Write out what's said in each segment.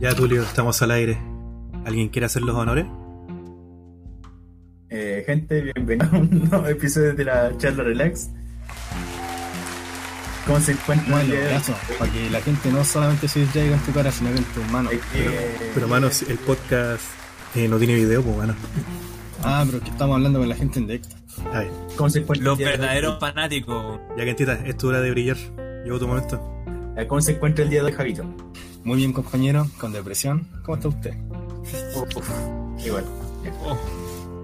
Ya, Tulio, estamos al aire. ¿Alguien quiere hacer los honores? Eh, gente, bienvenidos a un nuevo episodio de la charla relax. ¿Cómo se encuentran? Bueno, eso, para que la gente no solamente se distraiga en tu cara, sino que en tus manos. Es que- Pero, manos, el podcast eh, no tiene video, pues, bueno. Ah, pero que estamos hablando con la gente en directo. Ay, ¿Cómo se encuentra Los verdaderos fanáticos. ya, Quentita, es tu hora de brillar. Llegó tu momento. Eh, ¿Cómo se encuentra el día de hoy, Javito? Muy bien, compañero, con depresión. ¿Cómo está usted? Uf, igual. Oh,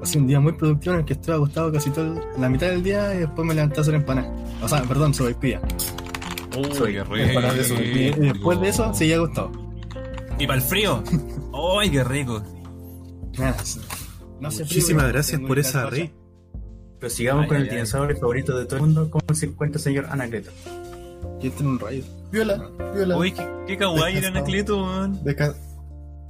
Ha sido un día muy productivo en el que estuve acostado casi todo el- la mitad del día y después me levanté a hacer empanada. O sea, perdón. Soy qué Empanadas de sopaipilla. Y después de eso, seguí acostado. ¿Y para el frío? ¡Ay, qué rico! Nada, no Muchísimas pero gracias tengo por esa rey. Pero sigamos Ay, con ay, el dinosaurio favorito de todo el mundo. ¿Cómo se encuentra el señor Anacleto? Está en un rayo. Viola, viola. Uy, qué, qué kawaii era Anacleto, weón.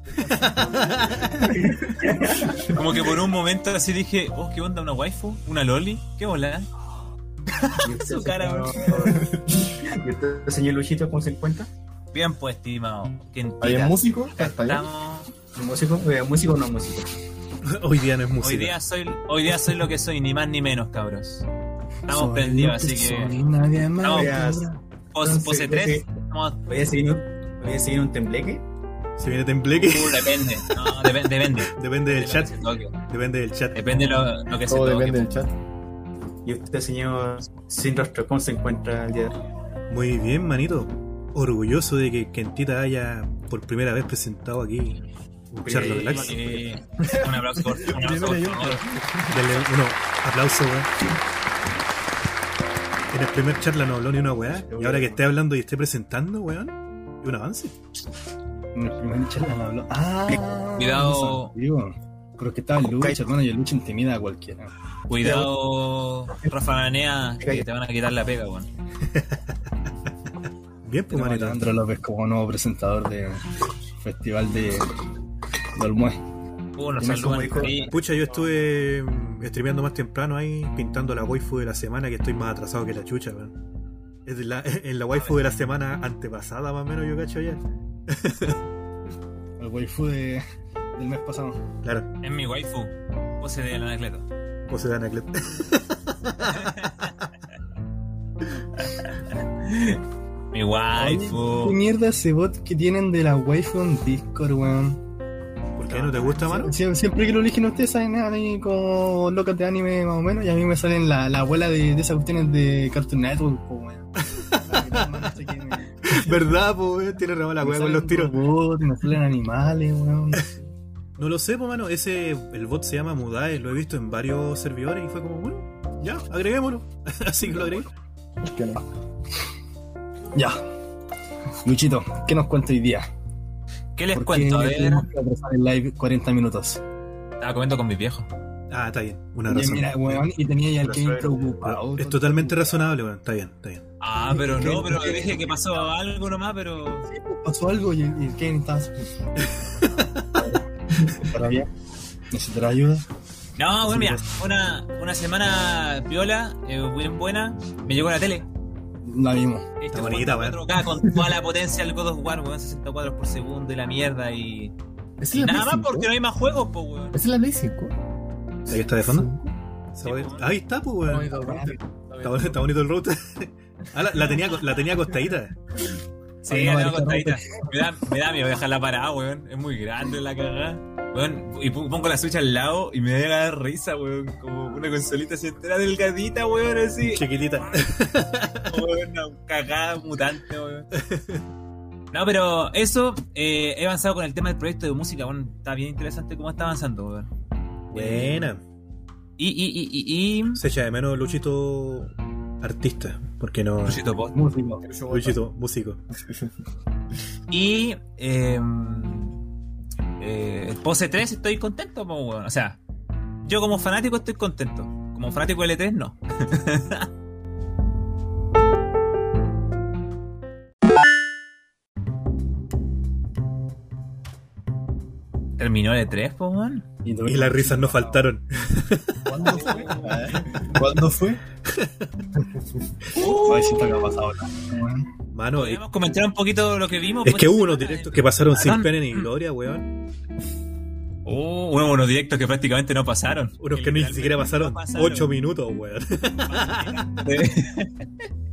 Como que por un momento así dije, oh, ¿qué onda? ¿Una waifu? ¿Una loli? ¿Qué bola? Su cara, weón. ¿Y usted, señor Luchito, cómo se encuentra? Bien pues, estimado. ¿Quién ¿Hay un músico? Estamos... ¿Un músico? Eh, ¿Músico o no músico? Hoy día no es Hoy música. día, soy, hoy día soy lo que soy, ni más ni menos, cabros. Estamos Soy prendidos, así que... soy, nadie más Estamos- podrá. Pos, Entonces, pose 3, sí. estamos... ¿Voy a seguir un, voy a seguir un tembleque? Se viene tembleque. Uh, depende. No, depende. Depende, Depende del chat. Depende del chat. Depende lo, lo que se Todo toque. depende del chat. ¿Y usted, señor sin rostro, cómo se encuentra el día de hoy? Muy bien, manito. Orgulloso de que Quentita haya por primera vez presentado aquí un charla relax. Eh, un aplauso por, un aplauso por favor. Dale uno, aplauso, weón. En el primer charla no habló ni una weá. Y ahora que esté hablando y esté presentando, weón, es un avance. En el primer charla me habló. Ah, Cuidado. Digo, pero que estaba el Lucha, hermano, y el Lucha intimida a cualquiera. Cuidado, Rafa Nanea, que te van a quitar la pega, weón. Bien, pues, Tenemos a manito. Leandro López como nuevo presentador de Festival de, de Olmué. Pucha, yo estuve mm, streameando más temprano ahí, pintando la waifu de la semana, que estoy más atrasado que la chucha, weón. Es de la, en la waifu de la semana antepasada, más o menos, yo cacho ya. El waifu de, del mes pasado. Claro, Es mi waifu. Pose de Anacleto. pose de Anaclet. Mi waifu. ¿Qué mierda ese bot que tienen de la waifu en Discord, weón? ¿Por qué no te gusta, mano? Sie- Siempre que lo eligen ustedes salen ahí como locas de anime más o menos y a mí me salen la, la abuela de, de esas cuestiones de Cartoon Network, po, weón. ¿Verdad, po, weón? Tiene mala me weá con los tiros. robots, me salen animales, weón. No lo sé, po, mano. Ese, el bot se llama Mudae, lo he visto en varios servidores y fue como, bueno, ya, agreguémoslo. Así que lo agregué. Ya. Luchito, ¿qué nos cuenta hoy día? ¿Qué les ¿Por cuento? A ver, el live 40 minutos? estaba comiendo con mis viejos. Ah, está bien, una razón. mira, weón, y tenía ya el suero, preocupado. Es totalmente razonable, weón. Está bien, está bien. Ah, pero no, pero dije que pasó algo nomás, pero. Sí, pues, pasó algo y, el Kevin estaba. ¿Para bien? ¿Necesitará ayuda? No, bueno, mira, una, una semana viola, eh, bien buena. Me llegó la tele. La vimos. Este bonita, weón, 4K con toda la potencia del God of War, weón, 60 cuadros por segundo y la mierda y. ¿Esa Y es la nada Play más porque no hay más juegos, pues, weón. 5? ¿Esa es la Play 5? Ahí está de fondo. Ahí está, pues, weón. Está, bon- está bonito el router. Ah, la, la tenía, la tenía acostadita. Sí, no, acostadita. Me da, me da miedo dejarla parada, weón. Es muy grande la cagada. Weón, y pongo la Switch al lado y me da risa, weón. Como una consolita así entera delgadita, weón, así. Chiquitita. Weón, una cagada mutante, weón. No, pero eso, eh, he avanzado con el tema del proyecto de música, weón. Está bien interesante cómo está avanzando, weón. Buena. Y, y, y, y, y... Se echa de menos Luchito artista. Porque no. Post. Músico. Luchito, músico. Y eh, eh, Pose 3 estoy contento. O sea, yo como fanático estoy contento. Como fanático de L3 no. Terminó L3, po, weón. Y las risas no faltaron. ¿Cuándo fue? ¿Cuándo fue? Ay, siento que ha pasado la- Mano, Podemos comentar un poquito lo que vimos. es pues, que hubo esta unos directos que pasaron sin pena ni gloria, weón. Oh, hubo unos directos que prácticamente no pasaron. Unos que ni siquiera no pasaron 8 minutos, weón.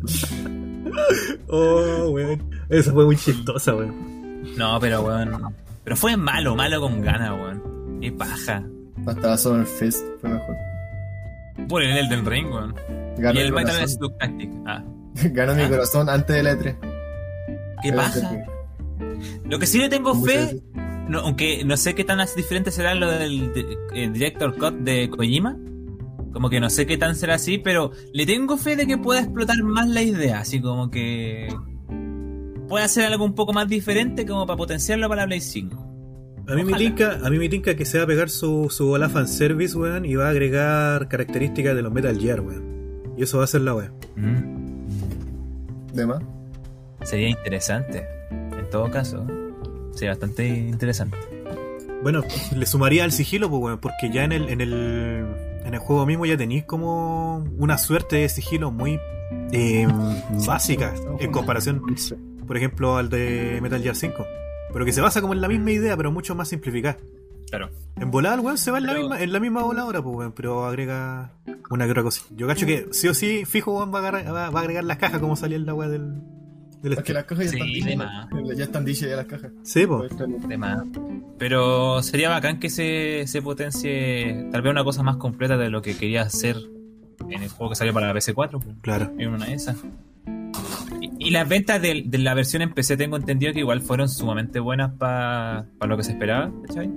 Oh, weón. Eso fue muy chistosa, weón. No, pero weón. Pero fue malo, malo con ganas, weón. Qué paja. Hasta Summer Fest fue mejor. Por el Elden Ring, weón. Ganó y el Metal. Slug Tactic. Ah, Ganó mi Ah. corazón antes del E3. qué paja. Lo que sí le tengo fe, no, aunque no sé qué tan diferente será lo del de- el Director Cut de Kojima. Como que no sé qué tan será así, pero le tengo fe de que pueda explotar más la idea. Así como que puede hacer algo un poco más diferente como para potenciarlo para la Play 5. A mí, me tinca, a mí me tinca que se va a pegar su, su bola fanservice, weón, y va a agregar características de los Metal Gear, weón. Y eso va a ser la weón. Mm. ¿De más? Sería interesante. En todo caso, sería bastante interesante. Bueno, le sumaría al sigilo, pues, weón, porque ya en el, en el, en el juego mismo ya tenéis como una suerte de sigilo muy eh, básica en comparación, por ejemplo, al de Metal Gear 5. Pero que se basa como en la misma idea, pero mucho más simplificada. Claro. En volar, weón, se va en la misma, en la misma voladora, pues, weón, pero agrega una que otra cosa. Yo cacho que sí o sí, fijo, weón, va a agarrar- va, va a agregar las cajas como salía en la weá del, del Es que las cajas ya Sí, están de dichas. más. Ya están dichas ya las cajas. Sí, pues. De más. Pero sería bacán que se, se potencie tal vez una cosa más completa de lo que quería hacer en el juego que salió para la PS4. pues, Claro. En una de esas. Y, las ventas de, de la versión en PC tengo entendido que igual fueron sumamente buenas para lo que se esperaba, ¿cachai?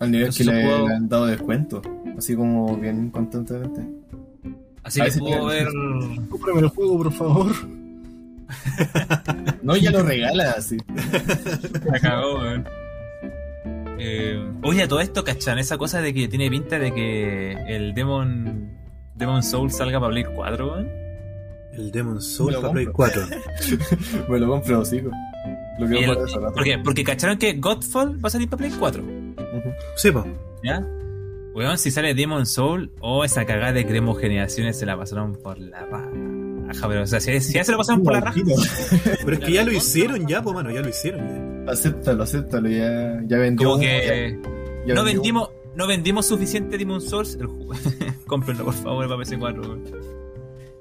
Al nivel Entonces que le, puedo- le han dado descuento. Así como bien constantemente. Así A que puedo ver. Cómprame el juego, por favor. No, ya lo regala así. La cagó, weón. Eh, oye, a todo esto, ¿cachan? Esa cosa de que tiene pinta de que el Demon, Demon Soul salga para Play 4, weón. El Demon Soul para Play compro. 4. Me lo compro, hocico. Lo que el- por rato. porque, porque cacharon que Godfall va a salir para Play 4, Ujú. Sí, pues. ¿ya? Weón, si sale Demon Soul, o esa cagada de Cremo Generaciones se la pasaron por la raja, pero o sea, si, si ya se la pasaron por la raja, Pero es que ya lo hicieron ya, pues, mano, ya lo hicieron ya. Acéptalo, acéptalo. Ya, ya vendió. como que ya- ya no vendió vendimos, no vendimos suficiente Demon Souls, el juego. Cómprenlo por favor para PS4, weón. uno.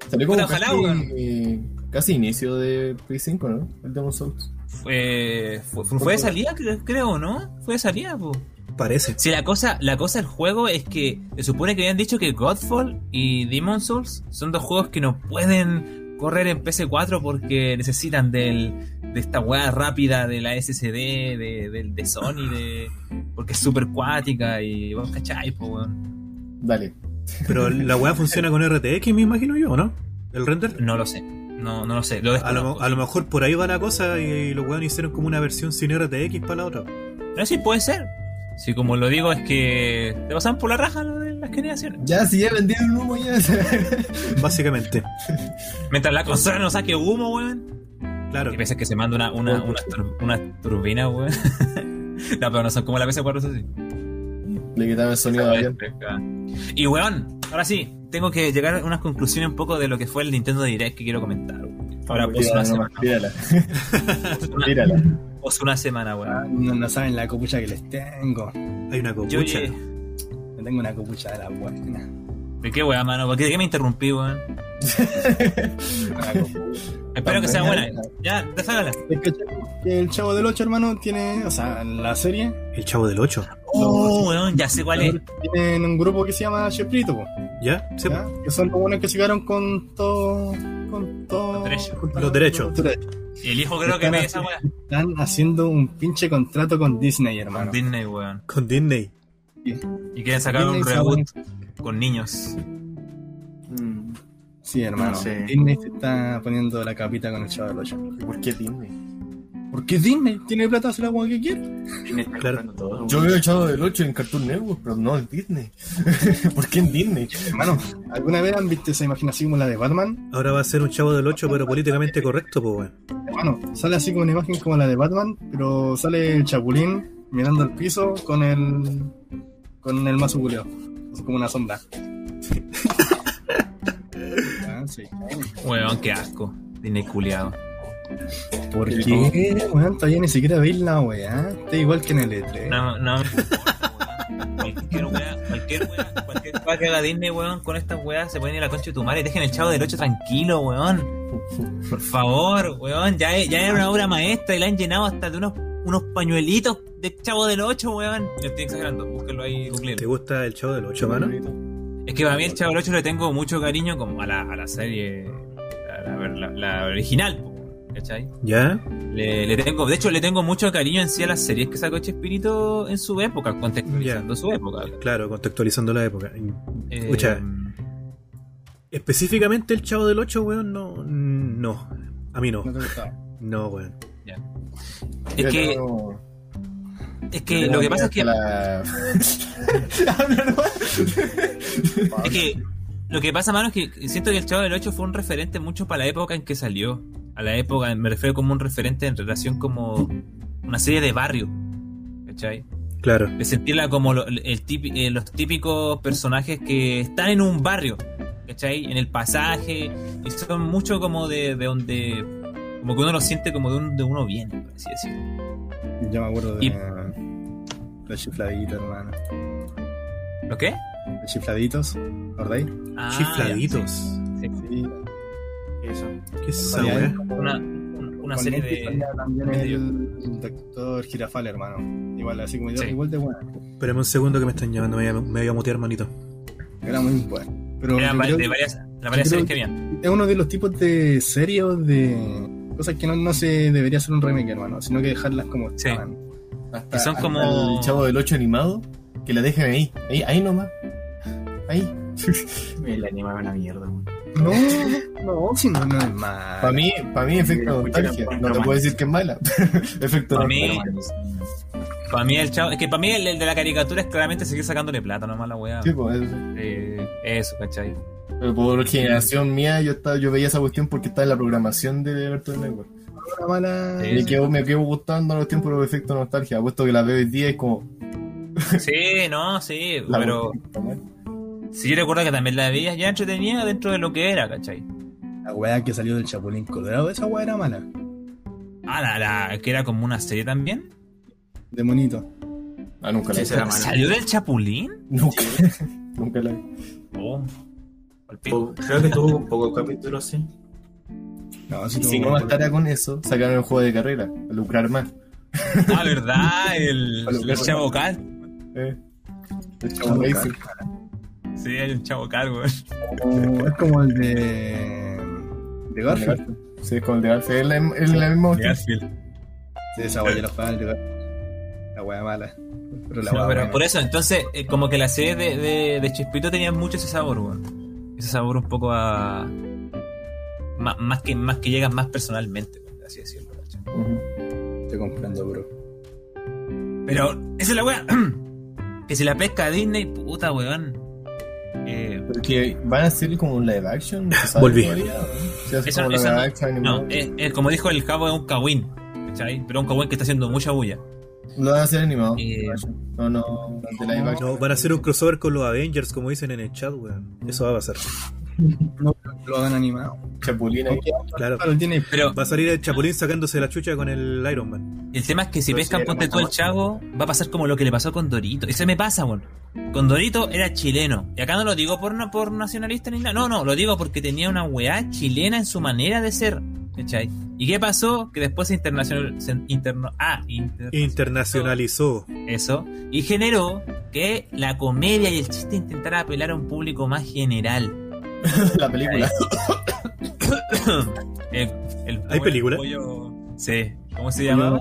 Salió como Puta, ojalá, casi, casi inicio de Play 5, ¿no? El Demon Souls. Fue, fue, fue de salida, cre- creo, ¿no? Fue de salida, po. Parece. Si la cosa, la cosa del juego es que se supone que habían dicho que Godfall y Demon Souls son dos juegos que no pueden correr en PS4 porque necesitan del, de esta weá rápida de la SSD, de, del- de Sony, de, porque es super cuática y vos cachai, po, weón. Dale. Pero la weá funciona con RTX, me imagino yo, ¿no? El render. No lo sé, no, no lo sé. Lo A lo, a lo mejor por ahí va la cosa y, los weones hicieron como una versión sin RTX para la otra. No, sí, puede ser. Sí, como lo digo, es que te pasan por la raja lo de las generaciones. Ya, si ya vendieron humo, ya. Básicamente. Mientras la consola no saque humo, weón. Claro. Y veces que se manda una, una, una, tur- una turbina, weón. no, pero no son como la PS4, eso sí. Le quitaron el sonido. Y weón, ahora sí, tengo que llegar a unas conclusiones un poco de lo que fue el Nintendo Direct que quiero comentar. Ahora puse una Tírala, semana. nomás, tírala. Una, una semana, weón. No, no saben la copucha que les tengo. Hay una Yo, copucha. oye, Me tengo una copucha de la buena. ¿de qué weón, mano? ¿Por qué, ¿De qué me interrumpí, weón? Una copucha. Espero que sea buena. Ya, déjala. El Chavo del 8, hermano, tiene, o sea, la serie, El chavo del 8. Oh, weón, ya sé cuál es. tienen un grupo que se llama Cheprito, po, ¿Ya? Sí, ¿ya? que son los buenos que se quedaron con todo. Con todo. Los derechos. con Los derechos. Y el hijo creo que ve esa weá. Están haciendo un pinche contrato con Disney, Con hermano. Disney, weón. Con Disney. Y quieren sacar un reboot con niños. Sí, hermano. No sé. Disney se está poniendo la capita con el Chavo del 8. ¿Por qué Disney? Porque es Disney, tiene plata, hace la agua que quiere. Disney está Claro. todo. Yo veo echado del 8 en Cartoon Network, pero no en Disney. ¿Por qué en Disney? Hermano, ¿alguna vez han visto esa imagen así como la de Batman? Ahora va a ser un chavo del 8, pero políticamente correcto, pues, weón. Hermano, sale así como una imagen como la de Batman, pero sale el chapulín mirando al piso con el. con el mazo. Así como una sombra. Sí. Weón, qué asco. Disney culiado. ¿Por qué? Weón, todavía ni siquiera veis la weá. Está igual que en el E3. No, no. Cualquier wea, cualquier wea, cualquier wea que haga Disney, weón, con estas weas se pueden ir a la concha de tu madre. Dejen el chavo del 8 tranquilo, weón. Por favor, weón. Ya, es- ya era una obra maestra y la han llenado hasta de unos, unos pañuelitos de chavo del 8, weón. Yo estoy exagerando, búsquenlo ahí, ¿Te googleenlo. gusta el chavo del 8, mano? Es que para mí el chavo del 8 le tengo mucho cariño como a la, a la serie, a la, la- la original, ¿cachai? ¿Ya? Le, le tengo, de hecho, le tengo mucho cariño en sí a las series que sacó Chespirito en su época, contextualizando su época. Claro, contextualizando la época. Eh, Escucha, específicamente el chavo del 8, weón, no. No. A mí no. No te. No, weón. es Yo que, es que lo que pasa es que, la- es que lo que pasa, mano, es que siento que el Chavo del 8 fue un referente mucho para la época en que salió. A la época, me refiero como un referente en relación como una serie de barrio. ¿Cachai? Claro. de sentirla como lo- el típi- eh, los típicos personajes que están en un barrio, ¿cachai? En el pasaje, y son mucho como de, de donde, como que uno lo siente como de donde uno viene, por así decirlo. Yo me acuerdo de. Y- Los chifladitos, hermano. ¿Lo qué? Los chifladitos, ¿recordáis? Ah, Chifladitos. sí. Sí. Eso. ¿Qué es esa? Una, un- una serie de... también medio. el doctor Girafal, hermano. Igual, así como yo, Sí. igual de bueno. Espérame un segundo que me están llamando, me voy a, me voy a mutear, manito. Era muy bueno. Pero creo de que varias, las varias series que habían. es uno de los tipos de series o de cosas que no, no se debería hacer un remake, hermano, sino que dejarlas como Sí. estaban. Hasta- Que son hasta como- El chavo del 8 animado, que la dejen ahí. Ahí, ahí nomás. Ahí. El anime es una mierda. weón. No, no, si no, no es más. Para mí, para mí, efecto nostalgia. no, te puedo decir que es mala. efecto Pa' mí-. Para mí el chavo... Es que para mí el, el de la caricatura es claramente seguir sacándole plata nomás a la weá. Sí, pues, eso. Eh, eso, ¿cachai? Pero por generación mía, yo estaba, yo veía esa cuestión porque estaba en la programación de Cartoon Network. Una mala. Sí, me, sí. quedo, me quedo gustando los tiempos de efecto nostalgia. Puesto que la veo hoy día es como. Sí, no, sí, La pero... Sí, yo recuerdo que también la veías ya entretenida dentro de lo que era, ¿cachai? La weá que salió del Chapulín Colorado, esa weá era mala. Ah, la, la que era como una serie también. De monito. Ah, nunca la Sí, vi. ¿Salió del Chapulín? Nunca. nunca la vi. Oh, Creo que tuvo un poco de capítulos, sí. No, si no bastara con eso, sacaron el juego de carrera, a lucrar más. Ah, ¿verdad? El, el Chavo Cal. Eh. El chavo Racing. Sí, hay un Chavo Cal, güey. Es como el de. de Garfield. Sí, es con el de Garfield. Es la, es la misma cuestión. Garfield. Sí, esa ya la de Garfield. La weá mala. Pero la No, weá pero buena. por eso, entonces, eh, como que la serie de, de, de Chespirito tenía mucho ese sabor, güey. Ese sabor un poco a. Más, más que, más que llegas más personalmente, así decirlo, ¿cachai? Ujú. Estoy comprando, bro. Pero, esa es la weá. que si la pesca a Disney, puta, weón. Eh, Pero que van a hacer como un live action. ¿no Volví. ¿no? Eso- como eso live no- action no, animado. es, es como dijo el cabo, es un cagüín. ¿Cachai? Pero un cagüín que está haciendo mucha bulla. Lo van a hacer animado. Eh, No, no, action. No, van a hacer un crossover con los Avengers, como dicen en el chat, weón. Eso va a pasar. No, lo hagan animado. Chapulín ahí. Claro. Claro, tiene. Pero Va a salir el Chapulín sacándose la chucha con el Iron Man. el tema es que si Pero pescan ponte todo el chavo, va a pasar como lo que le pasó con Dorito. Ese me pasa, weón. Con Dorito era chileno. Y acá no lo digo por, no, por nacionalista ni nada. No, no, lo digo porque tenía una weá chilena en su manera de ser. ¿Cachai? ¿Y qué pasó? Que después se internacional. Se interno, ah, inter- Internacionalizó. Eso. Y generó que la comedia y el chiste intentara apelar a un público más general. La película. El- el- ¿Hay película? pollo- Sí. ¿Cómo se llamaba?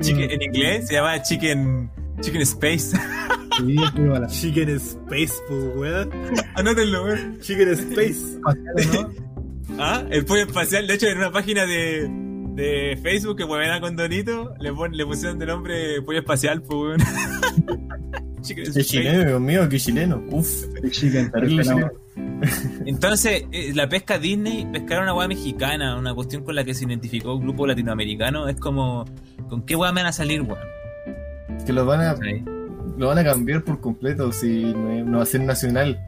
Chicken- en inglés se llama Chicken Chicken Space. Sí, es Chicken Space, po, weón. Anótenlo, weón. Chicken Space. Ah, el pollo espacial, de hecho, en una página de, de Facebook que mueven a Condorito, le, pon- le pusieron de nombre pollo espacial, pues, weón. Chicken Es Space. chileno, Dios mío, qué chileno. Uf. Chicken, Terrible Entonces, eh, la pesca Disney, pescar una weá mexicana, una cuestión con la que se identificó un grupo latinoamericano, es como, ¿con qué weá me van a salir, weón? Que lo van a, ¿Cachai? lo van a cambiar por completo si no, no va a ser nacional.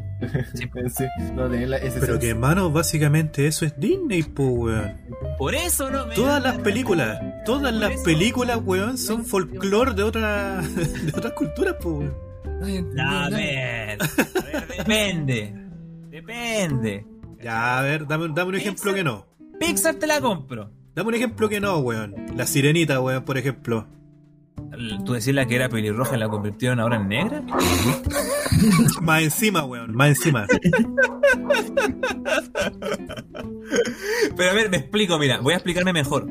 Sí. Sí, no la ese Pero que, hermano, básicamente eso es Disney, po, weón. Por eso no me. Todas las películas, todas las eso. películas, weón, son folclore de otra, de otras culturas, po, weón. No, a ¿no? ver, depende. Depende. Ya, a ver, dame, dame un ejemplo que no. Pixar te la compro. Dame un ejemplo que no, weón. La sirenita, weón, por ejemplo. ¿Tú decís la que era pelirroja y la convirtieron ahora en negra? Más encima, weón, más encima. Pero a ver, me explico, mira, voy a explicarme mejor.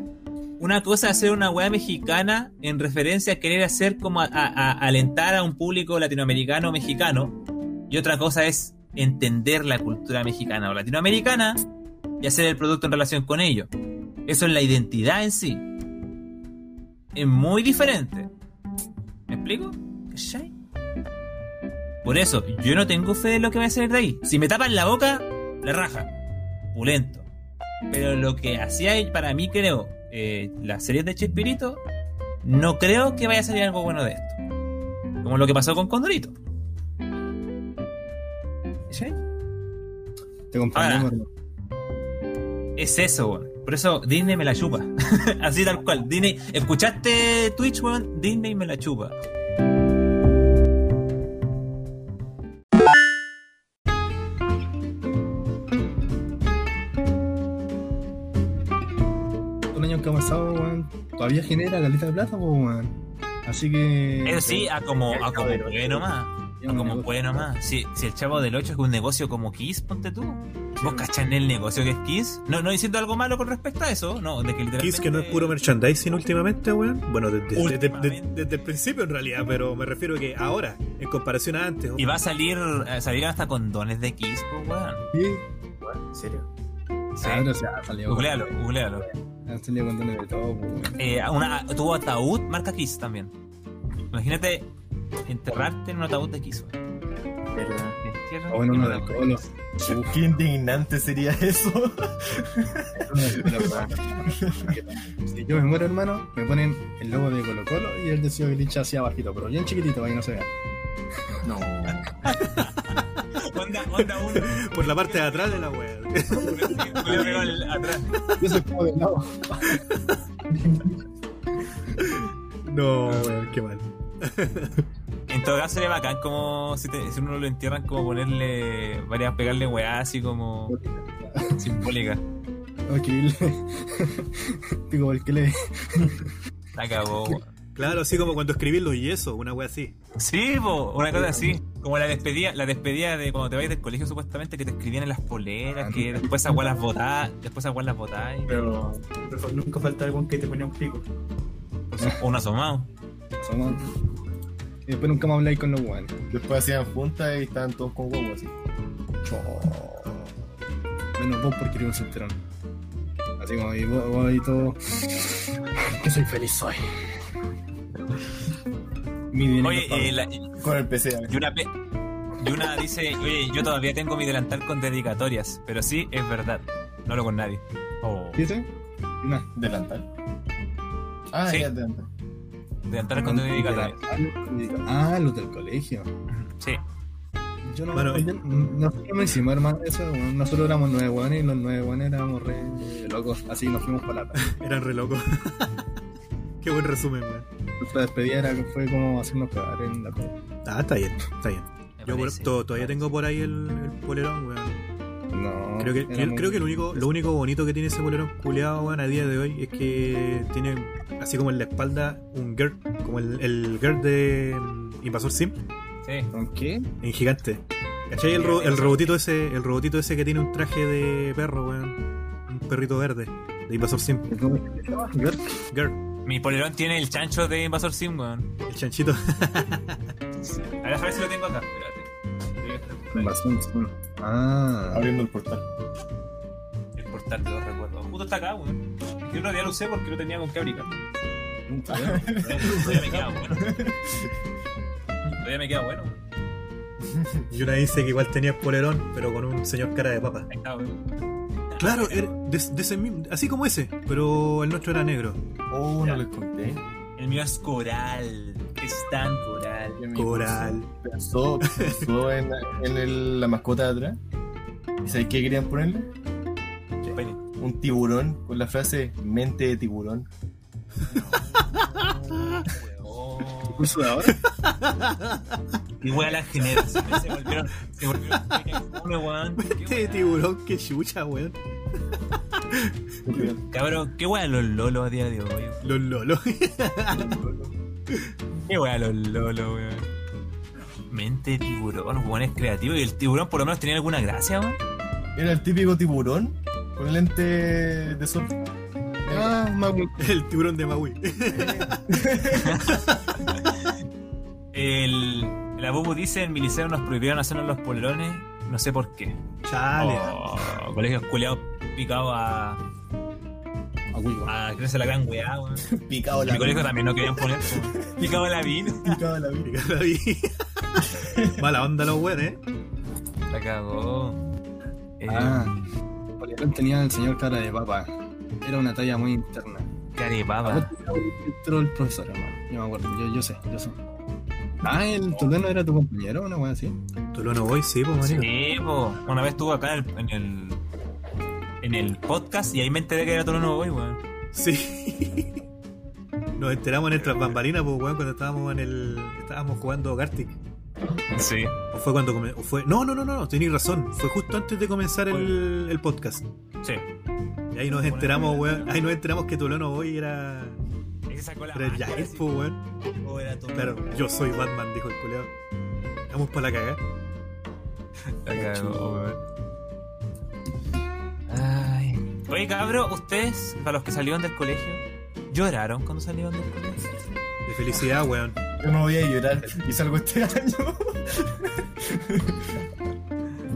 Una cosa es hacer una weá mexicana en referencia a querer hacer como a, a- a alentar a un público latinoamericano o mexicano. Y otra cosa es entender la cultura mexicana o latinoamericana y hacer el producto en relación con ello. Eso es la identidad en sí. Es muy diferente. ¿Me explico? Por eso, yo no tengo fe en lo que va a salir de ahí. Si me tapan la boca, la raja. Pulento. Pero lo que hacía para mí, creo, eh, las series de Chespirito, no creo que vaya a salir algo bueno de esto. Como lo que pasó con Condorito. ¿Sí? Te comprendemos, Ahora. hermano. Es eso, weón. Por eso Disney me la chupa. Así tal cual. Disney, ¿escuchaste Twitch, weón? Disney me la chupa. Un año que ha pasado, weón, todavía genera caleta de plata, weón. Así que. Eso sí, a como, a como nomás. A como puede nomás. Si, si el chavo del 8 es un negocio como Kiss, ponte tú. ¿Vos cachás en el negocio que es Kiss? No, no diciendo algo malo con respecto a eso, no, de que literalmente... Kiss que no es puro merchandising últimamente, weón. Bueno, desde, desde- Últimamente. desde- desde el principio en realidad, pero me refiero que ahora, en comparación a antes. Y va a salir, a salir hasta condones de Kiss, pues, weón. Sí, ¿En serio? Sí. Pero se ha salido. Googlealo, googlealo. Han salido condones de todo, pues, weón. Eh, una, tuvo ataúd marca Kiss también. Imagínate enterrarte en un ataúd de weón. ¿Verdad? O bueno, en uno un del ataúd. colo. Qué indignante sería eso. Uno del. Si yo me muero, hermano, me ponen el logo de Colo Colo y el de Ciudad Glitch así abajito, pero bien chiquitito para que no se vea. No. Onda, onda un... Por la parte de atrás de la el- atrás. Yo soy como de lado. No, weón, qué mal. En todo caso sería bacán como si, te- si uno lo entierran como ponerle varias, pegarle weá así como simbólica. Ok, digo, el que le. La acabó. Claro, así como cuando escribís los yesos, una wea así. Sí, po, una cosa así. Como la despedida, la despedida de cuando te vais del colegio supuestamente que te escribían en las poleras, que después weas las botás, después weas las botás Pero, pero nunca falta algún que te pone un pico. o un asomado. Somos. Y después nunca más habláis con los weones. Después hacían juntas y estaban todos con huevos así. Menos vos porque eres un solterón. Así como ahí vos, vos ahí todo. Que soy feliz soy. Mi dinero Oye, eh, la- Con el PC. y una pe- y una dice, oye, yo todavía tengo mi delantal con dedicatorias, pero sí, es verdad. No hablo con nadie. Oh. ¿Dice? Nah. Delantal. Ah, Sí. ya delantal. Delantal con dedicatorias. Ah, los del colegio. Sí. Yo no, Bueno, yo- no hicimos hermano eso, weón. nosotros éramos nueve weones y los nueve weones éramos re locos, así nos fuimos para la Eran re locos. qué buen resumen, weón. Nuestra despedida era, fue como hacernos cagar en la cola. Ah, está bien, está bien. me Yo parece. todavía tengo por ahí el, el polerón, weón. No, Creo que, creo que lo único, lo único bonito que tiene ese polerón culeado, weón, a día de hoy es que tiene así como en la espalda un girl, como el, el girl de mm, Invasor Sim, Sí. ¿Con qué? en gigante. ¿Cachai? El, ro- el robotito ese, el robotito ese que tiene un traje de perro, weón. Un perrito verde, de Invasor Sim. ¿Cómo se llama? ¿Girl? Girl, Mi polerón tiene el chancho de Invasor Sim, weón. el chanchito. A ver, a ver si lo tengo acá. Espérate. Invasión, sí. Ah, Abriendo el portal. El portal importante los recuerdos. Justo está acá, weón. Yo otro día lo usé porque no tenía con qué abrigar. Todavía me queda bueno. Todavía me queda bueno. Y una dice que igual tenía polerón, pero con un señor cara de papa. Ahí está, weón. Claro, era de, de ese mismo- así como ese, pero el nuestro era negro. Oh, no les conté. El mío es coral. Es tan coral. Coral. Pensó, pensó en, en el- la mascota de atrás. ¿Y sabéis qué querían ponerle? Un tiburón con la frase mente de tiburón. Curso de ahora. Y weón, las generaciones se volvieron. Se volvieron. Uno, weón. ¿Qué Este weón? tiburón, que chucha, weón. Cabrón, qué weón los lolos a día de hoy. weón? Los lolos. Qué weón los lolos, weón. Mente de tiburón, weón es creativo. Y el tiburón por lo menos tenía alguna gracia, weón. Era el típico tiburón con lente de sol. Ah, Maui. El tiburón de Maui. El. La Bubu dice: en mi liceo nos prohibieron hacernos los polerones. No sé por qué. Chale. Oh, colegios culeados picados a. a creerse la gran weá, weón. Picado la mi colegio también no querían poner. weón. Picado la vino. Picado la vida. Pica la vi. Mala onda los weones, eh. La cagó. Eh, Ah, Polerón tenía el señor cara de papa. Era una talla muy interna. Caripapa. Entró el profesor, hermano. Yo me acuerdo, yo, yo sé, yo sé. Ah, el Toleno era tu compañero, una wea así. Tú lo no voy, sí, pues, manito. Sí, po. Una vez estuvo acá en el, en el. En el podcast y ahí me enteré que era todo nuevo weón. Sí. Nos enteramos en nuestras bambalinas, pues, weón, cuando estábamos en el. Estábamos jugando Gartic. Sí. O fue cuando come- o fue. No, no, no, no, tenéis razón. Fue justo antes de comenzar el, el podcast. Sí. Y ahí nos enteramos, weón. Ahí nos enteramos que Tolono hoy era. Era el así. pues, weón. Oh, era todo Claro, yo soy Batman, dijo el culeado. Vamos para la cagada. La cagó, weón. Oye, cabro, ustedes, para los que salieron del colegio, ¿lloraron cuando salieron del colegio? De felicidad, weón. Yo no voy a llorar y salgo este año.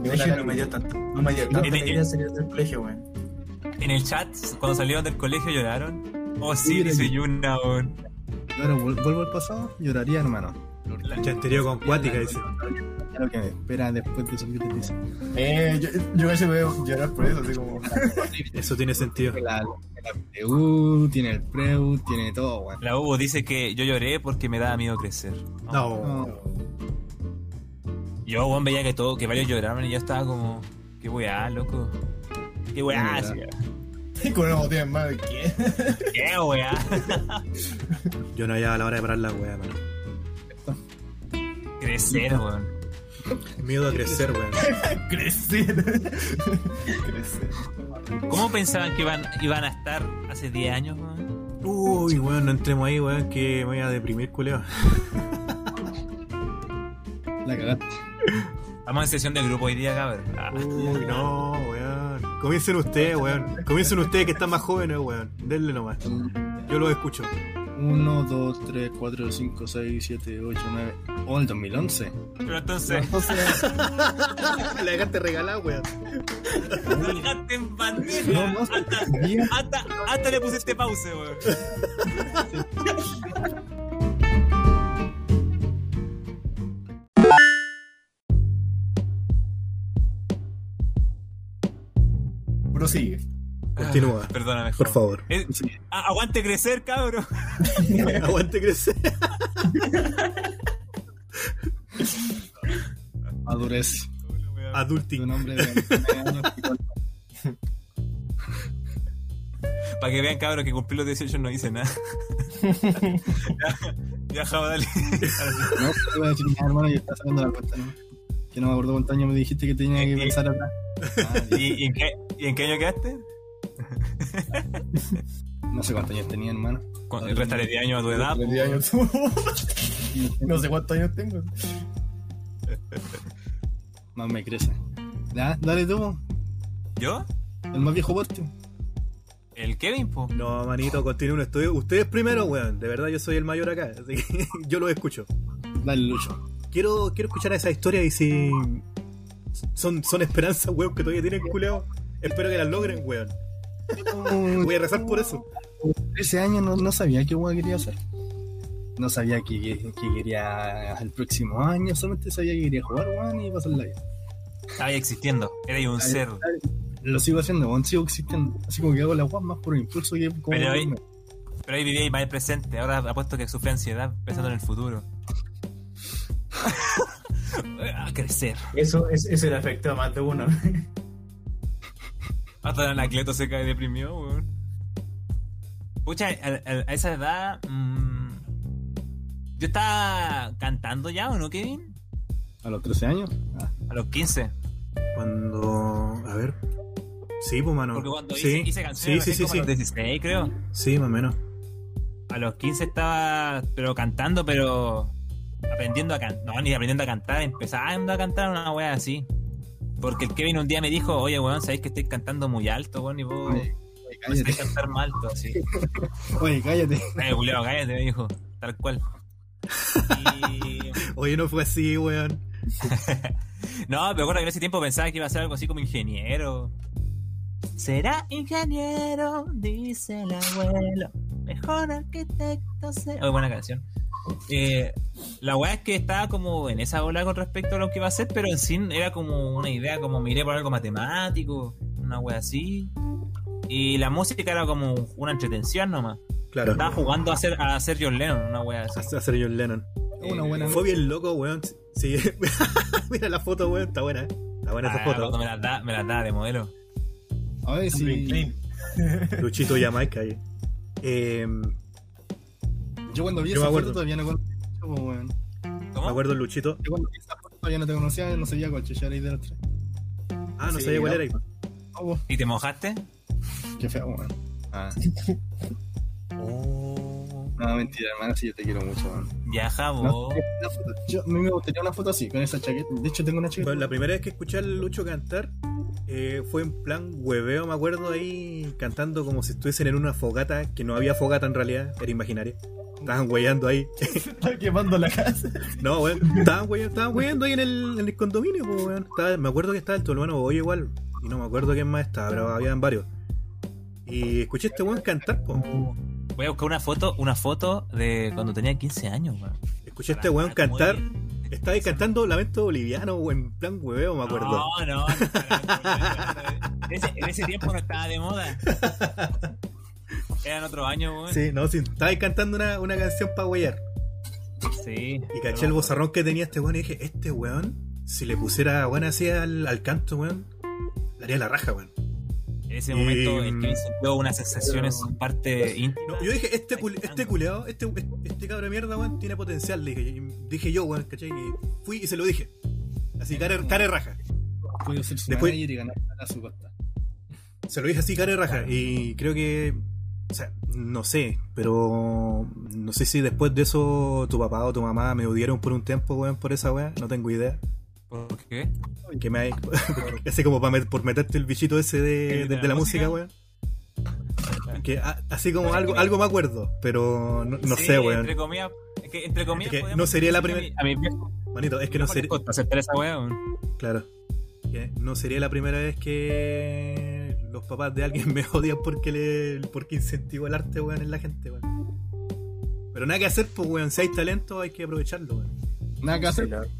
Colegio no me dio tanto. No me dio tanta En salir del colegio, weón. En el chat, cuando salieron del colegio, ¿lloraron? Oh, sí, dice yo- Yuna, weón. Vuel- vuelvo al pasado, lloraría, hermano. La chantería con cuática, dice. Lo que me espera después de salir del liceo. Eh, yo, yo casi voy a llorar por eso, así como. Eso tiene sentido. La, la PTU, tiene el PREU, tiene todo, weón. La Hugo dice que yo lloré porque me daba miedo crecer. No. No, Yo, weón, veía que todo, que varios lloraban y yo estaba como, qué weá, loco. Qué weá, Y con una botella en mano, ¿qué? qué weá. Yo no hallaba la hora de parar la weá, mano. Crecer, weón. Miedo a crecer, weón. Crecer. Crecer. ¿Cómo pensaban que iban, iban a estar hace 10 años, weón? Uy, weón, no entremos ahí, weón, que me voy a deprimir, culeo. la cagaste. Estamos en sesión de grupo hoy día, cabrón. Ah, Uy, no, weón. Comiencen ustedes, weón. Comiencen ustedes que están más jóvenes, weón. Denle nomás. Yo los escucho. 1, 2, 3, 4, 5, 6, 7, 8, 9. Oh, el 2011. Pero entonces, La dejaste regalada, weón. dejaste en No, pandemia. no, Hasta, hasta, hasta le pusiste pause, weón. Prosigue. Continúa, Perdóname, por favor. Eh, Sí. aguante crecer, cabrón. Aguante crecer. Madurez. Adulting. un hombre de 29 años. que con- Para que vean, cabrón, que cumplir los 18 no dice nada. ya, ya, dale. No, te voy a decir nada, hermano, yo estaba sacando la cuenta, ¿no? Que no me acuerdo cuántos años me dijiste que tenía que Eh, pensar atrás. Ah, ¿Y, y en qué, ¿Y en qué año quedaste? no sé cuántos años tenía, hermano. Restaré 10 años a tu edad. Los po. 10 años. no sé cuántos años tengo. Más me crece. Ya, dale tú, ¿Yo? el más viejo porte. El Kevin, po. No, manito, continúen. Estoy... Ustedes primero, weón. De verdad, yo soy el mayor acá. Así que yo los escucho. Dale, Lucho. Quiero, quiero escuchar esa historia y si. Son, son esperanzas, weón, que todavía tienen culeo. Espero que las logren, weón. Voy a rezar por eso. Ese año no, no sabía qué weón quería hacer. No sabía que, que- que quería el próximo año, solamente sabía que quería jugar, weón, y pasar la vida. Estaba ahí existiendo. Era un ser. Lo sigo haciendo, weón, sigo existiendo. Así como que hago la weón más por impulso que como. Pero ahí- Pero ahí vivía más el presente. Ahora apuesto que sufre ansiedad pensando en el futuro. a crecer. Eso, es, eso le afectó a más de uno. Hasta el Anacleto se cae deprimido, weón. Pucha, a, a- a esa edad. mm, yo estaba cantando ya, ¿o no, Kevin? A los 13 años. Ah, A los 15. Cuando. A ver. Sí, pues, mano. Porque cuando sí, hice, hice sí, canciones sí, sí, como sí. a los 16, creo. Sí, más o menos. A los 15 estaba, pero cantando, pero aprendiendo a cantar. No, ni aprendiendo a cantar, empezando a cantar una wea así. Porque el Kevin un día me dijo, oye, weón, sabéis que estoy cantando muy alto, weón, y vos oye, oye, cállate. cantar más alto, así. Oye, cállate. Eh, Julio, cállate, me dijo, tal cual. Y... Oye, no fue así, weón. No, pero recuerdo que en ese tiempo pensaba que iba a ser algo así como ingeniero. Será ingeniero, dice el abuelo. Mejor arquitecto será. Oye, buena canción. Eh, la weá es que estaba como en esa ola con respecto a lo que iba a hacer, pero en sí era como una idea, como miré por algo matemático, una weá así. Y la música era como una entretención nomás. Claro. Estaba jugando a ser, a ser John Lennon, una weá así. A hacer John Lennon. Una buena. Fue bien loco, weón. Sí. Mira la foto, weón. Está buena, ¿eh? Está buena esa Ah, foto. cuando me las da, me las da de modelo. A ver si. Luchito Jamaica ahí. Eh, Yo cuando vi Yo me esa acuerdo. foto todavía no conocía, pues, weón. ¿Cómo? me acuerdo el Luchito. Yo cuando vi esa foto todavía no te conocía, no sabía cuál ahí de los tres. Ah, no Sí, sabía cuál no. era. Oh, weón, ¿Y te mojaste? qué feo, weón. Ah, Oh. no, mentira, hermano, sí, yo te quiero mucho, weón. Ya, No, jabo. Yo, a mí me gustaría una foto así, con esa chaqueta. De hecho, tengo una chaqueta. Bueno, la primera vez que escuché al Lucho cantar eh, fue en plan hueveo, me acuerdo ahí cantando como si estuviesen en una fogata, que no había fogata en realidad, era imaginaria. Estaban hueando ahí. Está quemando la casa. No, weón, estaban hueando, estaban hueando ahí en el, en el condominio, pues, weón. Estaba- me acuerdo que estaba el Tolueno Boy igual, y no me acuerdo quién más estaba, pero habían varios. Y escuché a este weón cantar, pues. Voy a buscar una foto, una foto de cuando tenía 15 años, weón. Escuché a este weón cantar. Estaba ahí cantando Lamento Boliviano, o en plan hueveo, me acuerdo. No, no. no, en, ese, en ese tiempo no estaba de moda. Eran otros años, weón. Sí, no, sí, estaba ahí cantando una, una canción para huear. Sí. Y caché el bozarrón que tenía este weón y dije, este weón, si le pusiera weón así al, al canto, weón, le haría la raja, weón. En ese momento Y- el que sintió una sensación en su parte íntima. No, yo dije, este, cul- este culeado, este, este cabro de mierda, weón, tiene potencial, le dije, y dije yo, weón, ¿cachai? Y fui y se lo dije. Así, cara, cara raja. Puedo ser su Después- y ganar a su costa. Se lo dije así, cara raja. Y creo que, o sea, no sé, pero no sé si después de eso tu papá o tu mamá me odiaron por un tiempo, weón, por esa weá, no tengo idea. ¿Por qué? Que me hay, así como para met- por meterte el bichito ese de, de- de la música, weón. Que a- así como algo, algo me acuerdo, pero no, no Sí, sé, weón. Entre comillas, es que entre comillas. Es que podemos no sería la primera- A mi, viejo. Manito, es que no sería, claro, que no sería la primera vez que los papás de alguien me odian porque le, porque incentivo el arte, weón, en la gente, weón. Pero nada que hacer, pues, weón, si hay talento hay que aprovecharlo, weón. Nada que hacer.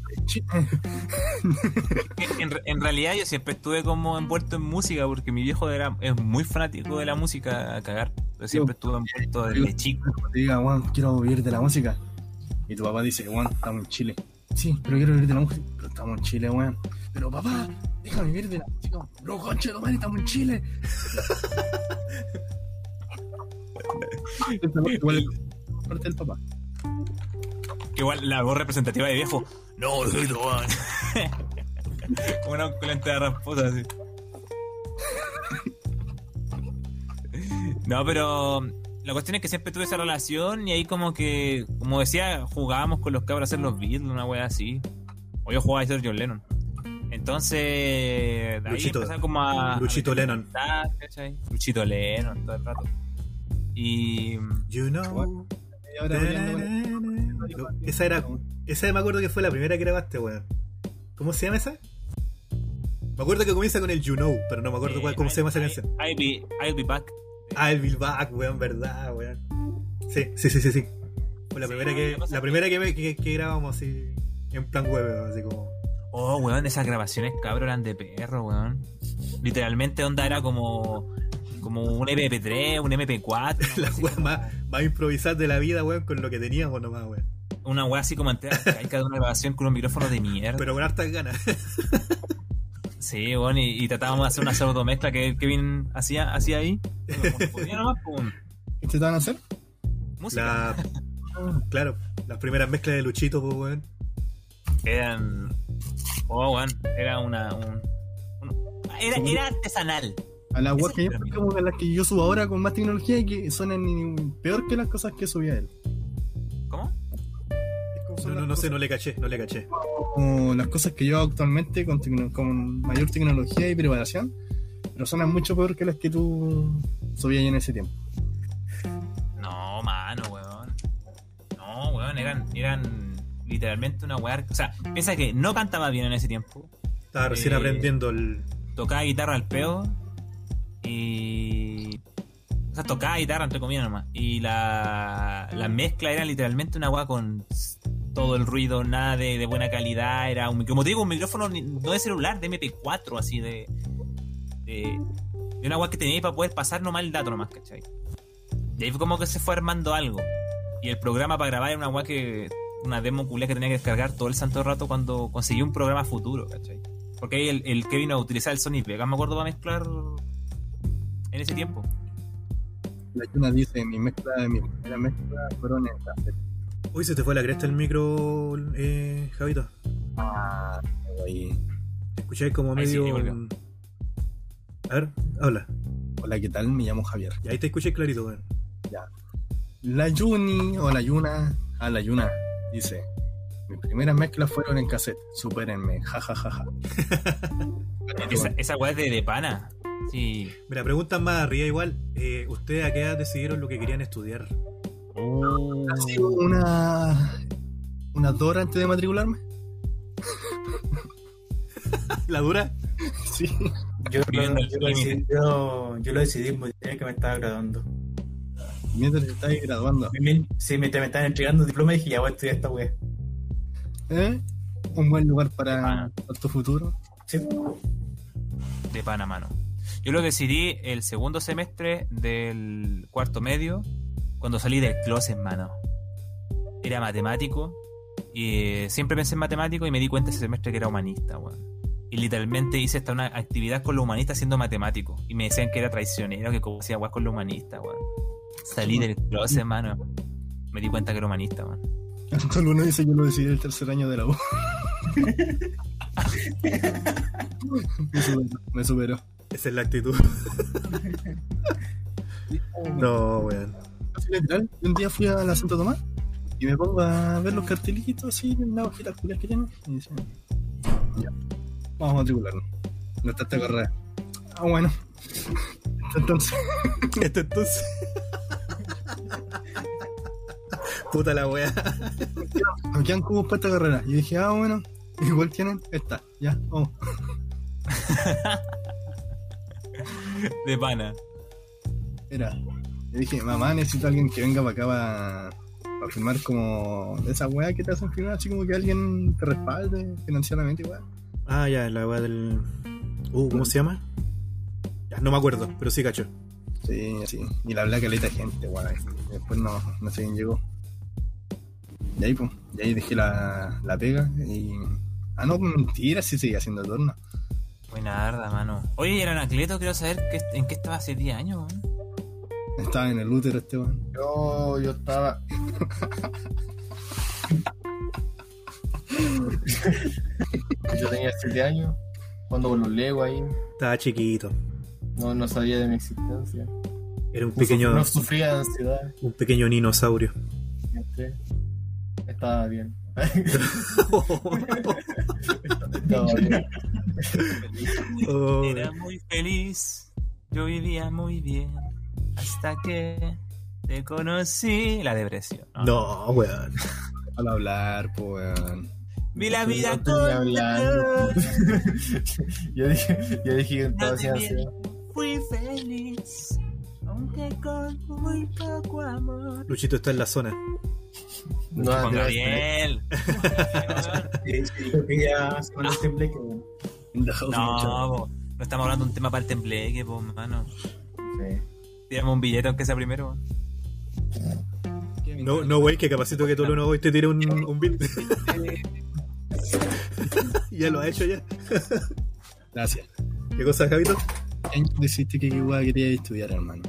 En, re- en realidad yo siempre estuve como envuelto en música porque mi viejo era, es muy fanático de la música a cagar. Yo siempre estuve envuelto desde chico. Diga, Juan, quiero vivir de la música. Y tu papá dice, Juan, estamos en Chile. Sí, pero quiero vivir de la música. Pero estamos en Chile, weón. Pero papá, déjame vivir de la música. Bro, concha, no, estamos en Chile. Igual parte del papá. Que igual la voz representativa de viejo. No, hijito, weón. Como una oculenta de rasposa así. No, pero la cuestión es que siempre tuve esa relación y ahí como que, como decía, jugábamos con los cabros a hacer los beats, una wea así. O yo jugaba a ser John Lennon. Entonces, ahí Luchito. como a... Luchito a Lennon. Luchito Lennon, todo el rato. Y... You know. Esa era. Esa me acuerdo que fue la primera que grabaste, weón. ¿Cómo se llama esa? Me acuerdo que comienza con el You Know, pero no me acuerdo cuál- cómo se llama esa canción. I'll be, I'll be back. Ah, el Bill Back, weón, verdad, weón. Sí, sí, sí, sí, sí. Fue la Sí, primera no, que, la primera que, que, que grabamos así, en plan web, así como. Oh, weón, esas grabaciones cabros eran de perro, weón. Literalmente onda era como como un MP3, un MP4, La weá más, más improvisada de la vida, weón, con lo que teníamos nomás, weón. una weá así como entera arcaica de una grabación con un micrófono de mierda. Pero con hartas ganas. Sí, weón, y, y tratábamos de hacer una pseudo mezcla que Kevin hacía, hacía ahí. Como podía nomás, pum, ¿Qué te van a hacer? música. La, claro, las primeras mezclas de Luchito, pues, weón. Eran. Oh, weón, era una. un- un- era, era artesanal. A que yo la como las que yo subo ahora con más tecnología y que suenan peor que las cosas que subía él. ¿Cómo? No, no, no sé, no le caché, no le caché. como las cosas que yo hago actualmente con, tecno- con mayor tecnología y preparación, pero suenan mucho peor que las que tú subías en ese tiempo. No, mano, weón. No, weón, eran, eran literalmente una weá. O sea, piensa que no cantaba bien en ese tiempo. Estaba recién Eh, aprendiendo el. Tocaba guitarra al pedo. Y. O sea, tocaba guitarra entre comillas nomás. Y la, la mezcla era literalmente una weá con todo el ruido, nada de, de buena calidad. Era un, como te digo, un micrófono no de celular, de MP4, así de. de, de una weá que tenía para poder pasar nomás el dato nomás, ¿cachai? Y ahí fue como que se fue armando algo. Y el programa para grabar era una weá que. Una demo culia que tenía que descargar todo el santo rato cuando conseguí un programa futuro, ¿cachai? Porque ahí el, el Kevin a utilizar el Sony Vegas, me acuerdo, para mezclar en ese tiempo. La Yuna dice, mi mezcla de mi primera mezcla fueron en. Uy, se te fue la cresta el micro, eh, Javito. Ah, ahí. Te escucháis como Ahí sí, medio. volvió. a ver, habla. Hola, ¿qué tal? Me llamo Javier. Y ahí te escuché clarito, weón. La Yuni o la Yuna, ah, la Yuna, dice, mis primeras mezclas fueron en cassette, supérenme, jajajaja. Esa, esa weá es de, de pana. Sí. Mira, preguntan más arriba igual. Eh, ¿Ustedes a qué edad decidieron lo que querían estudiar? ¿Ha sido una, una Dora antes de matricularme? ¿La dura? Sí. Yo, el yo lo decidí, yo, yo lo decidí muy bien que me estaba graduando. Mientras te estás graduando. Sí, mientras me estaban entregando el diploma dije, ya voy a estudiar esta wea. ¿Eh? Un buen lugar para, Ah. para tu futuro. Sí. de pana, mano. Yo lo decidí el segundo semestre del cuarto medio, cuando salí del closet, mano. Era matemático, y eh, siempre pensé en matemático y me di cuenta ese semestre que era humanista, weón. Y literalmente hice hasta una actividad con los humanistas siendo matemático. Y me decían que era traicionero, que como hacía weón con los humanistas, weón. Salí del closet, mano. Me di cuenta que era humanista, weón. Solo uno dice yo lo decidí el tercer año de la U. me, superó, me superó. Esa es la actitud. no, weón. Así literal, un día fui a la Santo Tomás y me pongo a ver los cartelitos así en la hojita culias que tienen y dicen, ya, vamos a matricularnos. No está esta carrera. Ah, bueno. Entonces, Esto entonces. Puta la wea. nos quedan cubos para esta carrera. Y dije, ah, bueno, igual tienen esta, ya, vamos. De pana. Era. Le dije, mamá, necesito a alguien que venga para acá para, para firmar como de esa weá que te hacen firmar, así como que alguien te respalde financieramente, weá. Ah, ya, la wea del. Uh, ¿cómo se llama? Ya, no me acuerdo, pero sí cacho. Sí, así. Y la habla caleta de gente. Y Después no, no sé quién llegó. Y ahí, pues, y ahí dejé la, la pega y. Ah, no, mentira, sí seguía haciendo torno. Buena arda, mano. Oye, y el Anacleto, quiero saber qué- en qué estaba hace 10 años, weón. Estaba en el útero este weón. Yo, yo estaba. yo tenía 7 años, jugando con los Lego ahí. Estaba chiquito. No, no sabía de mi existencia. Era un pequeño. No sufría de ansiedad. Un pequeño dinosaurio. siempre. Estaba bien. Estaba bien. Era muy feliz, yo vivía muy bien, hasta que te conocí. La depresión. ¿no? no, weón. Al hablar, pues weón. Vi la vida con yo dije, yo dije que así. Fui feliz, aunque con muy poco amor. Luchito está en la zona. No, Con Gabriel. No, no estamos hablando de un tema para el tembleque, pues, mano. Sí. Tiramos un billete aunque sea primero. No, no, güey, que capacito que todo uno hoy te tire un, un beat. ya lo ha hecho ya. Gracias. ¿Qué cosa, Javito? ¿Qué año Deciste que qué hueá querías estudiar, hermano.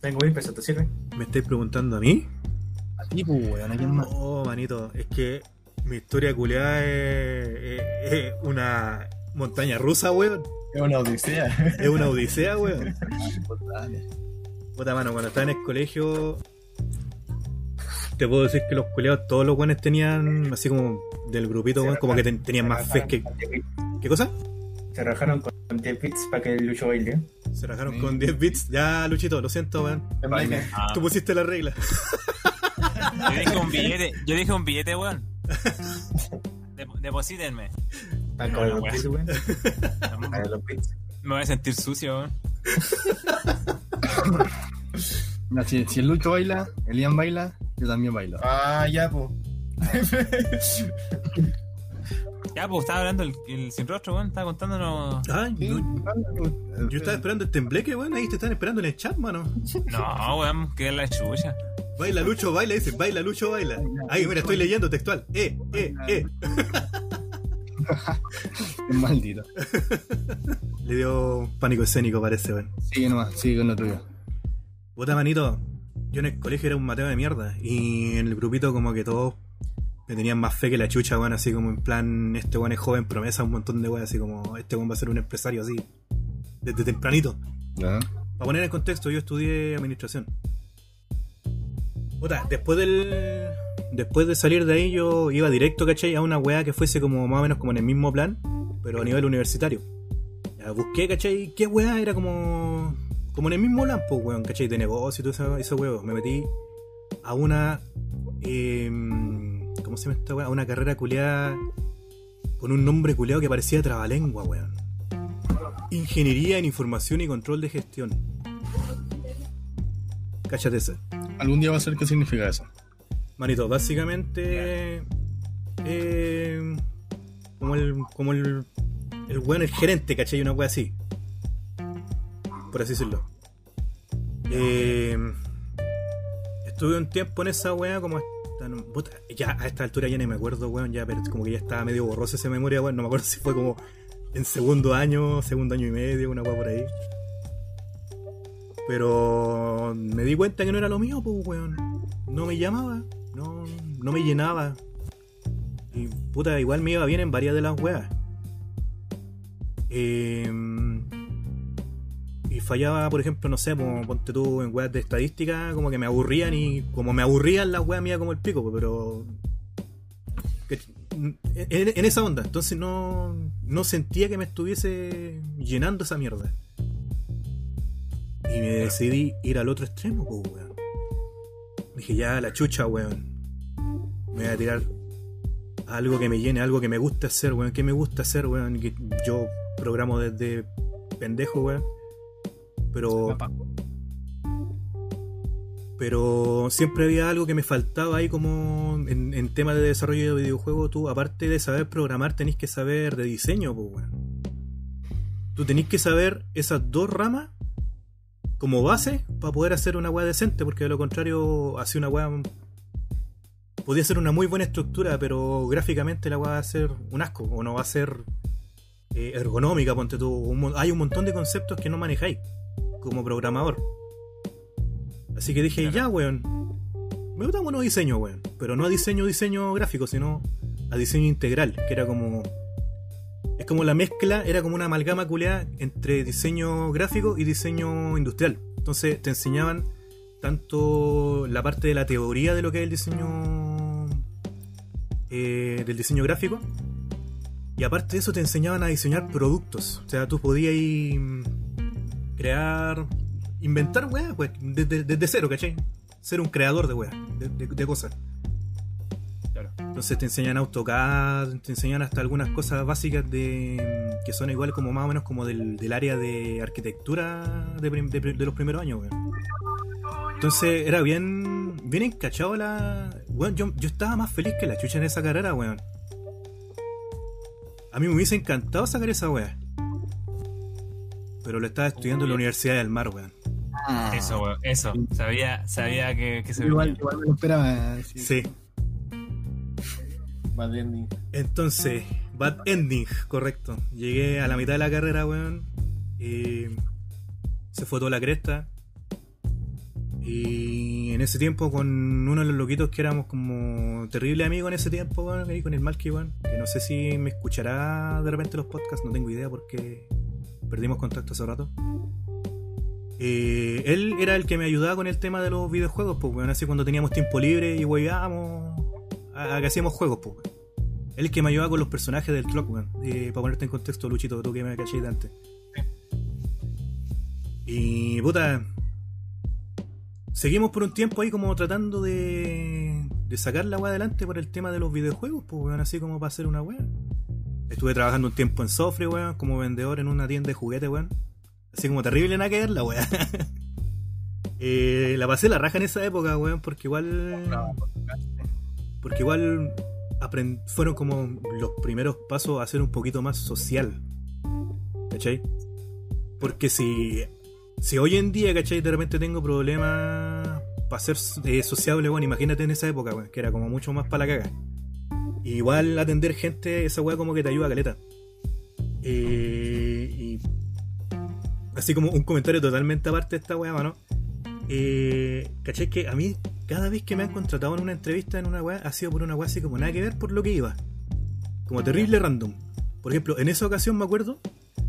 Tengo mil pesos, ¿te sirve? ¿Me estáis preguntando a mí? A ti, pues, weón, ¿a quién más? Oh, manito, es que mi historia culiada es, es- es una montaña rusa, weón. Es una odisea. Es una odisea, weón. Puta mano, cuando estaba en el colegio, te puedo decir que los culiados, todos los weones tenían, así como del grupito, weón, como que ten- tenían más fe que. ¿Qué cosa? Se rajaron con 10 bits para que Lucho baile. Se rajaron Sí. con 10 bits. Ya, Luchito, lo siento, weón. Ah, Tú pusiste la regla. yo dije un billete, yo dije un billete, weón. Dep- Deposítenme. Para No, los weón. bits, weón. Me Para los bits. voy a sentir sucio, weón. Si, si el Lucho baila, el Ian baila, yo también bailo. Ah, ya, po. Ya, pues estaba hablando el, el sin rostro, weón. Estaba contándonos. Ay, Sí, no, baila, yo estaba esperando el tembleque, weón. Ahí te están esperando en el chat, mano. No, weón, que es la chucha. Baila Lucho, baila, dice, baila Lucho, baila. Ahí, mira, estoy leyendo textual. Eh, eh, eh. Es maldito. Le dio pánico escénico, parece, weón. Sigue nomás, sigue con lo tuyo. Puta manito, yo en el colegio era un mateo de mierda. Y en el grupito, como que todos me tenían más fe que la chucha, weón. Así como en plan, este weón es joven, promesa, un montón de weón. Así como, este weón va a ser un empresario así. Desde tempranito. Para poner en contexto, yo estudié administración. Puta, después del. Después de salir de ahí, yo iba directo, ¿cachai? A una weá que fuese como más o menos como en el mismo plan, pero a nivel universitario. Ya, busqué, ¿cachai? ¿Qué weá era como. Como en el mismo plan, pues, weón, ¿cachai? De negocio y todo eso, eso weón. Me metí a una. em, ¿Cómo se llama esta weá? Una carrera culeada. Con un nombre culeado que parecía trabalengua, weón. Ingeniería en Información y Control de Gestión. Cáchate esa. Algún día va a ser qué significa eso. Manito, básicamente. eh, como el. Como el. El weón, el gerente, ¿cachai? Una wea así. Por así decirlo. Eh, estuve un tiempo en esa wea como ya a esta altura ya ni me acuerdo, weón. Ya, pero como que ya estaba medio borrosa esa memoria, weón. No me acuerdo si fue como en segundo año, segundo año y medio, una wea por ahí. Pero me di cuenta que no era lo mío, pues, weón. No me llamaba, no, no me llenaba. Y puta, igual me iba bien en varias de las weas. Eh, y fallaba, por ejemplo, no sé, como ponte tú en weas de estadística, como que me aburrían y como me aburrían las weas mías como el pico, pero. en, esa onda, entonces no, no sentía que me estuviese llenando esa mierda. Y me decidí ir al otro extremo, pues, weón. Dije, ya, la chucha, weón. Me voy a tirar algo que me llene, algo que me guste hacer, weón. Que me gusta hacer, weón. Que yo programo desde pendejo, weón. Pero. Pero siempre había algo que me faltaba ahí como en, en tema de desarrollo de videojuegos. Tú, aparte de saber programar, tenés que saber de diseño, pues. Tú tenés que saber esas dos ramas como base para poder hacer una weá decente, porque de lo contrario, hace una weá. Podría ser una muy buena estructura, pero gráficamente la weá va a ser un asco, o no va a ser eh, ergonómica, ponte tú. Un hay un montón de conceptos que no manejáis como programador. Así que dije, ya, weón. Me gusta bueno diseño, weón. Pero no a diseño, diseño gráfico, sino a diseño integral, que era como. Es como la mezcla, era como una amalgama culeada entre diseño gráfico y diseño industrial. Entonces te enseñaban tanto la parte de la teoría de lo que es el diseño. eh, del diseño gráfico. Y aparte de eso te enseñaban a diseñar productos. O sea, tú podías ir, crear. inventar weas, pues, desde, desde cero, ¿cachai? Ser un creador de weas, de, de- de cosas. Claro. Entonces te enseñan AutoCAD, te enseñan hasta algunas cosas básicas de que son igual como más o menos como del, del área de arquitectura de, prim- de- de los primeros años, weón. Entonces era bien, bien encachado la... Weón, yo, yo estaba más feliz que la chucha en esa carrera, weón. A mí me hubiese encantado sacar esa weá. Pero lo estaba estudiando en la Universidad del Mar, weón. Ah, Eso, weón, eso. Sabía, sabía que, que se igual, venía. igual me lo esperaba. sí. Sí. Bad ending. Entonces, bad ending, correcto. Llegué a la mitad de la carrera, weón. Y se fue toda la cresta. Y en ese tiempo, con uno de los loquitos que éramos como terrible amigos en ese tiempo, weón, ahí con el Malky, weón. Que no sé si me escuchará de repente los podcasts, no tengo idea porque perdimos contacto hace rato. Eh, él era el que me ayudaba con el tema de los videojuegos, pues, weón. Así cuando teníamos tiempo libre y weábamos a, que hacíamos juegos, pues. Él es el que me ayudaba con los personajes del Clock, weón. Eh, para ponerte en contexto, Luchito, tú que me caché de antes. Y puta. Seguimos por un tiempo ahí como tratando de, de sacar la weá adelante por el tema de los videojuegos, pues weón, así como para hacer una weá. Estuve trabajando un tiempo en Sofre, weón, como vendedor en una tienda de juguetes, weón. Así como terrible nada que ver la weá. Eh, la pasé la raja en esa época, weón, porque igual. Porque igual aprend- fueron como los primeros pasos a ser un poquito más social. ¿Cachai? Porque si, si hoy en día, ¿cachai? De repente tengo problemas para ser eh, sociable, bueno, imagínate en esa época, weón, que era como mucho más para la caga. Igual atender gente, esa weá como que te ayuda caleta. Eh, y así como un comentario totalmente aparte de esta weá, mano. Eh, ¿Cachai? Que a mí, cada vez que me han contratado en una entrevista en una weá, ha sido por una weá así como nada que ver por lo que iba. Como terrible random. Por ejemplo, en esa ocasión me acuerdo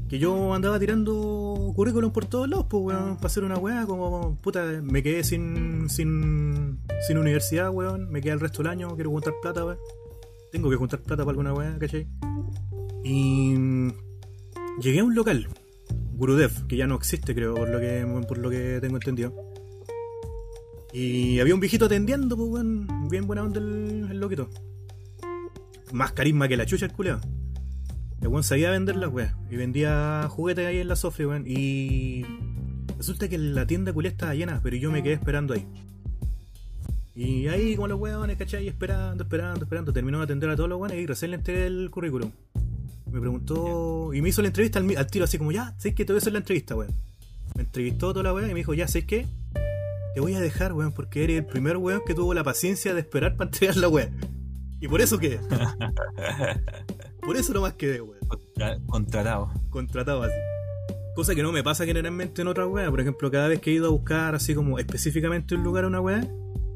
que yo andaba tirando currículum por todos lados, pues weón, para hacer una weá, como puta, me quedé sin, sin, sin universidad, weón, me quedé el resto del año, quiero juntar plata, weón. Tengo que juntar plata para alguna weá, ¿cachai? Y mm, llegué a un local, Gurudev, que ya no existe, creo, por lo que, por lo que tengo entendido. Y había un viejito atendiendo, pues, weón. Bien buena onda el, el loquito. Más carisma que la chucha el culeado. El weón sabía vender las weas. Y vendía juguetes ahí en la Sofre, weón. Y resulta que la tienda culia estaba llena, pero yo me quedé esperando ahí. Y ahí como los weones, ¿cachai? Esperando, esperando, esperando. Terminó de atender a todos los weones y recién le entregué el currículum. Me preguntó y me hizo la entrevista al, tiro así como, ya, ¿sabes qué? Te voy a hacer la entrevista, weón. Me entrevistó toda la weá y me dijo, ya, ¿sabes qué? Te voy a dejar, weón, porque eres el primer weón que tuvo la paciencia de esperar para entregar la weá. Y por eso quedé. por eso nomás quedé, weón. Contra- Contratado. Contratado así. Cosa que no me pasa generalmente en otras weas. Por ejemplo, cada vez que he ido a buscar así como específicamente un lugar a una wea,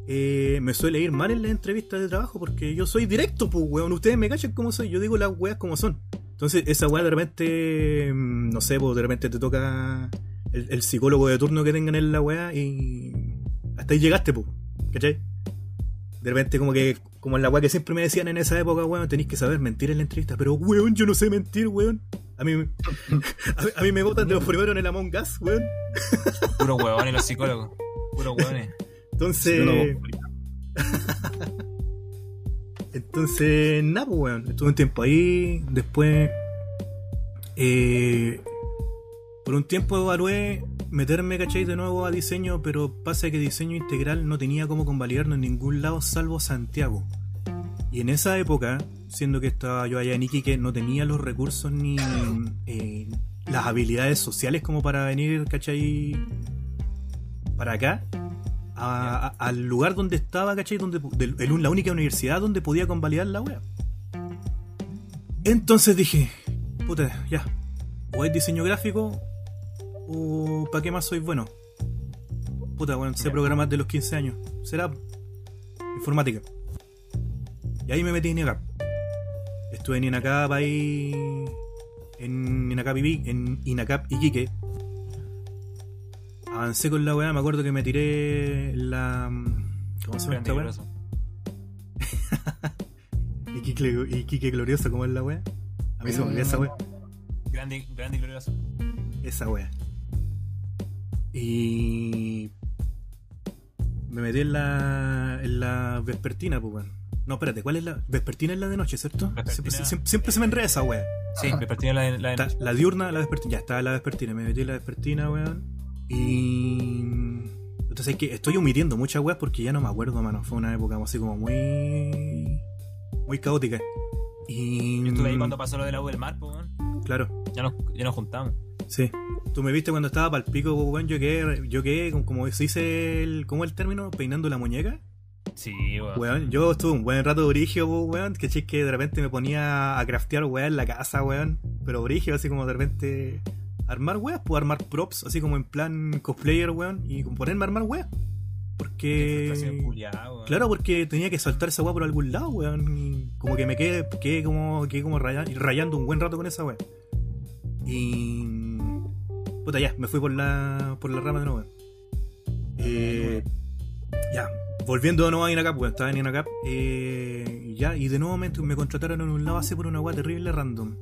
eh, me suele ir mal en las entrevistas de trabajo porque yo soy directo, pues weón. Ustedes me cachan como soy. Yo digo las weas como son. Entonces, esa wea de repente, mm, no sé, pues de repente te toca el, el psicólogo de turno que tengan en la wea y hasta ahí llegaste, pues. ¿Cachai? De repente como que, como en la weá que siempre me decían en esa época, weón, tenéis que saber mentir en la entrevista. Pero, weón, yo no sé mentir, weón. A mí, a a mí me botan de los primeros en el Among Us, weón. Puro huevones los psicólogos. Puro huevones. Entonces... Entonces, nada, pues, weón. Estuve un tiempo ahí. Después, eh, por un tiempo evalué meterme, ¿cachai? De nuevo a diseño, pero pasa que diseño integral no tenía cómo convalidarlo en ningún lado salvo Santiago. Y en esa época, siendo que estaba yo allá en Iquique, no tenía los recursos ni eh, las habilidades sociales como para venir, ¿cachai? Para acá. A- a- al lugar donde estaba, ¿cachai? Donde, el- la única universidad donde podía convalidar la wea. Entonces dije, puta, ya. O es diseño gráfico, o ¿para qué más soy bueno? Puta, bueno, sé programar de los 15 años. Será informática. Y ahí me metí en INACAP. Estuve en INACAP ahí. En INACAP, en INACAP Iquique. Avancé con la weá, me acuerdo que me tiré la. ¿Cómo se llama esta weá? grosso. Iquique, Iquique Gloriosa, ¿cómo es la weá? A mí se me olvidó esa weá. Grande, grande y glorioso. Esa wea. Y. Me metí en la. en la vespertina, pues weón. No, espérate, ¿cuál es la. Vespertina es la de noche, ¿cierto? Siempre, Vespertina. siempre- siempre se me enreda esa wea. Sí, me pertenece la de la de Está la diurna, la vespertina. Ya está la vespertina. Me metí en la vespertina, weón. Y. Entonces es que estoy omitiendo muchas weas porque ya no me acuerdo, mano. Fue una época así como muy. muy caótica. Y. Yo estuve ahí cuando pasó lo de la U del mar, pues, weón. Claro, Ya nos, ya nos juntamos. sí. Tú me viste cuando estaba para el pico, weón. Yo quedé, yo quedé como, como se dice el. ¿Cómo es el término? Peinando la muñeca. Sí, weón. Weón, yo estuve un buen rato de origio, weón. Que che, que de repente me ponía a craftear weón en la casa, weón. Pero origio, así como de repente. Armar weas, puedo armar props, así como en plan cosplayer, weón. Y ponerme a armar weas. Porque. Claro, porque tenía que soltar esa wea por algún lado, weón. Y como que me quedé, quedé como, quedé como raya- rayando un buen rato con esa wea. Y. Puta, ya, me fui por la, por la rama de nuevo, weón. Eh, ya, volviendo de nuevo a Inacap, weón, estaba en Inacap. Eh, y ya, y de nuevo me, me contrataron en un lado así por una weá terrible random.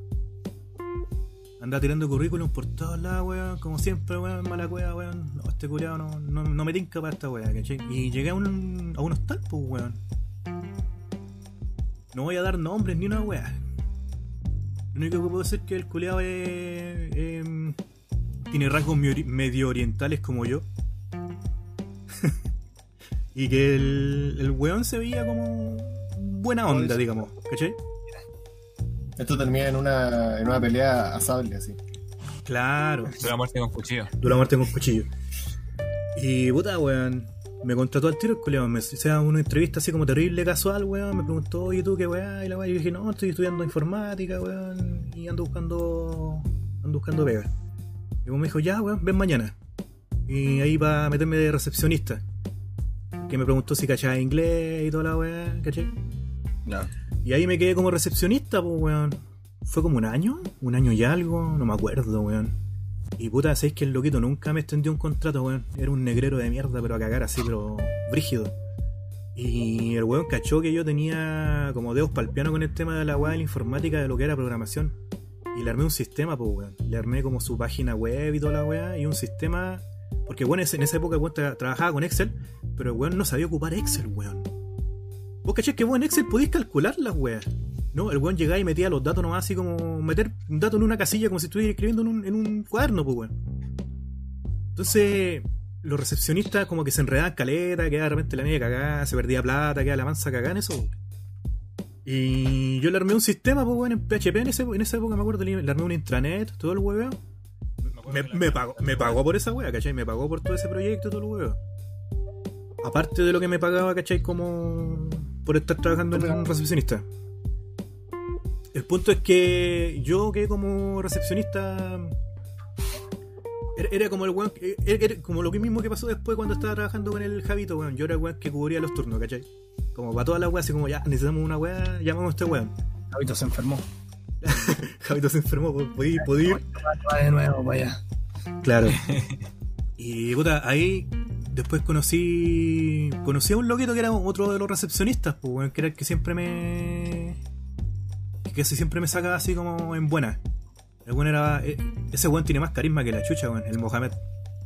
Andaba tirando currículum por todos lados, weón, como siempre, weón, mala weá, weón. No, este culiado no, no, no me tinca para esta weá, ¿cachai? Y llegué a un, a un hostal, pues, weón. No voy a dar nombres ni una weá. Lo único que puedo decir es que el culiado es. em, tiene rasgos medio- medio orientales como yo. y que el, el weón se veía como buena onda, digamos, ¿cachai? Esto termina en una, en una pelea a sable, así. Claro, la muerte con cuchillo. dura muerte con cuchillo. Y puta, weón, me contrató al tiro el culiao, me hizo una entrevista así como terrible, casual, weón, me preguntó, oye tú qué weá, y la weá, y yo dije, no, estoy estudiando informática, weón, y ando buscando, ando buscando pega. Y como me dijo, ya, weón, ven mañana. Y ahí para meterme de recepcionista. Que me preguntó si cachaba inglés y toda la weá, ¿cachai? Y ahí me quedé como recepcionista, pues, weón. Fue como un año, un año y algo, no me acuerdo, weón. Y puta, sabéis que el loquito nunca me extendió un contrato, weón. Era un negrero de mierda, pero a cagar así, pero brígido. Y el weón cachó que yo tenía como dedos para el piano con el tema de la weá de la informática, de lo que era programación. Y le armé un sistema, pues, weón. Le armé como su página web y toda la weá, y un sistema. Porque, bueno, en esa época, weón, tra- trabajaba con Excel, pero el weón no sabía ocupar Excel, weón. Vos cachés que vos en Excel podéis calcular las weas. No, el weón llegaba y metía los datos nomás así como meter un dato en una casilla como si estuviera escribiendo en un, en un cuaderno, pues weón. Entonces, los recepcionistas como que se enredaban caleta, quedaba de repente la media cagada, se perdía plata, quedaba la mansa cagada en eso. weón. Y yo le armé un sistema, pues weón, en PHP en, ese- en esa época me acuerdo, le armé un intranet, todo el hueveo. Me, me pagó, me pagó por esa wea, ¿cachai? Me pagó por todo ese proyecto, todo el huevo. Aparte de lo que me pagaba, ¿cachai? Como por estar trabajando en un recepcionista. El punto es que yo quedé como recepcionista. Era, era como el weón. que- Era, era como lo que mismo que pasó después cuando estaba trabajando con el Javito, weón. Yo era el weón que cubría los turnos, ¿cachai? Como para todas las weas, así como ya necesitamos una wea, llamamos a este weón. Javito se enfermó. Javito se enfermó, po- podí, podí de nuevo. Claro. Y puta, ahí después conocí. Conocí a un loquito que era otro de los recepcionistas, pues, weón, que era el que siempre me. que casi siempre me sacaba así como en buena. El weón era. eh, Ese weón tiene más carisma que la chucha, weón, el Mohamed.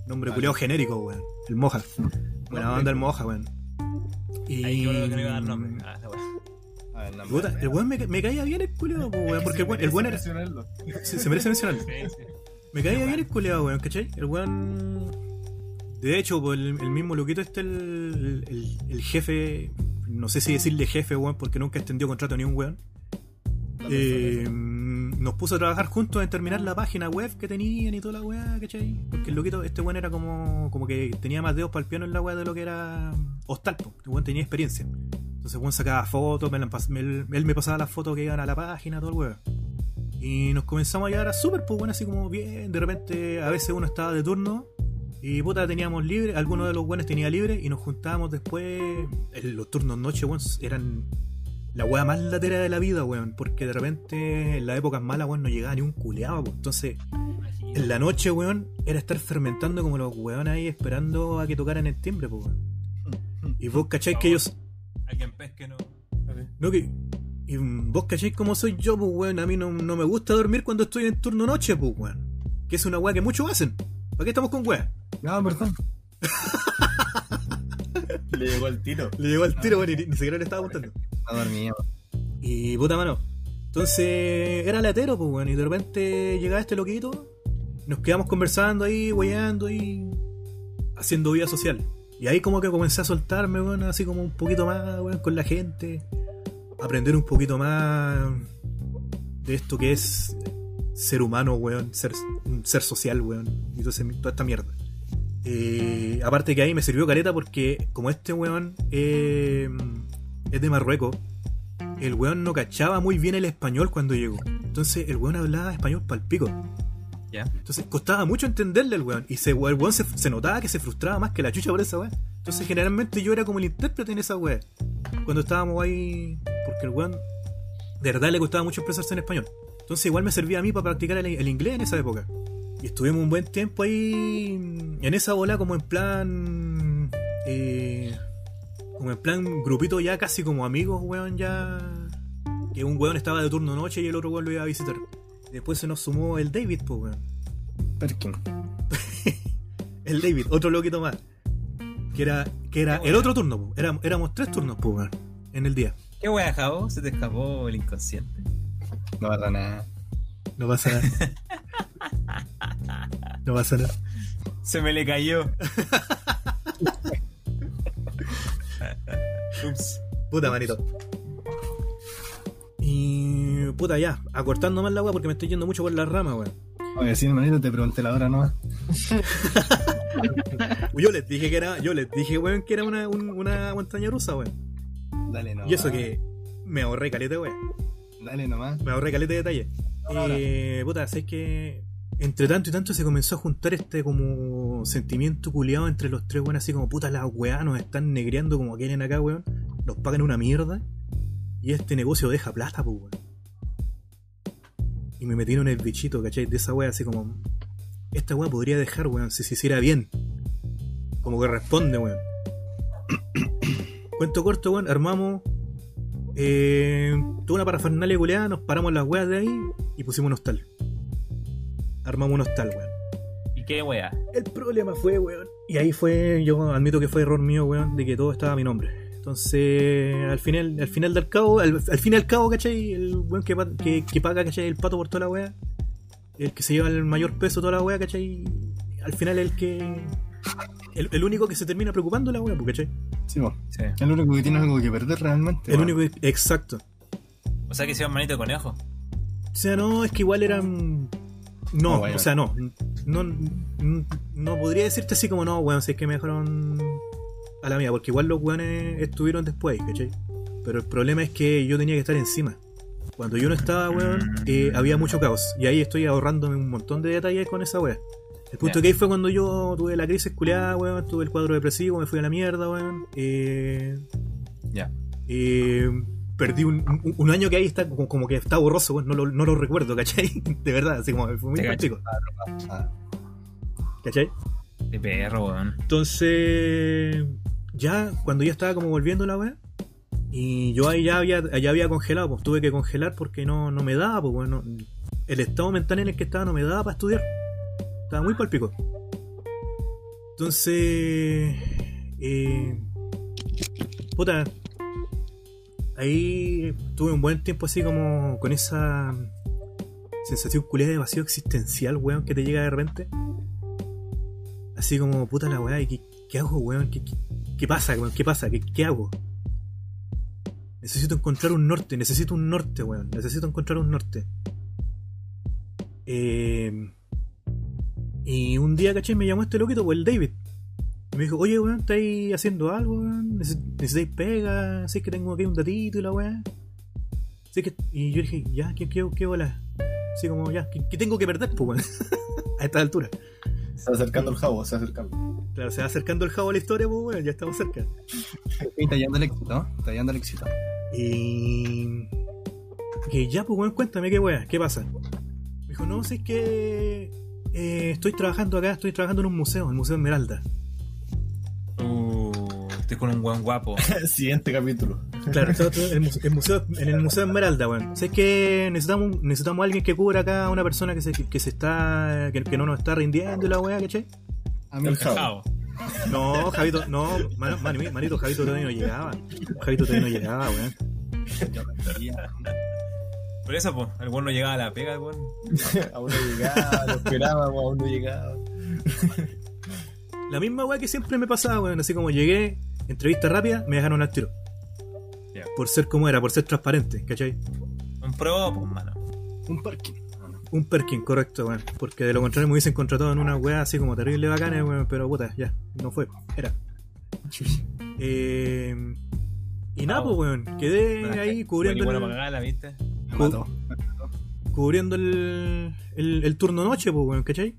Nombre culiao genérico, weón. El Moja. Buena onda el Moja, weón. Y. Ahí yo creo que no iba a dar nombre. Ah, esa weá. A ver, nombre. Puta, el weón me, me caía bien el culiao, pues, weón, porque el weón, el weón era. Se, se merece mencionarlo. Sí, sí. Me caía bien el culeado, weón, ¿cachai? El weón. De hecho, pues, el, el mismo loquito este, el, el, el jefe. No sé si decirle jefe, weón, porque nunca extendió contrato ni un weón. Eh, nos puso a trabajar juntos en terminar la página web que tenían y toda la weá, ¿cachai? Porque el loquito, este weón era como, como que tenía más dedos para el piano en la weá de lo que era hostal, po. El weón tenía experiencia. Entonces weón sacaba fotos, me la me- él me pasaba las fotos que iban a la página, todo el weón. Y nos comenzamos a llevar a súper, pues bueno, así como bien, de repente a veces uno estaba de turno y puta teníamos libre, alguno de los buenos tenía libre y nos juntábamos después, en los turnos noche, weón, eran la wea más latera de la vida, weón, porque de repente en las épocas malas, weón, no llegaba ni un culeado, pues. entonces en la noche, weón, era estar fermentando como los weones ahí esperando a que tocaran el timbre, pues weón. Y vos cacháis que ellos Alguien pesque, no. no, que. Y vos cacháis cómo soy yo, pues, weón. A mí no, no me gusta dormir cuando estoy en turno noche, pues, weón. Que es una weá que muchos hacen. ¿Para qué estamos con weá? No, perdón. Le llegó el tiro. Le llegó al tiro, weón, y ni, ni siquiera le estaba apuntando. No dormía. Y puta mano. Entonces era latero, pues, weón. Y de repente llegaba este loquito. Nos quedamos conversando ahí, weyando y haciendo vida social. Y ahí como que comencé a soltarme, weón, así como un poquito más, weón, con la gente. Aprender un poquito más de esto que es ser humano, weón. Ser, ser social, weón. Y ese- toda esta mierda. Eh, aparte que ahí me sirvió careta porque como este weón eh, es de Marruecos, el weón no cachaba muy bien el español cuando llegó. Entonces el weón hablaba español pal pico. Ya. Entonces costaba mucho entenderle al weón. Y se, el weón se, se notaba que se frustraba más que la chucha por esa weá. Entonces generalmente yo era como el intérprete en esa weá. Cuando estábamos ahí. Porque el weón de verdad le costaba mucho expresarse en español. Entonces igual me servía a mí para practicar el, el inglés en esa época. Y estuvimos un buen tiempo ahí en esa bola como en plan... eh, como en plan grupito ya casi como amigos, weón, ya... Que un weón estaba de turno noche y el otro weón lo iba a visitar. Después se nos sumó el David, pues weón. Perkin. El David, otro loquito más. Que era, que era el otro turno, po. Era- éramos tres turnos, pues weón, en el día. ¿Qué wea, Javo? Se te escapó el inconsciente. No pasa nada. No pasa nada. No pasa nada. Se me le cayó. Ups. Puta manito. Y. Puta, ya. Acortando más la weá porque me estoy yendo mucho por la rama, weón. Oye, sí, hermanito, te pregunté la hora nomás. Yo les dije que era. Yo les dije, weón, que era una, un- una montaña rusa, weón. Dale nomás. Y eso que. Me ahorré calete, weón. Dale nomás. Me ahorré calete de detalle. Eh, puta, sé que. Entre tanto y tanto se comenzó a juntar este como sentimiento culiado entre los tres, weón, así como puta las weá nos están negreando como quieren acá, weón. Nos pagan una mierda. Y este negocio deja plata, pues, weón. Y me metieron el bichito, ¿cachai? De esa weá, así como. Esta weá podría dejar, weón, si se hiciera bien. Como que responde, weón. Cuento corto, weón, armamos. Eh, toda una parafernalia culeada, nos paramos las weas de ahí y pusimos un un hostal, weón. ¿Y qué wea? El problema fue, weón. Y ahí fue, yo admito que fue error mío, weón, de que todo estaba a mi nombre. Entonces, al final, al final del cabo, al, al fin y al cabo, ¿cachai? El weón que, que, que paga, ¿cachai? El pato por toda la wea. El que se lleva el mayor peso toda la wea, ¿cachai? Al final el que. El, el único que se termina preocupando la wea, ¿cachai? Sí, vos. Sí. El único que tiene algo que perder realmente. El único que- Exacto. O sea que hicieron manito de conejo. O sea, no, es que igual eran. No, bueno. o sea, no. No, no. podría decirte así como no, weón, si es que me dejaron a la mía, porque igual los weones estuvieron después, ¿cachai? Pero el problema es que yo tenía que estar encima. Cuando yo no estaba, weón, eh, había mucho caos. Y ahí estoy ahorrándome un montón de detalles con esa wea. El punto que ahí fue cuando yo tuve la crisis culiada, weón, tuve el cuadro depresivo, me fui a la mierda, weón. Eh, Ya. eh, perdí un, un- año que ahí está como, que está borroso, no lo, no lo recuerdo, ¿cachai? De verdad, así como fue muy chico, Ah, ¿cachai? De perro, weón. Entonces, ya cuando ya estaba como volviendo la weá, y yo ahí ya había, ya había congelado, pues tuve que congelar porque no, no me daba, pues bueno, el estado mental en el que estaba no me daba para estudiar. Estaba muy palpico. Entonces, eh, puta, ahí tuve un buen tiempo así como con esa sensación culiada de vacío existencial, weón, que te llega de repente. Así como, puta la weá, ¿y ¿qué, hago, weón? ¿Qué, pasa, weón? ¿Qué pasa? ¿Qué, ¿Qué hago? Necesito encontrar un norte, necesito un norte, weón. Necesito encontrar un norte. Eh, y un día, caché, me llamó este loquito, pues el David. Y me dijo, oye, weón, ¿estáis haciendo algo, weón? ¿Neces- ¿Necesitáis pega? ¿Sé que tengo aquí un datito y la weá? Sé que... Y yo dije, ya, ¿qué, qué, qué bola? Así como, ya, ¿qué, qué tengo que perder, pues, weón? A esta altura. Se está acercando el jabo, se está acercando. Claro, se va acercando el jabo a la historia, pues, weón, ya estamos cerca. y está llegando el éxito, ¿no? Está llegando el éxito. Y. Que ya, pues, weón, cuéntame qué weá, qué pasa. Me dijo, no, sé es que. eh, estoy trabajando acá, estoy trabajando en un museo, el Museo Esmeralda. Estoy con un buen guapo. Siguiente capítulo. Claro, el, muse- el museo, en el Museo Esmeralda, weón. Sé que necesitamos, necesitamos a alguien que cubra acá a una persona que se, que se está. Que, que no nos está rindiendo y la weá, ¿cachai? A mí, El. Jao. No, Javito, no, mano, mano, manito, Javito todavía no llegaba. Javito todavía no llegaba, weón. Por eso, pues, el weón no llegaba a la pega, el weón. aún no llegaba, lo esperábamos, aún no llegaba. La misma weá que siempre me pasaba, weón. Así como llegué, entrevista rápida, me dejaron al tiro. Por ser como era, por ser transparente, ¿cachai? Un pro, pues, mano. Un parking. Un Perkin, correcto, weón. Porque de lo contrario me hubiesen contratado en una weá así como terrible bacana, weón. Pero puta, ya, no fue. Era. Eh, y nada, pues, weón. Quedé ahí cubriendo Bueno, el, cubriendo el, el, el turno noche, pues, weón, ¿cachai?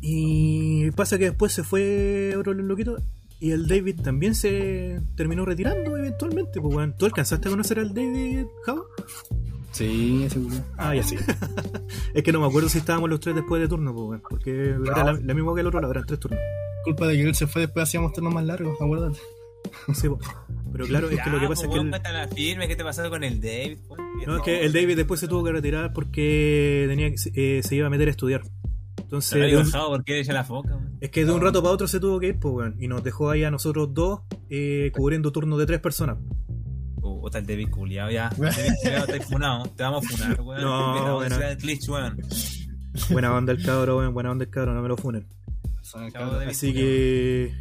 Y pasa que después se fue otro loquito y el David también se terminó retirando eventualmente, pues, weón. ¿Tú alcanzaste a conocer al David, Java? Sí, seguro. Ah, ya sí. es que no me acuerdo si estábamos los tres después de turno, pues, weón. Porque era la, la misma que el otro lado, eran tres turnos. Culpa de que él se fue, después hacíamos turnos más largos, acuérdate. Sí, po. Pero claro, es que lo que pasa es que. el- la firme, ¿qué te pasó con el David? pues? No, es que el David después se tuvo que retirar porque tenía que- eh, se iba a meter a estudiar. Entonces, un- porque echa la foca, es que de un rato para otro se tuvo que ir, pues, weón. Y nos dejó ahí a nosotros dos eh, cubriendo turnos de tres personas. David culiao, ya. David culiao, estáis funado. Te vamos a funar, weón. No, bueno. glitch, weón. Buena onda el cabro, weón. Buena onda el cabro, no me lo funen. Así que.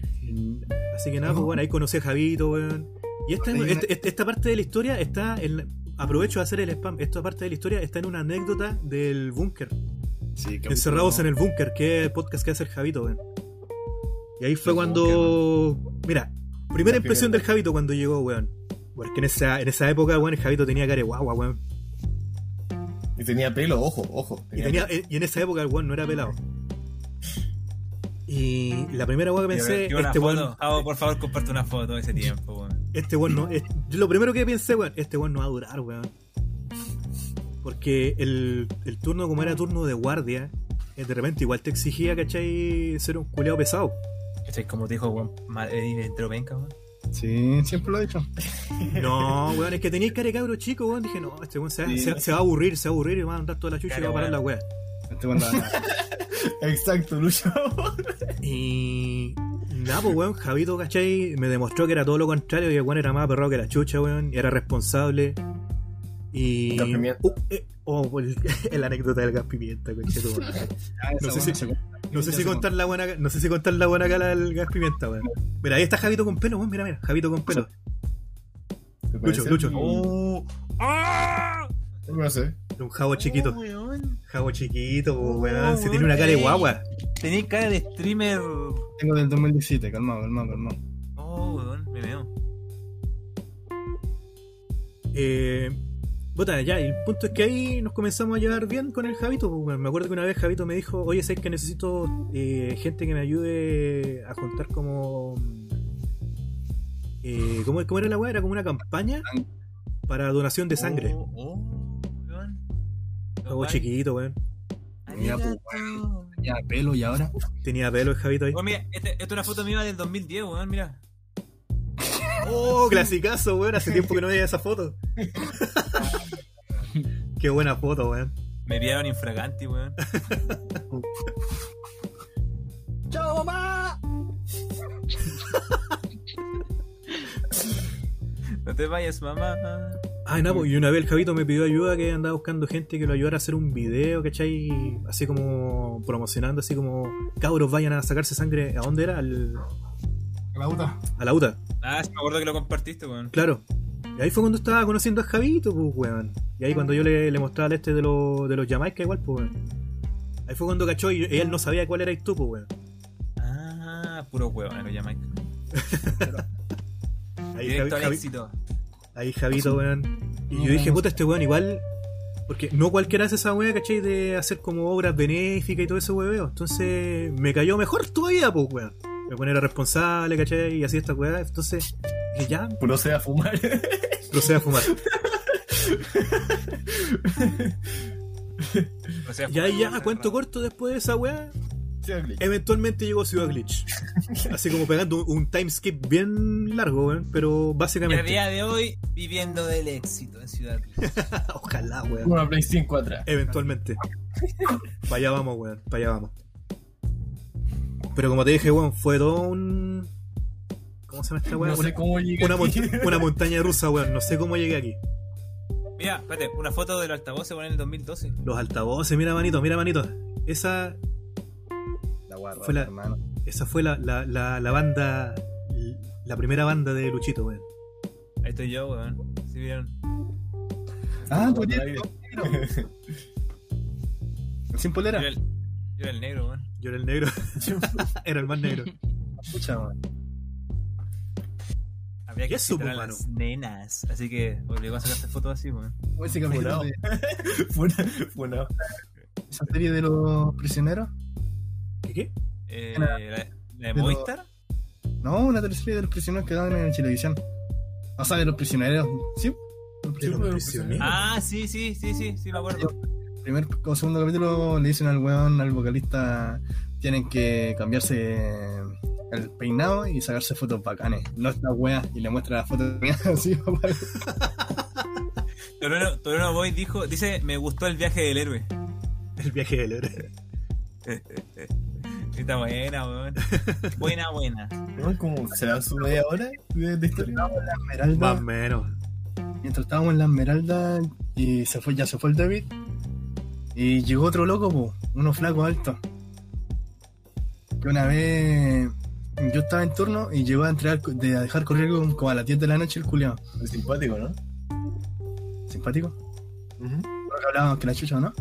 Así que nada, pues, bueno, ahí conocí a Javito, weón. Y esta, esta, esta- esta parte de la historia está en. Aprovecho de hacer el spam. Esta parte de la historia está en una anécdota del búnker. Sí, capítulo- Encerrados en el búnker, que es el podcast que hace el Javito, weón. Y ahí fue El cuando. Mira, primera La impresión primera. del Javito cuando llegó, weón. Porque en esa, en esa época, weón, el Javito tenía cara de guagua, weón. Y tenía pelo, ojo, ojo. Y, tenía, eh, y en esa época el weón no era pelado. Y la primera weón que pensé, este weón. Javo, por favor, comparte una foto de ese tiempo, weón. este weón no. es- yo lo primero que pensé, weón, este weón no va a durar, weón. Porque el, el turno, como era turno de guardia, eh, de repente igual te exigía, ¿cachai? Ser un culeado pesado. ¿Cachai? Como te dijo, weón, eh, entero penca, weón. Sí, siempre lo he dicho. No, weón, es que tenéis cara de cabro chico, weón. Dije, no, este weón se, va- Sí. se- se va a aburrir, se va a aburrir y va a andar toda la chucha y va a parar weón. la wea. Este cuando Exacto, Lucho. Y. Nada, pues, weón, Javito, ¿cachai? Me demostró que era todo lo contrario, que el weón era más perro que la chucha, weón, y era responsable. Y. Gas pimienta. Uh, eh, oh, el, el anécdota del gas pimienta, conchetumare. No sé si- No sé si contar la buena, no sé si contar la buena cala del gas pimienta, weón. Mira, ahí está Javito con pelo, weón, mira, mira, Javito con pelo. ¿Te Lucho? Lucho. ¡Oh! ¡Ah! No sé. Un jabo chiquito. Oh. Jabo chiquito, Oh, weón. Si weón, tiene una cara de guagua. Tenés cara de streamer. Tengo del 2017, calmado, calmado, calmado. Oh, weón, me veo. Eh, puta, ya, y el punto es que ahí nos comenzamos a llevar bien con el Javito. pues. Me acuerdo que una vez Javito me dijo, oye, sé que necesito eh, gente que me ayude a juntar como... Eh, ¿cómo, cómo era la weá? Era como una campaña para donación de sangre. Oh, oh, weón. Algo chiquito, weón. Pues, Ya, pelo y ahora. Tenía pelo el Javito ahí. Oh, mira, este- esta es una foto mía del 2010, weón, mira. ¡Oh, clasicazo, weón! Hace tiempo que no veía esa foto. Qué buena foto, weón. Me pillaron infraganti, weón. ¡Chao, mamá! No te vayas, mamá. Ah, no, pues, y una vez el Javito me pidió ayuda que andaba buscando gente que lo ayudara a hacer un video, ¿cachai? Así como promocionando, así como cabros vayan a sacarse sangre. ¿A dónde era? Al- La UTA. a la UTA, Ah, sí, me acuerdo que lo compartiste, weón. claro. Y ahí fue cuando estaba conociendo a Javito, pues, weón. Y ahí cuando yo le, le mostraba al este de, los de los Jamaica, igual, pues, weón. Ahí fue cuando cachó y él no sabía cuál erais tú, pues, weón. Ah, puro weón, lo llamáis. Ahí, Directo Javi- al Javi- éxito. ahí Javito, weón. Y yo dije, puta, este weón igual. Porque no cualquiera hace esa weá, ¿cachai? De hacer como obras benéficas y todo ese weón. Entonces me cayó mejor todavía, pues, weón. Me pone era responsable, ¿cachai? Y así esta weá. Entonces, dije, ya, Procede a fumar. procede a fumar. O sea, Y ahí fue ya, cerrado. cuento corto después de esa weá. Eventualmente llegó Ciudad Glitch. Así como pegando un, un time skip bien largo, weón. Pero Y a básicamente. día de hoy, viviendo del éxito en Ciudad Glitch. Ojalá, weón. Una Play 5 atrás. Eventualmente. para allá vamos, weón. Para allá vamos. Pero como te dije, weón, fue todo un. ¿Cómo se llama esta weá? No sé una, cómo llegué una aquí. mon- una montaña rusa, weón. No sé cómo llegué aquí. Mira, espérate, una foto del altavoz se pone en el 2012. Los altavoces, mira, manito, mira, manito. Esa, La guarra, Fue la- hermano. esa fue la, la, la, la banda. La primera banda de Luchito, weón. Ahí estoy yo, weón. ¿Sí vieron? Ah, tú eres negro. Sin polera. Yo era el, yo era el negro, weón. Yo era el negro. Era el más negro. Escucha, weón. Había ¿Qué que es a las nenas. Así que obligó a sacarse fotos así, weón. Ese capítulo de Fue una, fue una- esa serie de los prisioneros. ¿Qué qué? Eh, la, la de pero- Movistar. No, una teleserie de los prisioneros que daban en televisión. O sea, de los prisioneros. Sí. Los De prisioneros. Ah, sí, sí, sí, sí, sí, me acuerdo. primer o segundo capítulo le dicen al weón, al vocalista, tienen que cambiarse el peinado y sacarse fotos bacanes. No esta wea y le muestra la foto mía así, papá. Toreno, Toreno Boy dijo, dice, me gustó el viaje del héroe. El viaje del héroe. Está buena, weón. Buena, buena. ¿no? Como será su media hora de, de historia. Estábamos en la Esmeralda, Más o menos. mientras estábamos en la Esmeralda y se fue, ya se fue el David. Y llegó otro loco, po, uno flaco alto. Que una vez yo estaba en turno y llegó a entrar de a dejar correr como, como a las 10 de la noche el culiao. Es simpático, ¿no? Simpático. Porque hablábamos que la chucha, ¿no?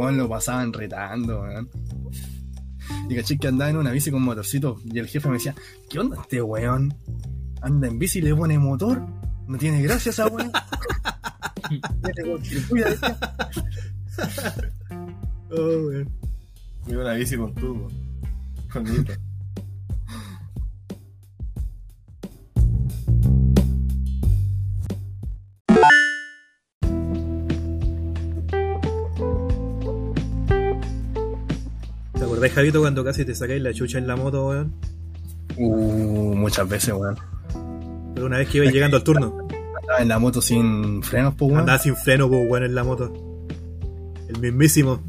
Lo pasaban retando, weón. Y caché que andaba en una bici con motorcito. Y el jefe me decía, ¿qué onda este weón? Anda en bici y le pone motor. No tiene gracia esa weón. Oh, weón. Iba una bici con tubo. Con nitro. ¿Te acordás, Javito, cuando casi te sacáis la chucha en la moto, weón? Uh, muchas veces, weón. Pero una vez que ibas llegando al turno, Andaba en la moto sin frenos, pues, weón. andaba sin freno, pues, weón, en la moto. El mismísimo.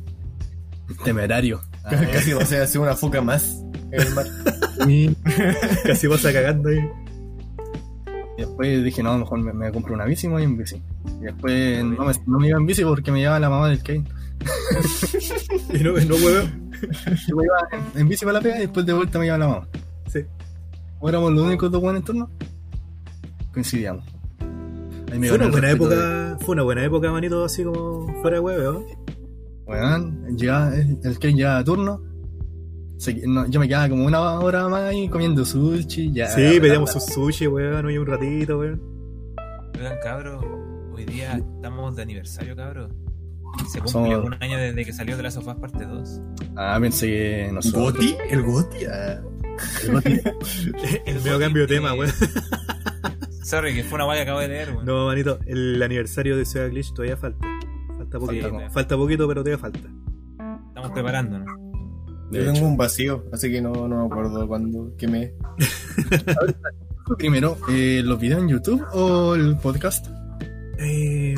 Temerario. Ah, Casi va a ser una foca más en el mar. y Casi pasa cagando ahí. después dije, no, mejor me, me compro una bici y me voy en bici. Y después no me, no me iba en bici porque me llevaba la mamá del Kane. Y no, no, weón. Yo me iba en, en bici para la pega y después de vuelta me llevaba la mamá. Sí. O éramos los únicos dos buenos en turno, coincidíamos. Ahí me Fue una buena época, fue una buena época, manito, así como fuera de huevo, Weón, llegaba, el, el Kane llegaba a turno. se- no, yo me quedaba como una hora más ahí comiendo sushi. Ya, Sí, pedíamos su sushi, weón, hoy un ratito, weón. Oigan, cabros, hoy día estamos de aniversario, cabros. Se cumple Somos- un año desde que salió de las sofás parte 2. Ah, pensé que nosotros. ¿Goti? ¿El Goti? Ah. El Goti. El medio cambio de tema, weón. Sorry, que fue una guay que acabo de leer, weón. No, manito, el aniversario de Ciudad Glitch todavía falta. Falta poquito. Falta. Falta poquito, pero todavía falta. Estamos preparándonos. Yo tengo un vacío, así que no, no me acuerdo cuándo, qué me... fue primero? Eh, ¿Los videos en YouTube o el podcast? Eh,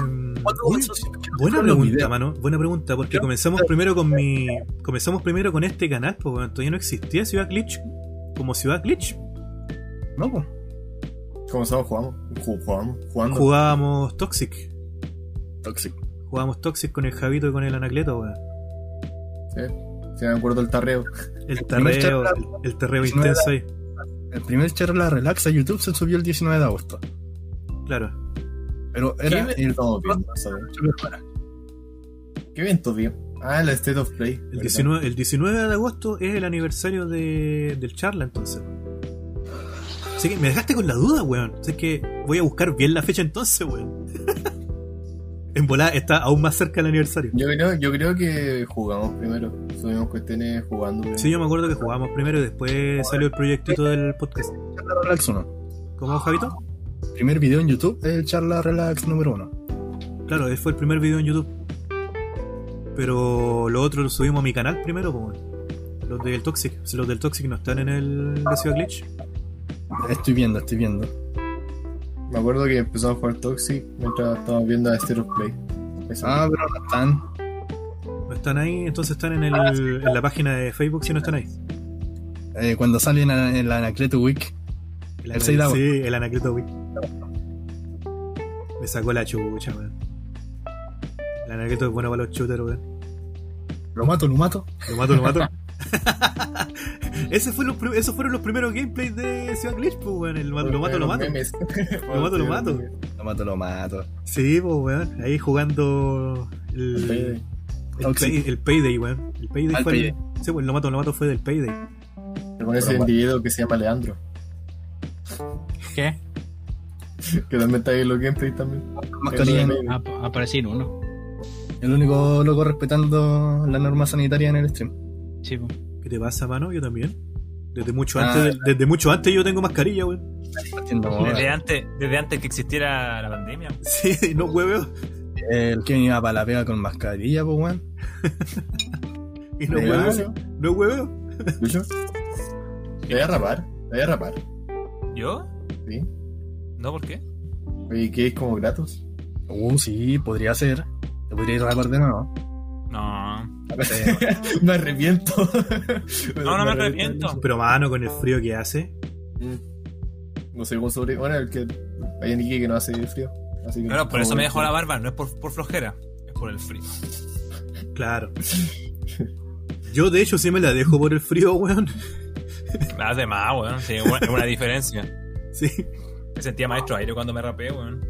Buena pregunta, mano. Buena pregunta, porque comenzamos primero con mi. Comenzamos primero con este canal, weón, todavía no existía Ciudad Glitch como Ciudad Glitch. No, pues. ¿Cómo estamos jugando? Ju- Jugamos, jugando. Jugábamos Toxic. Toxic. Jugábamos Toxic con el Javito y con el Anacleto, weón. Sí, sí, me acuerdo el tarreo. El charla- el, 19 intenso ahí. El primer charla relax a YouTube se subió el 19 de agosto. Claro. Pero ¿Qué era el? ¿sabes? Superpara. ¿Qué evento? Ah, la State of Play. El 19, el 19 de agosto es el aniversario de, del charla, entonces. Así que me dejaste con la duda, weón. Así que voy a buscar bien la fecha entonces, weón. en volada está aún más cerca del aniversario. Yo creo, yo creo que jugamos primero. Subimos cuestiones jugando. primero. Sí, yo me acuerdo que jugábamos primero y después salió el proyectito del podcast. Charla relax 1. ¿Cómo, Javito? Primer video en YouTube es el charla relax número 1. Claro, ese fue el primer video en YouTube. Pero lo otro lo subimos a mi canal primero, pues. Los del Toxic. Si los del Toxic no están en el de Ciudad Glitch. Estoy viendo, estoy viendo. Me acuerdo que empezamos a jugar Toxic mientras estábamos viendo a State of Play. Eso. Ah, pero no están. No están ahí, entonces están en, el, en la página de Facebook si no están ahí. eh, cuando sale en, la- Anacleto Week. El 6 de agosto. Sí, el Anacleto Wii. Me sacó la chucha, weón. El Anacleto es bueno para los shooters, weón. Lo mato, lo mato. Lo mato, lo mato. Ese fue los esos fueron los primeros gameplays de Ciudad Glitch, pues, weón. El mato, lo mato, lo mato. Lo mato, lo mato. Lo mato, lo mato. Sí, pues, weón. Ahí jugando el, El Payday. el, Toxic. pay- el Payday, weón. El Payday fue Payday. el. Sí, pues, lo mato, lo mato fue del Payday. Con ese individuo que se llama Leandro. ¿Qué? Que también está ahí en los gameplays también. Mascarilla. El- Ap- Aparecí en uno. El único loco respetando la norma sanitaria en el stream. Sí, po. ¿Qué te pasa, mano? Yo también. Desde mucho Ah. antes, del- desde mucho antes yo tengo mascarilla, weón. Desde antes, desde antes que existiera la pandemia. Sí, no hueveo. El que iba para la pega con mascarilla, pues, weón. Y no ¿De hueveo. No hueveo. ¿Lucho? ¿Te voy a rapar? ¿Te voy a rapar? ¿Yo? ¿Sí? ¿No? ¿Por qué? Oye, ¿qué es como gratos? Uh, sí, podría ser. Te podría ir a rapar de nuevo. No. me arrepiento. No, no me arrepiento. Pero, mano, con el frío que hace. Mm. No sé cómo sobre. Bueno, el que. Hay en Iquique que no hace frío. Así que Pero por eso me dejó la barba, no es por, por flojera, es por el frío. Claro. Yo, de hecho, sí me la dejo por el frío, weón. Nada de más, weón. Sí, es una, es una diferencia. Sí. Me sentía maestro aire cuando me rapé, weón.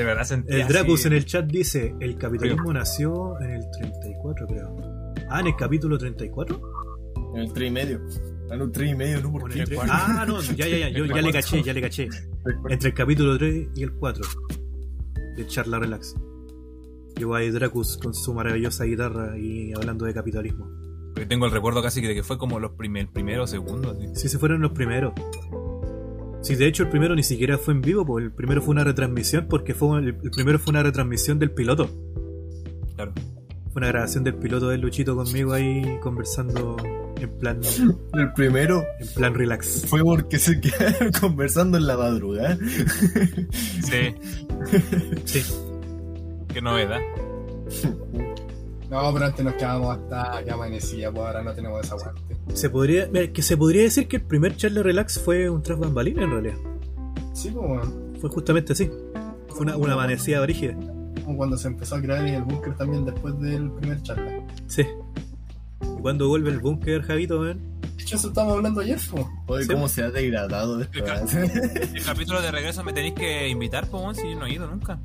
De verdad sentía. El Dracus así- en el chat dice: El capitalismo nació en el 34, creo. Ah, en el capítulo 34. En el 3 y medio. Ah, no, 3 y medio, no, ¿O ¿por en qué? el tre- Ah, no, ya, ya, ya. Yo ya le caché, ya le caché. Entre el capítulo 3 y el 4 de Charla Relax. Llegó ahí Dracus con su maravillosa guitarra y hablando de capitalismo. Porque tengo el recuerdo casi de que fue como los primer, primero o segundo. así. Sí, se fueron los primeros. Sí, de hecho el primero ni siquiera fue en vivo, pues el primero fue una retransmisión porque fue el, el primero fue una retransmisión del piloto. Claro. Fue una grabación del piloto de Luchito conmigo ahí conversando en plan El primero en plan relax. fue porque se quedaron conversando en la madrugada. Sí. Sí. Qué novedad. No, pero antes nos quedábamos hasta que amanecía, pues ahora no tenemos esa aguante. Se podría, mira, que se podría decir que el primer charla relax fue un tras bambalina en realidad. Sí, pues, weón. Fue justamente así. Fue una, una amanecida brígida. Como cuando se empezó a crear el búnker también después del primer charla. Sí. ¿Y cuando vuelve el búnker, Javito, ven? De hecho, eso estábamos hablando ayer, pues. Oye, Sí. cómo se ha degradado esto. ¿eh? El capítulo de regreso me tenéis que invitar, pues, weón, si yo no he ido nunca.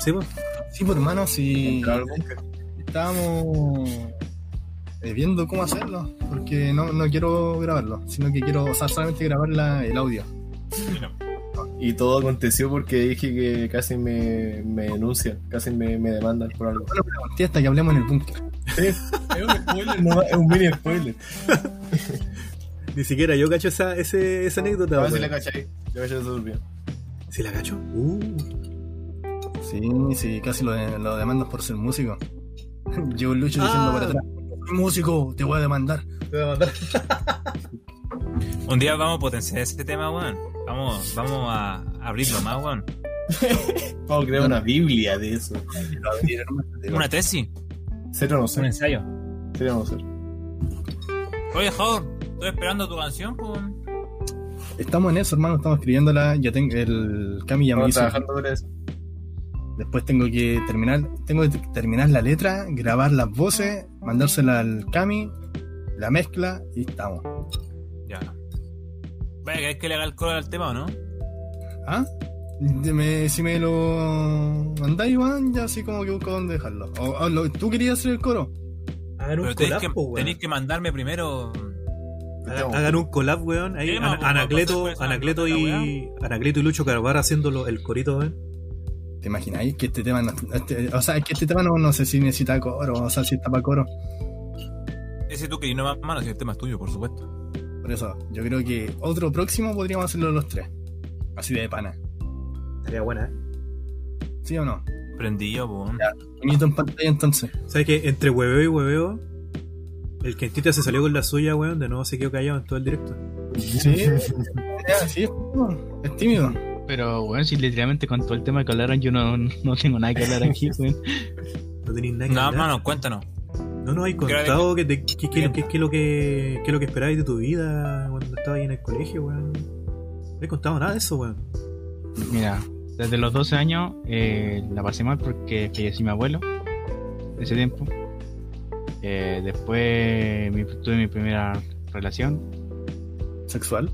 Sí, pues. Sí, pues hermano, si búnker. Estábamos eh, viendo cómo hacerlo, porque no, no quiero grabarlo, sino que quiero, o sea, solamente grabar la- el audio. Y todo aconteció porque dije que casi me, me denuncian, casi me, me demandan por algo. Bueno, pero conté hasta que hablemos en el búnker. Sí, es un spoiler, no, es un mini spoiler. Ni siquiera yo cacho esa, ese, esa anécdota. A ver si la cachai. Yo caché bien. ¿Sí la cacho? Uh. Sí, sí, casi lo, lo demandas por ser músico. Llegó el Lucho diciendo Ah. para atrás, "Soy músico, te voy a demandar. Te voy a mandar. Un día vamos a potenciar este tema, weón. Vamos, vamos a abrirlo más, weón. Vamos a crear una biblia de eso. Una tesis, Cero no un sé. ensayo. Cero no sé. Oye, Jaur, estoy esperando tu canción, pues. Estamos en eso, hermano, estamos escribiéndola. Ya tengo el Cami ya me hizo. trabajando sobre eso. Después tengo que terminar, tengo que terminar la letra, grabar las voces, mandársela al Cami, la mezcla y estamos. Ya. Vaya, ¿querés que le haga el coro al tema o no? ¿Ah? Si me lo mandáis, Iván, ya así como que busco dónde dejarlo. O, o lo- ¿Tú querías hacer el coro? Hagan un Pero tenéis collab, que, po, weón. tenéis que mandarme primero. Hagan, hagan un collab, weón. Ahí, Ana- Anacleto, Anacleto y Anacleto y Lucho Carvar haciéndolo el corito, weón. ¿Te imagináis que este tema no, este- o sea, es que este tema no, no sé si necesita coro, o sea, si está para coro. Ese tú que no más mano, si el tema es tuyo, por supuesto. Por eso, yo creo que otro próximo podríamos hacerlo los tres. Así de pana. Estaría buena, ¿eh? ¿Sí o no? Prendillo, pues. Bonito en pantalla entonces. ¿Sabes que entre hueveo y hueveo, el Quentita se salió con la suya, weón? De nuevo se quedó callado en todo el directo. Sí, sí, es, es tímido. Pero, bueno, si literalmente con todo el tema que hablaron, yo no, no tengo nada que hablar aquí, weón. No tenéis nada que No, hablar. mano, cuéntanos. No nos que- contado que, qué qué es lo que qué es lo que esperabas de tu vida cuando estabas ahí en el colegio, weón. No he contado nada de eso, weón. Mira, desde los 12 años eh, la pasé mal porque falleció mi abuelo en ese tiempo. Eh, después mi- tuve mi primera relación. ¿Sexual?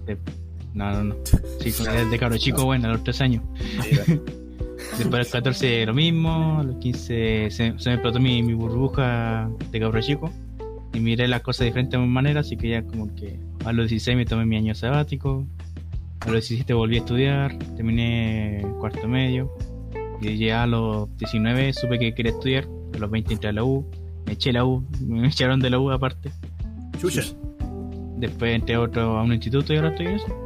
No, no, no. Sí, desde cabro chico, bueno, a los 3 años. Después a los 14 lo mismo, a los 15 se, se me explotó mi, mi burbuja de cabro chico y miré las cosas de diferentes maneras, así que ya como que a los 16 me tomé mi año sabático, a los 17 volví a estudiar, terminé cuarto medio y ya a los 19 supe que quería estudiar, a los 20 entré a la U, me eché la U, me echaron de la U aparte, Chucha. después entré a, otro, a un instituto y ahora estoy en eso.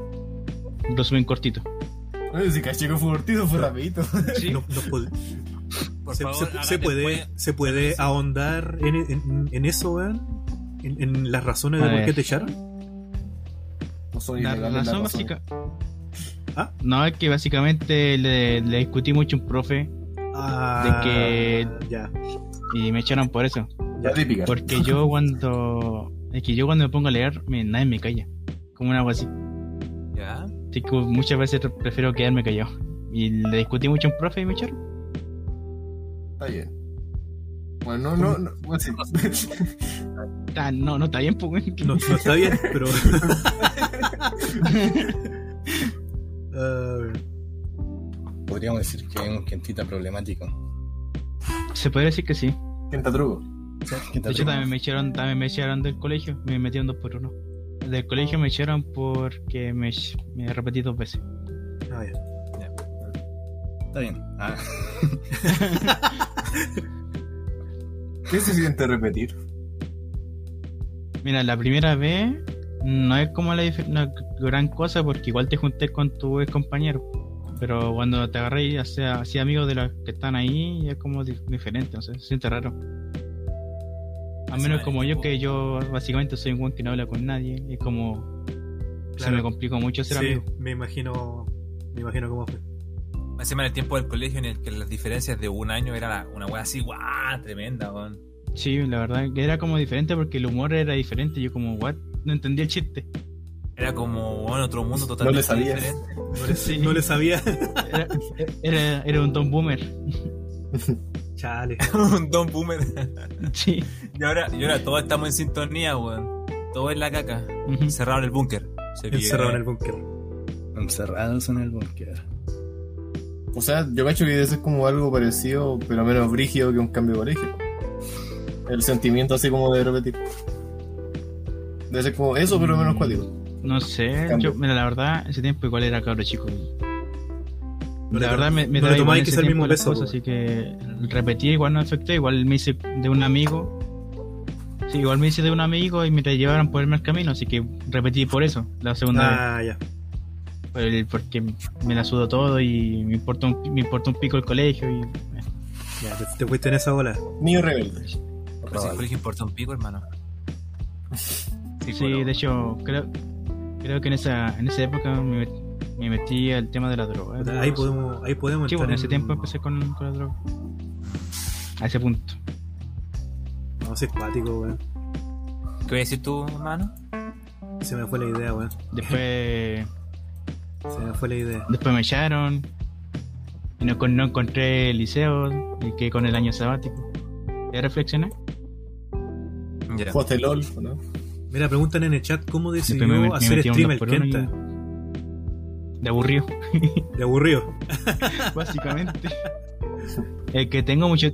Resumen cortito. Oye, si caché que fue cortito, fue rapidito. Sí. No, no se, favor, se- hagan se puede, después- se puede ahondar en, en- en eso, weón. En, en las razones A de por qué te echaron. No soy La razón básica. ¿Ah? No, es que básicamente le, le discutí mucho a un profe Ah, que- Ya. y me echaron por eso. La típica. Porque yo cuando. Es que yo cuando me pongo a leer, me- nadie me calla. Como una agua así. Así que muchas veces prefiero quedarme callado. Y le discutí mucho a un profe y me echaron. Está bien. Bueno, no, no, no. Bueno, sí. Ah, no, no está bien, pues. No, no está bien, pero. Ah, Podríamos decir que es un quentita problemático. Se puede decir que sí. Quinta truco. Quentita De hecho, truco. también me echaron, también me echaron del colegio. Me metieron dos por uno. Del colegio me echaron porque me, me repetí dos veces. ah, ya. Está bien. Ah, ¿Qué se siente repetir? Mira, la primera vez no es como la una gran cosa porque igual te junté con tu ex compañero. Pero cuando te agarré y así, así amigos de los que están ahí, ya es como di- diferente, no sé, se siente raro. A menos como yo, que yo básicamente soy un buen que no habla con nadie. Es como. Se Claro. me complicó mucho ser Sí, amigo. me imagino. Me imagino cómo fue. Encima en el tiempo del colegio en el que las diferencias de un año era una wea así, guau, tremenda, weón. Sí, la verdad que era como diferente porque el humor era diferente. Yo, como, what? No entendía el chiste. Era como bueno, otro mundo totalmente No le sabías. diferente. No le, Sí. no le sabía. Era, era, era un Don Boomer. Chale. Un Don Boomer. Sí. Y ahora, y ahora todos estamos en sintonía, weón. Todo en la caca. Encerrado en el búnker. Encerrado en el búnker. encerrados en el búnker. O sea, yo cacho que eso es como algo parecido, pero menos brígido que un cambio de colegio. El sentimiento así como de repetir. Debe ser como eso, pero menos cuático. No sé, yo, mira, la verdad, ese tiempo igual era cabro chico. No la verdad me, me no en que ese sea el mismo peso, cosas, así que repetir igual no afectó, igual me hice de un amigo. Sí, igual me hice de un amigo y me llevaron por el mal camino, así que repetí por eso, la segunda vez. Ah, ya. Por el- porque me la sudo todo y me importa un, me importa un pico el colegio y... Ya, te, te fuiste en esa ola. Niño rebelde. Pero si el colegio importa un pico, hermano. Sí, de hecho, creo, creo que en esa, en esa época me, me metí al tema de la droga. Ahí podemos, ahí podemos Sí, entrar bueno, en ese en- tiempo empecé con, con la droga. A ese punto. No, es cuático, weón. ¿Qué voy a decir tú, hermano? Se me fue la idea, weón. Después, Se me fue la idea. después me echaron. Y no, con- no encontré el liceo. Y quedé con el año sabático. Ya reflexioné. Ya. Jugaste LOL, ¿o ¿no? Mira, preguntan en el chat cómo decidió hacer stream el Kenta. De aburrido, De aburrido. básicamente. Es que tengo mucho.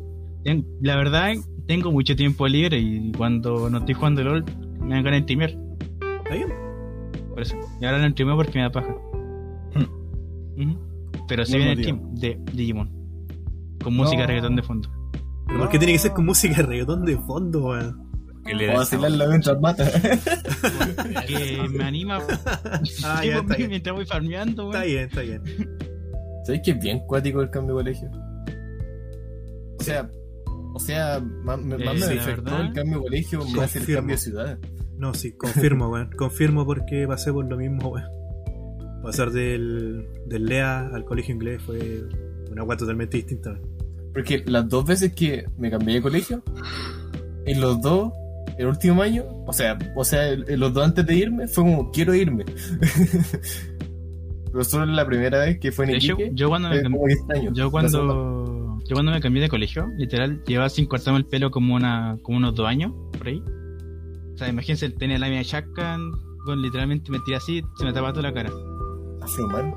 la verdad, tengo mucho tiempo libre. Y cuando no estoy jugando LOL, me dan ganas de streamear. ¿Está bien? Por eso. Y ahora no streameo porque me da paja. Pero sí viene el stream de Digimon. Con música No. reggaetón de fondo. ¿Pero por qué tiene que ser con música de reggaetón de fondo, weón? Que le O vacilarla mientras mata. Que me anima. Ah, Sí, ya, está bien. mientras voy farmeando, Está weón. bien, está bien. ¿Sabes que es bien cuático el cambio de colegio? O sea, o sea, más, me- Eh, más me afectó verdad. el cambio de colegio Sí, más el confirmo. cambio de ciudad. No, sí, confirmo, weón. Confirmo porque pasé por lo mismo, weón. Pasar del, del LEA al colegio inglés fue una weá totalmente distinta. Porque las dos veces que me cambié de colegio, en los dos, el último año, o sea, o sea, los dos antes de irme, fue como, quiero irme. Pero solo la primera vez que fue en De hecho, Iquique, yo cuando me fue como cambié, 10 años. yo cuando, yo cuando me cambié de colegio, literal, llevaba sin cortarme el pelo como una, como unos dos años, por ahí. O sea, imagínense, tenía la media shotgun, bueno, literalmente me tiré así, se me tapaba toda la cara.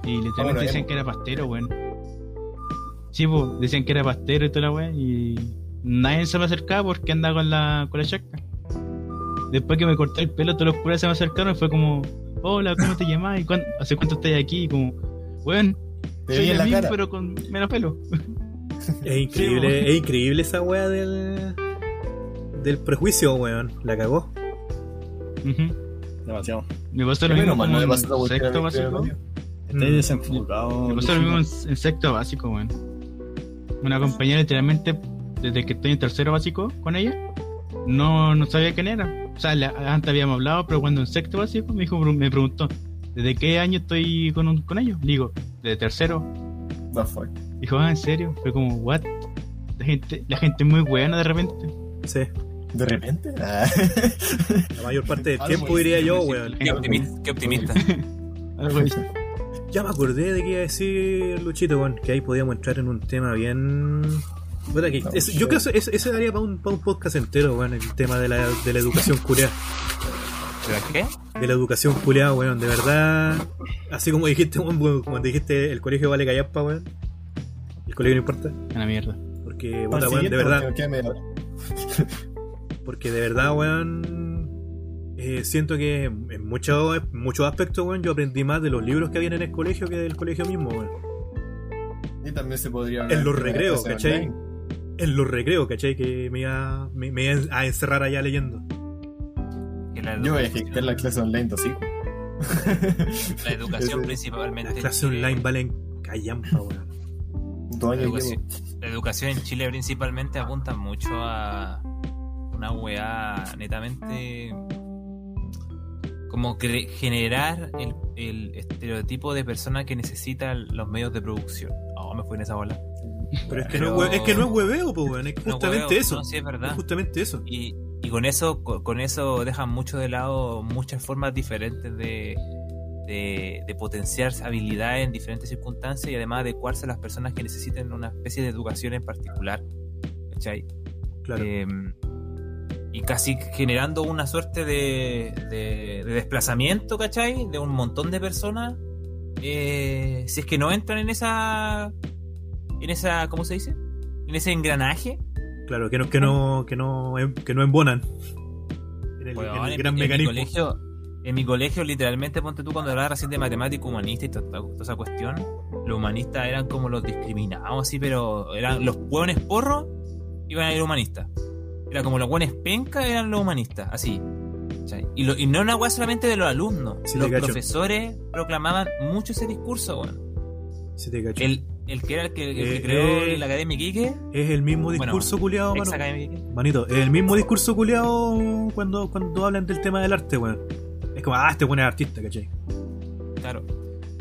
Y literalmente decían que era pastero, weón. Sí, pues, decían que era pastero y toda la weá, y nadie se me acercaba porque andaba con la, con la shotgun. Después que me corté el pelo, todos los curas se me acercaron y fue como, hola, ¿cómo te llamas? ¿Y cuán- ¿Hace cuánto estás aquí? Y como, weón, Te soy el la mismo, pero con menos pelo. Es increíble, es increíble esa weá del. del prejuicio, weón. La cagó. Demasiado. Me pasó lo mismo como no en sexto básico. Estáis desenfocado. Me pasó lo mismo en, en sexto básico, weón. Una compañera literalmente, desde que estoy en tercero básico con ella, no, no sabía quién era. O sea, la- antes habíamos hablado, pero cuando en sexto básico me dijo, me preguntó, ¿desde qué año estoy con, un- con ellos? Le digo, desde tercero. The fuck. Dijo, ah, ¿en serio? Fue como, ¿what? La gente, la gente es muy buena de repente. Sí. ¿De repente? Ah. La mayor parte del tiempo diría yo, sí, weón. Qué optimista. Qué optimista. Algo así. Ya me acordé de que iba a decir Luchito, weón, que ahí podíamos entrar en un tema bien. Puta que- No, es- sí. yo creo que eso, eso daría para un, pa' un podcast entero, weón, el tema de la, de la educación culiada. ¿Pero qué? De la educación culiada, weón, de verdad. Así como dijiste, weón, weón, como dijiste, el colegio vale callampa, weón. El colegio no importa. Una mierda. Porque, Para weón, de verdad. porque de verdad, weón. eh, siento que en muchos muchos aspectos, weón, yo aprendí más de los libros que había en el colegio que del colegio mismo, weón. Y también se podría hablar En los de la recreos, ¿cachai? online. En los recreos, ¿cachai? Que me iba, me, me iba a encerrar allá leyendo. La Yo voy a ejecutar la clase online, hijos. La educación principalmente. Las en clases Chile- online valen callampa, weón. Dos La años educación, la educación en Chile principalmente apunta mucho a una weá netamente como cre- generar el, el estereotipo de persona que necesita los medios de producción. Oh, me fui en esa bola. Pero es que, Pero- No, es es que no es hueveo, pues, weón. Es No, justamente hueveo, eso. no, sí, es es verdad. justamente eso. Y, y con eso co- con eso dejan mucho de lado muchas formas diferentes de, de, de potenciar habilidades en diferentes circunstancias y además adecuarse a las personas que necesiten una especie de educación en particular. ¿Cachai? Claro. Eh, y casi generando una suerte de, de- de desplazamiento, ¿cachai? De un montón de personas. eh, si es que no entran en esa. En esa. ¿Cómo se dice? En ese engranaje. Claro, que no, que no, que no, que no embonan. En el, Weón, en el en, gran mi- en mi mecanismo. colegio, en mi colegio, literalmente, ponte tú cuando hablaba recién de matemática humanista y toda, toda esa cuestión, los humanistas eran como los discriminados, así, pero eran los hueones porros iban a ir humanistas. Era como los hueones penca eran los humanistas, así. Y, lo- y no una hueá solamente de los alumnos, Sí, los profesores proclamaban mucho ese discurso, weón. Si te cacho. El, el que era el que, el que Eh, creó eh, la Academia Iquique, Es el mismo Bueno, discurso culiado, ex mano. Manito, es el mismo discurso culiado cuando, cuando hablan del tema del arte, weón. Es como, ah, este weón es artista, ¿cachai? Claro.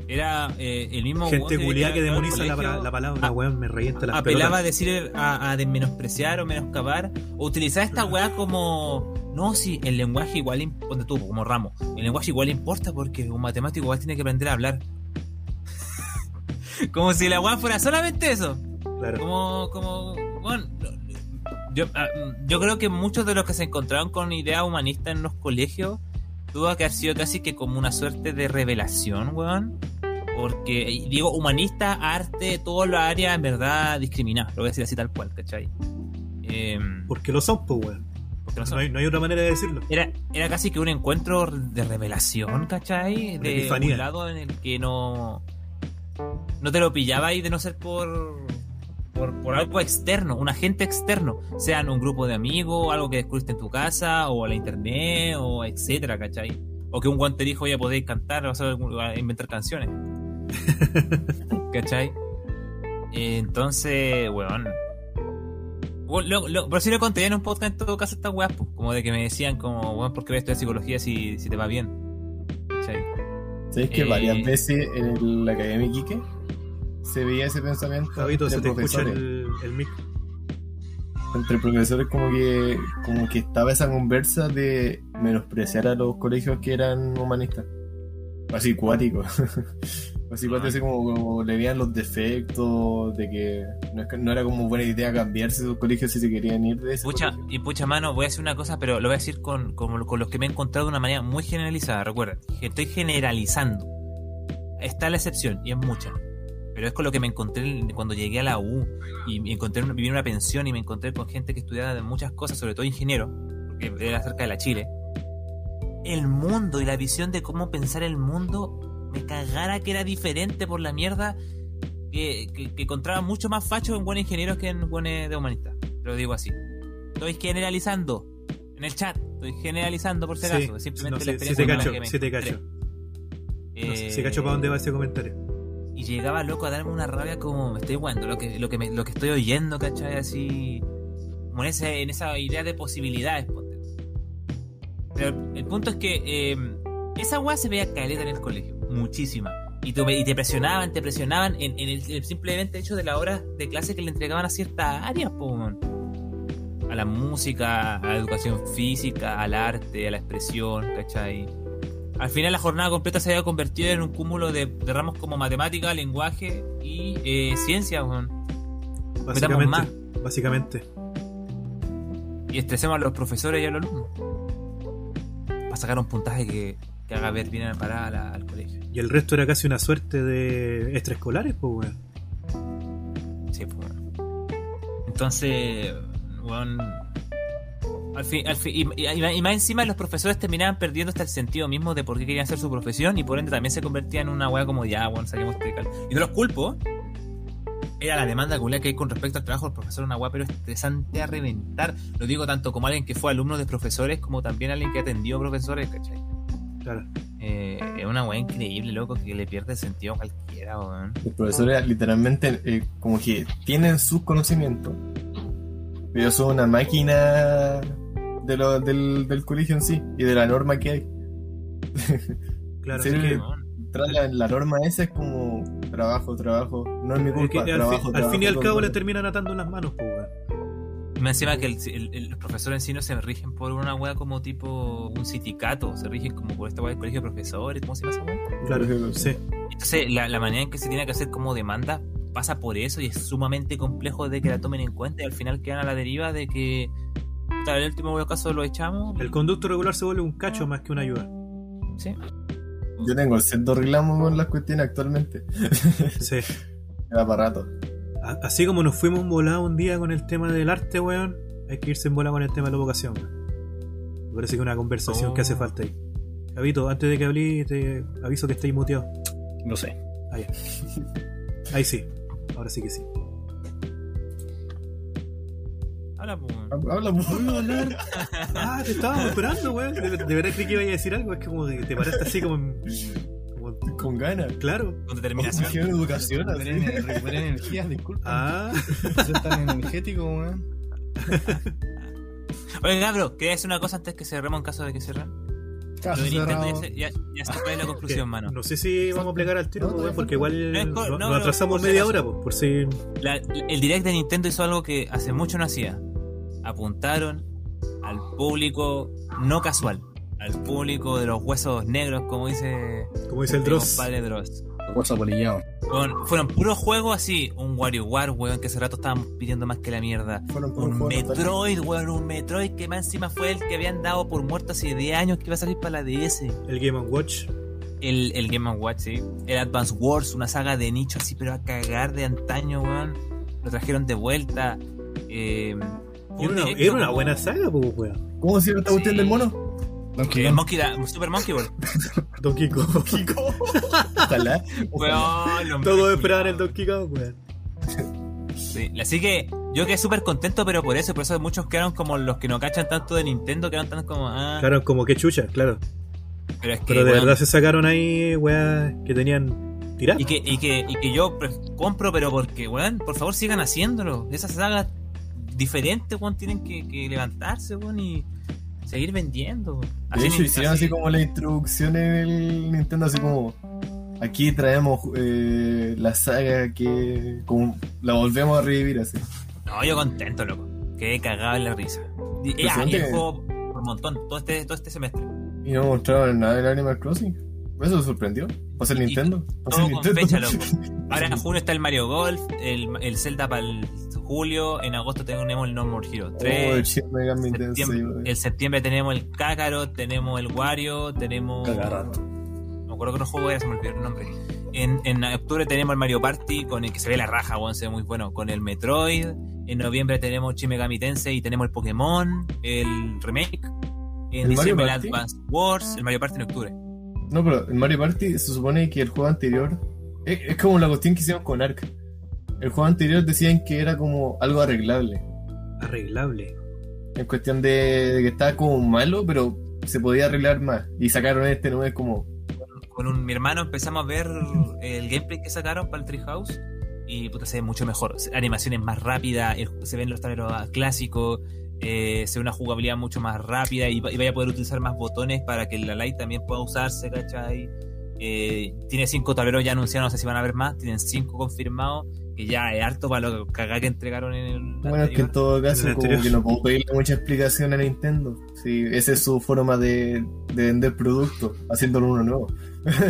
Era eh, el mismo Gente culiada que el demoniza la, colegio, la palabra, weón, me revienta las apelaba a decir a, a de menospreciar o menoscabar o utilizar esta weá como no si el lenguaje igual ponte tú como ramo el lenguaje igual importa porque un matemático igual tiene que aprender a hablar como si la weá fuera solamente eso Claro. como como bueno yo, ah, yo creo que muchos de los que se encontraron con ideas humanistas en los colegios tuvo que haber sido casi que como una suerte de revelación weón porque digo humanista, arte, todas las áreas en verdad discriminadas, lo voy a decir así tal cual, ¿cachai? Em, Porque lo son, pues, weón. porque no hay, no hay otra manera de decirlo. era, era casi que un encuentro de revelación, ¿cachai? De un lado en el que no no te lo pillaba y de no ser por, por por algo externo, un agente externo, sean un grupo de amigos, algo que descubriste en tu casa o a la internet o etcétera, ¿cachai? O que un guante dijo ya podéis cantar algún- a inventar canciones. ¿Cachai? Entonces, weón. Bueno, lo- lo- pero si lo conté en un podcast en todo caso esta weá, pues, como de que me decían como, weón, ¿por qué voy a estudiar psicología si, si te va bien? ¿Cachai? ¿Sabes que Eh, varias veces en el- la Academia Iquique se veía ese pensamiento Javito, se te escucha el mic. entre profesores como que como que estaba esa conversa de menospreciar a los colegios que eran humanistas. Así cuáticos. Así cuáticos, así como, como le veían los defectos, de que no, es no era como buena idea cambiarse esos colegios si se querían ir de ese Pucha, colegio. y pucha mano, voy a decir una cosa, pero lo voy a decir con, con, con los que me he encontrado de una manera muy generalizada. Recuerden, que estoy generalizando. Está la excepción, y es mucha. Pero es con lo que me encontré cuando llegué a la U y me encontré viví en una pensión y me encontré con gente que estudiaba de muchas cosas, sobre todo ingeniero, porque era cerca de la Chile. El mundo y la visión de cómo pensar el mundo me cagara que era diferente por la mierda que, que, que encontraba mucho más fachos en buenos ingenieros que en buenos de humanistas. Lo digo así. Estoy generalizando. En el chat, estoy generalizando por si Sí. Simplemente no, la experiencia sí te cacho, que me sí te cacho. No Eh, si cacho para dónde va ese comentario. Y llegaba loco a darme una rabia como me estoy jugando, lo que, lo que, me- lo que estoy oyendo, ¿cachai? Así. Como en, ese- en esa idea de posibilidades, ponte. Pero el punto es que eh, esa weá se veía caleta en el colegio, muchísima. Y te, y te presionaban, te presionaban en, en el, el simplemente hecho de la hora de clase que le entregaban a ciertas áreas, po. A la música, a la educación física, al arte, a la expresión, ¿cachai? Al final la jornada completa se había convertido en un cúmulo de, de ramos como matemática, lenguaje y eh, ciencia, weón. Metamos más Básicamente. Básicamente. y estresemos a los profesores y a los alumnos. Para sacar un puntaje que, que haga ver bien parada a la- al colegio. Y el resto era casi una suerte de extraescolares, pues, weón. Sí, pues, bueno. Entonces, weón, al fin, al fin- y, y- y más encima los profesores terminaban perdiendo hasta el sentido mismo de por qué querían hacer su profesión y por ende también se convertía en una weá como ya, weón, saquemos este cal. Y no los culpo. Era la demanda que hay con respecto al trabajo del profesor, una weá pero estresante a reventar. Lo digo tanto como alguien que fue alumno de profesores como también alguien que atendió profesores, ¿cachai? Claro. Eh, es una weá increíble, loco, que le pierde sentido a cualquiera, weón. Los profesores literalmente eh, como que tienen sus conocimientos, pero son una máquina de lo- del, del colegio en sí y de la norma que hay. Claro. Sí, que- la, la norma esa es como trabajo, trabajo, no es mi es que culpa, al, fin- trabajo, al trabajo, fin y al cabo le terminan atando las manos, pues, weón. Más encima que el- el- el- los profesores en sí no se rigen por una wea como tipo un sindicato, se rigen como por esta wea del colegio de profesores, ¿cómo se llama esa wea? Claro, sí. Entonces, la, la manera en que se tiene que hacer como demanda pasa por eso y es sumamente complejo de que la tomen en cuenta y al final quedan a la deriva de que en el último caso lo echamos. El conducto regular se vuelve un cacho más que una ayuda. Sí. Yo tengo el cierto reclamo con las cuestiones actualmente. Sí. Era para rato. Así como nos fuimos volados un día con el tema del arte, weón, hay que irse en bola con el tema de la vocación. Me parece que es una conversación Oh. que hace falta ahí. Javito, antes de que hablé, te aviso que estáis muteado. No sé. Ahí. Ahí sí. Ahora sí que sí. Habla, pues. Habla mucho. Ah, te estábamos esperando, weón. De, de verdad creí que iba a decir algo. Es que como que te paraste así como en. Con ganas. claro. Con determinación. Quiero educación, así. Recuperé, recuperé energía, disculpa. Ah, Yo tan energético, weón. Oye, Gabro, quería decir una cosa antes que cerremos en caso de que cierren. Caso ya, se- ya, ya se fue la conclusión, mano. no sé si vamos a plegar al tiro, No, weón, porque igual No es nos no, atrasamos media hora, por si. La- el direct de Nintendo hizo algo que hace mucho no hacía. Apuntaron al público no casual, al público de los huesos negros, como dice Como dice el Dross. Dross. Hueso apolillado. Weón, fueron puros juegos así, un WarioWare, weón, que hace rato estábamos pidiendo más que la mierda. Fueron Un Metroid, weón, un Metroid que más encima fue el que habían dado por muerto hace 10 años que iba a salir para la DS. El Game Watch. El, el Game Watch, sí. El Advance Wars, una saga de nicho así, pero a cagar de antaño, weón. Lo trajeron de vuelta. Eh, Era un una, directo era una como- buena saga, pues, weón. ¿Cómo se llama esta cuestión del mono? Eh, Monkey Da- Super Monkey Ball. Donkey Kong. Ojalá. Weón, los Todos memes esperaban el. Donkey Kong, weón. Sí, así que yo quedé súper contento, pero por eso, por eso muchos quedaron como los que no cachan tanto de Nintendo, quedaron tan como, ah, Claro, como que chucha, claro. pero es que, Pero de weón, verdad se sacaron ahí, weas, que tenían tiradas. y que, y que, y que yo compro, pero porque, weón, por favor sigan haciéndolo. Esas sagas diferentes, weón, tienen que, que levantarse, weón, y seguir vendiendo. weón. De hecho, hicieron así como la introducción en el Nintendo, así como aquí traemos eh, la saga que como la volvemos a revivir así. No, yo contento, loco. Quedé cagado en la risa. Y, Pero ah, y el juego por un montón, todo este, todo este semestre. Y no mostraron nada en Animal Crossing. Eso me sorprendió. ¿Pasa el Y- Nintendo? ¿Pasa Todo el con Nintendo? fecha, loco. Ahora en junio está el Mario Golf, el, el Zelda para el julio, en agosto tenemos el No More Oh, el 3. Shin Megami Tensei, septiembre, el septiembre tenemos el Kakarot, tenemos el Wario, tenemos. Kakarot. No me acuerdo que no juego era, se me olvidó el nombre. En, en octubre tenemos el Mario Party, con el que se ve la raja, weón, se ve muy bueno. Con el Metroid. En noviembre tenemos Shin Megami Tensei y tenemos el Pokémon, el remake. En ¿El Mario diciembre el? Advance Wars, el Mario Party en octubre. No, pero en Mario Party se supone que el juego anterior. Es, es como la cuestión que hicimos con Ark. El juego anterior decían que era como algo arreglable. Arreglable. En cuestión de, de que estaba como malo, pero se podía arreglar más. Y sacaron este, no es como. con un, mi hermano empezamos a ver el gameplay que sacaron para el Treehouse y puta, se ve mucho mejor. Animaciones más rápidas, se ven los tableros clásicos, eh, se ve una jugabilidad mucho más rápida y, va- y vaya a poder utilizar más botones para que la Lite también pueda usarse, ¿cachai? Eh, tiene cinco tableros ya anunciados, no sé si van a ver más, tienen cinco confirmados, que ya es harto para lo cagá que entregaron en el Bueno, es que en todo caso, El como anterior. que no puedo pedirle mucha explicación a Nintendo. Sí, esa es su forma de, de vender productos, haciéndolo uno nuevo.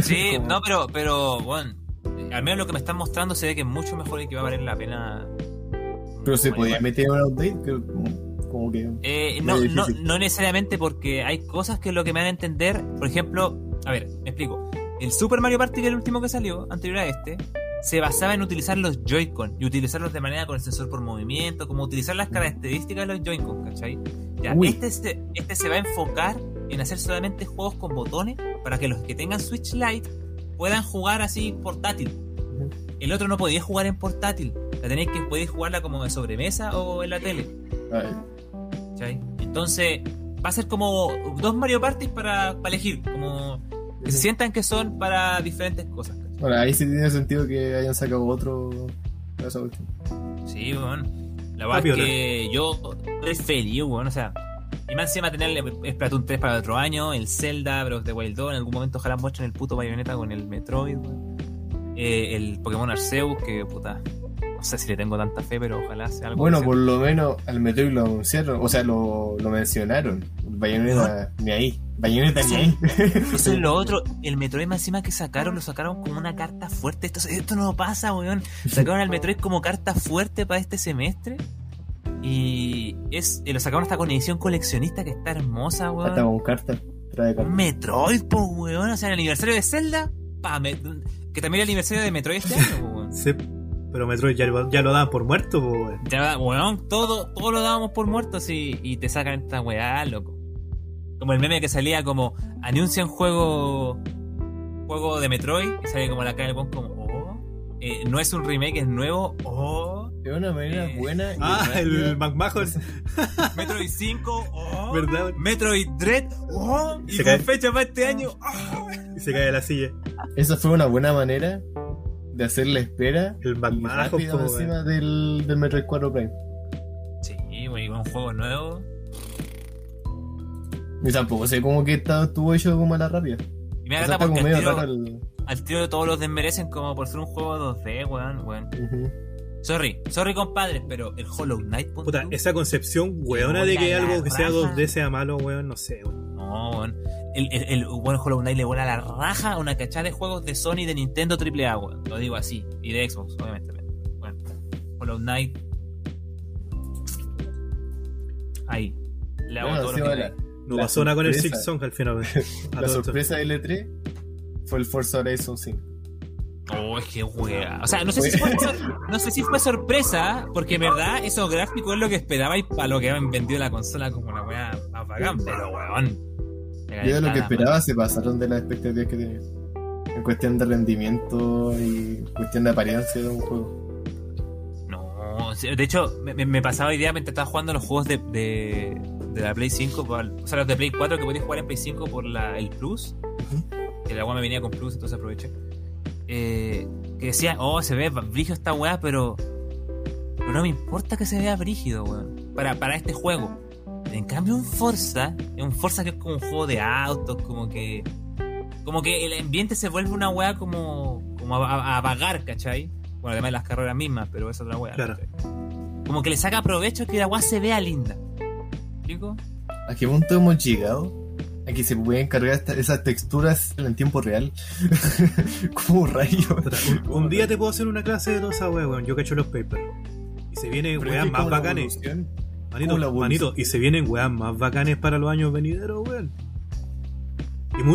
Sí, Como- no, pero, pero, bueno, al menos lo que me están mostrando se ve que es mucho mejor y que va a valer la pena. Pero se podía meter un update, que como, como que. Eh, no, no, no necesariamente porque hay cosas que lo que me dan a entender, por ejemplo, a ver, me explico. El Super Mario Party, que es el último que salió, anterior a este, se basaba en utilizar los Joy-Con y utilizarlos de manera con el sensor por movimiento, como utilizar las características de los Joy-Con, ¿cachai? Ya, Uy. este, se, este se va a enfocar en hacer solamente juegos con botones para que los que tengan Switch Lite puedan jugar así portátil. El otro no podía jugar en portátil, la tenéis que podéis jugarla como de sobremesa o en la tele. ay, ¿cachai? Entonces, va a ser como dos Mario Party para, para elegir, como que se sientan que son para diferentes cosas. ¿cachai? Bueno, ahí sí tiene sentido que hayan sacado otro. esa cuestión. Sí, weón. La verdad es que yo estoy feliz, weón. O sea, y más encima tener el Splatoon 3 para el otro año, el Zelda, Breath of the Wild 2, en algún momento ojalá muestren el puto Bayonetta con el Metroid, weón. Eh, el Pokémon Arceus, que puta. No sé si le tengo tanta fe, pero ojalá sea algo. Bueno, por lo menos al Metroid lo anunciaron, o sea, lo, lo mencionaron. Bayonetta ni ahí. Bayonetta ni ahí. Eso es lo otro. El Metroid más encima que sacaron, lo sacaron como una carta fuerte. Esto, esto no pasa, weón. Sacaron al Metroid como carta fuerte para este semestre. Y es lo sacaron hasta con edición coleccionista que está hermosa, Hasta weón. con carta. Trae Un carta. Metroid, po, weón. O sea, el aniversario de Zelda, pa, me- que también el aniversario de Metroid este año, weón. Sí, pero Metroid ya, lo- ya lo daban por muerto, weón. Ya, weón, todo, todo lo dábamos por muertos y, y te sacan esta weá, loco. Como el meme que salía como, anuncian juego juego de Metroid y sale como la cara del weón como, oh, eh, no es un remake, es nuevo, oh, De una manera Eh. buena. y Ah, rápida. el McMahon, Metroid 5, oh, ¿verdad? Metroid Dread, oh, y Se con cae. fecha para este año, oh. Y se cae de la silla. Esa fue una buena manera de hacer la espera. El y McMahon, encima weón. del, del Metroid 4 Prime. Sí, wey, con un juego nuevo. Y tampoco sé cómo que está- estuvo hecho como a la rápida. Y me agrada porque al medio tiro, el. al tiro todos los desmerecen como por ser un juego 2D, weón, weón. Sorry, sorry compadre, pero el Hollow Knight, Puta, esa concepción weona de que algo que sea raja. 2D sea malo, weón, no sé, weón. No, weón. El, el, el buen Hollow Knight le vuela la raja a una cachada de juegos de Sony y de Nintendo AAA, weón. Lo digo así. Y de Xbox, obviamente. Bueno, Hollow Knight. Ahí. Le hago todo lo que No La pasó nada con el. Six Song al final, La sorpresa de L3 fue el Forza Horizon 5. Oh, es que wea. O sea, no sé, si fue, no sé si fue sorpresa, porque en verdad esos gráficos es lo que esperaba y para lo que habían vendido la consola como una wea más bacán, pero weón. Yo de lo que esperaba se pasaron de las expectativas que tenía. En cuestión de rendimiento y cuestión de apariencia de un juego. No, de hecho, me, pasaba día mientras estaba jugando los juegos de, de, de la Play 5, por- o sea, los de Play 4 que podías jugar en Play 5 por la, el Plus, que la weá me venía con Plus, entonces aproveché. Eh, que decía, oh, se ve brígido esta weá, pero, pero no me importa que se vea brígido, weón, para, para este juego. En cambio, un Forza, un Forza que es como un juego de autos, como que. Como que el ambiente se vuelve una weá como, como a, a- vagar, ¿cachai? Bueno, además de las carreras mismas, pero es otra weá. Claro. como que le saca provecho que la weá se vea linda. ¿Explico? ¿A qué punto hemos llegado? A que se pueden cargar esta- esas texturas en tiempo real. Como rayo. Puta, un, un día te puedo hacer una clase de toda esa wea, weón. Yo cacho los papers. Y se weas que más bacanes. evolución. Manito, manito, y se vienen weas más bacanes para los años venideros, weón.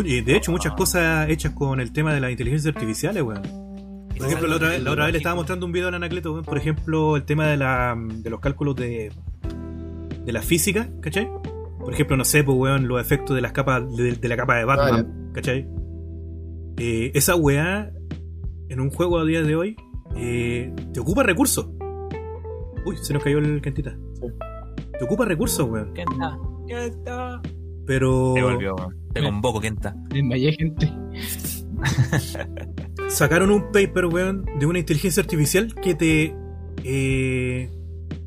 Y, de hecho, muchas cosas hechas con el tema de las inteligencias artificiales, weón. Por ejemplo, la otra, vez, la otra vez le estaba mostrando un video a Anacleto, weón. Por ejemplo, el tema de, la, de los cálculos de, de la física, ¿cachai? Por ejemplo, no sé, pues, weón, los efectos de las capas de, de la capa de Batman, ¿cachai? Eh, esa weá, en un juego a día de hoy, eh, te ocupa recursos. Uy, se nos cayó el cantita. Te ocupa recursos, weón. Kenta, Kenta. Pero Te volvió, weón. Te convoco, Kenta. Desmayé, gente. sacaron un paper, weón, de una inteligencia artificial que te, eh,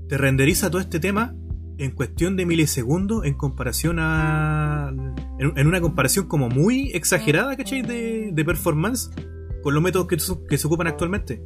te renderiza todo este tema en cuestión de milisegundos en comparación a. En, en una comparación como muy exagerada, ¿cachai? De, de performance con los métodos que, que se ocupan actualmente.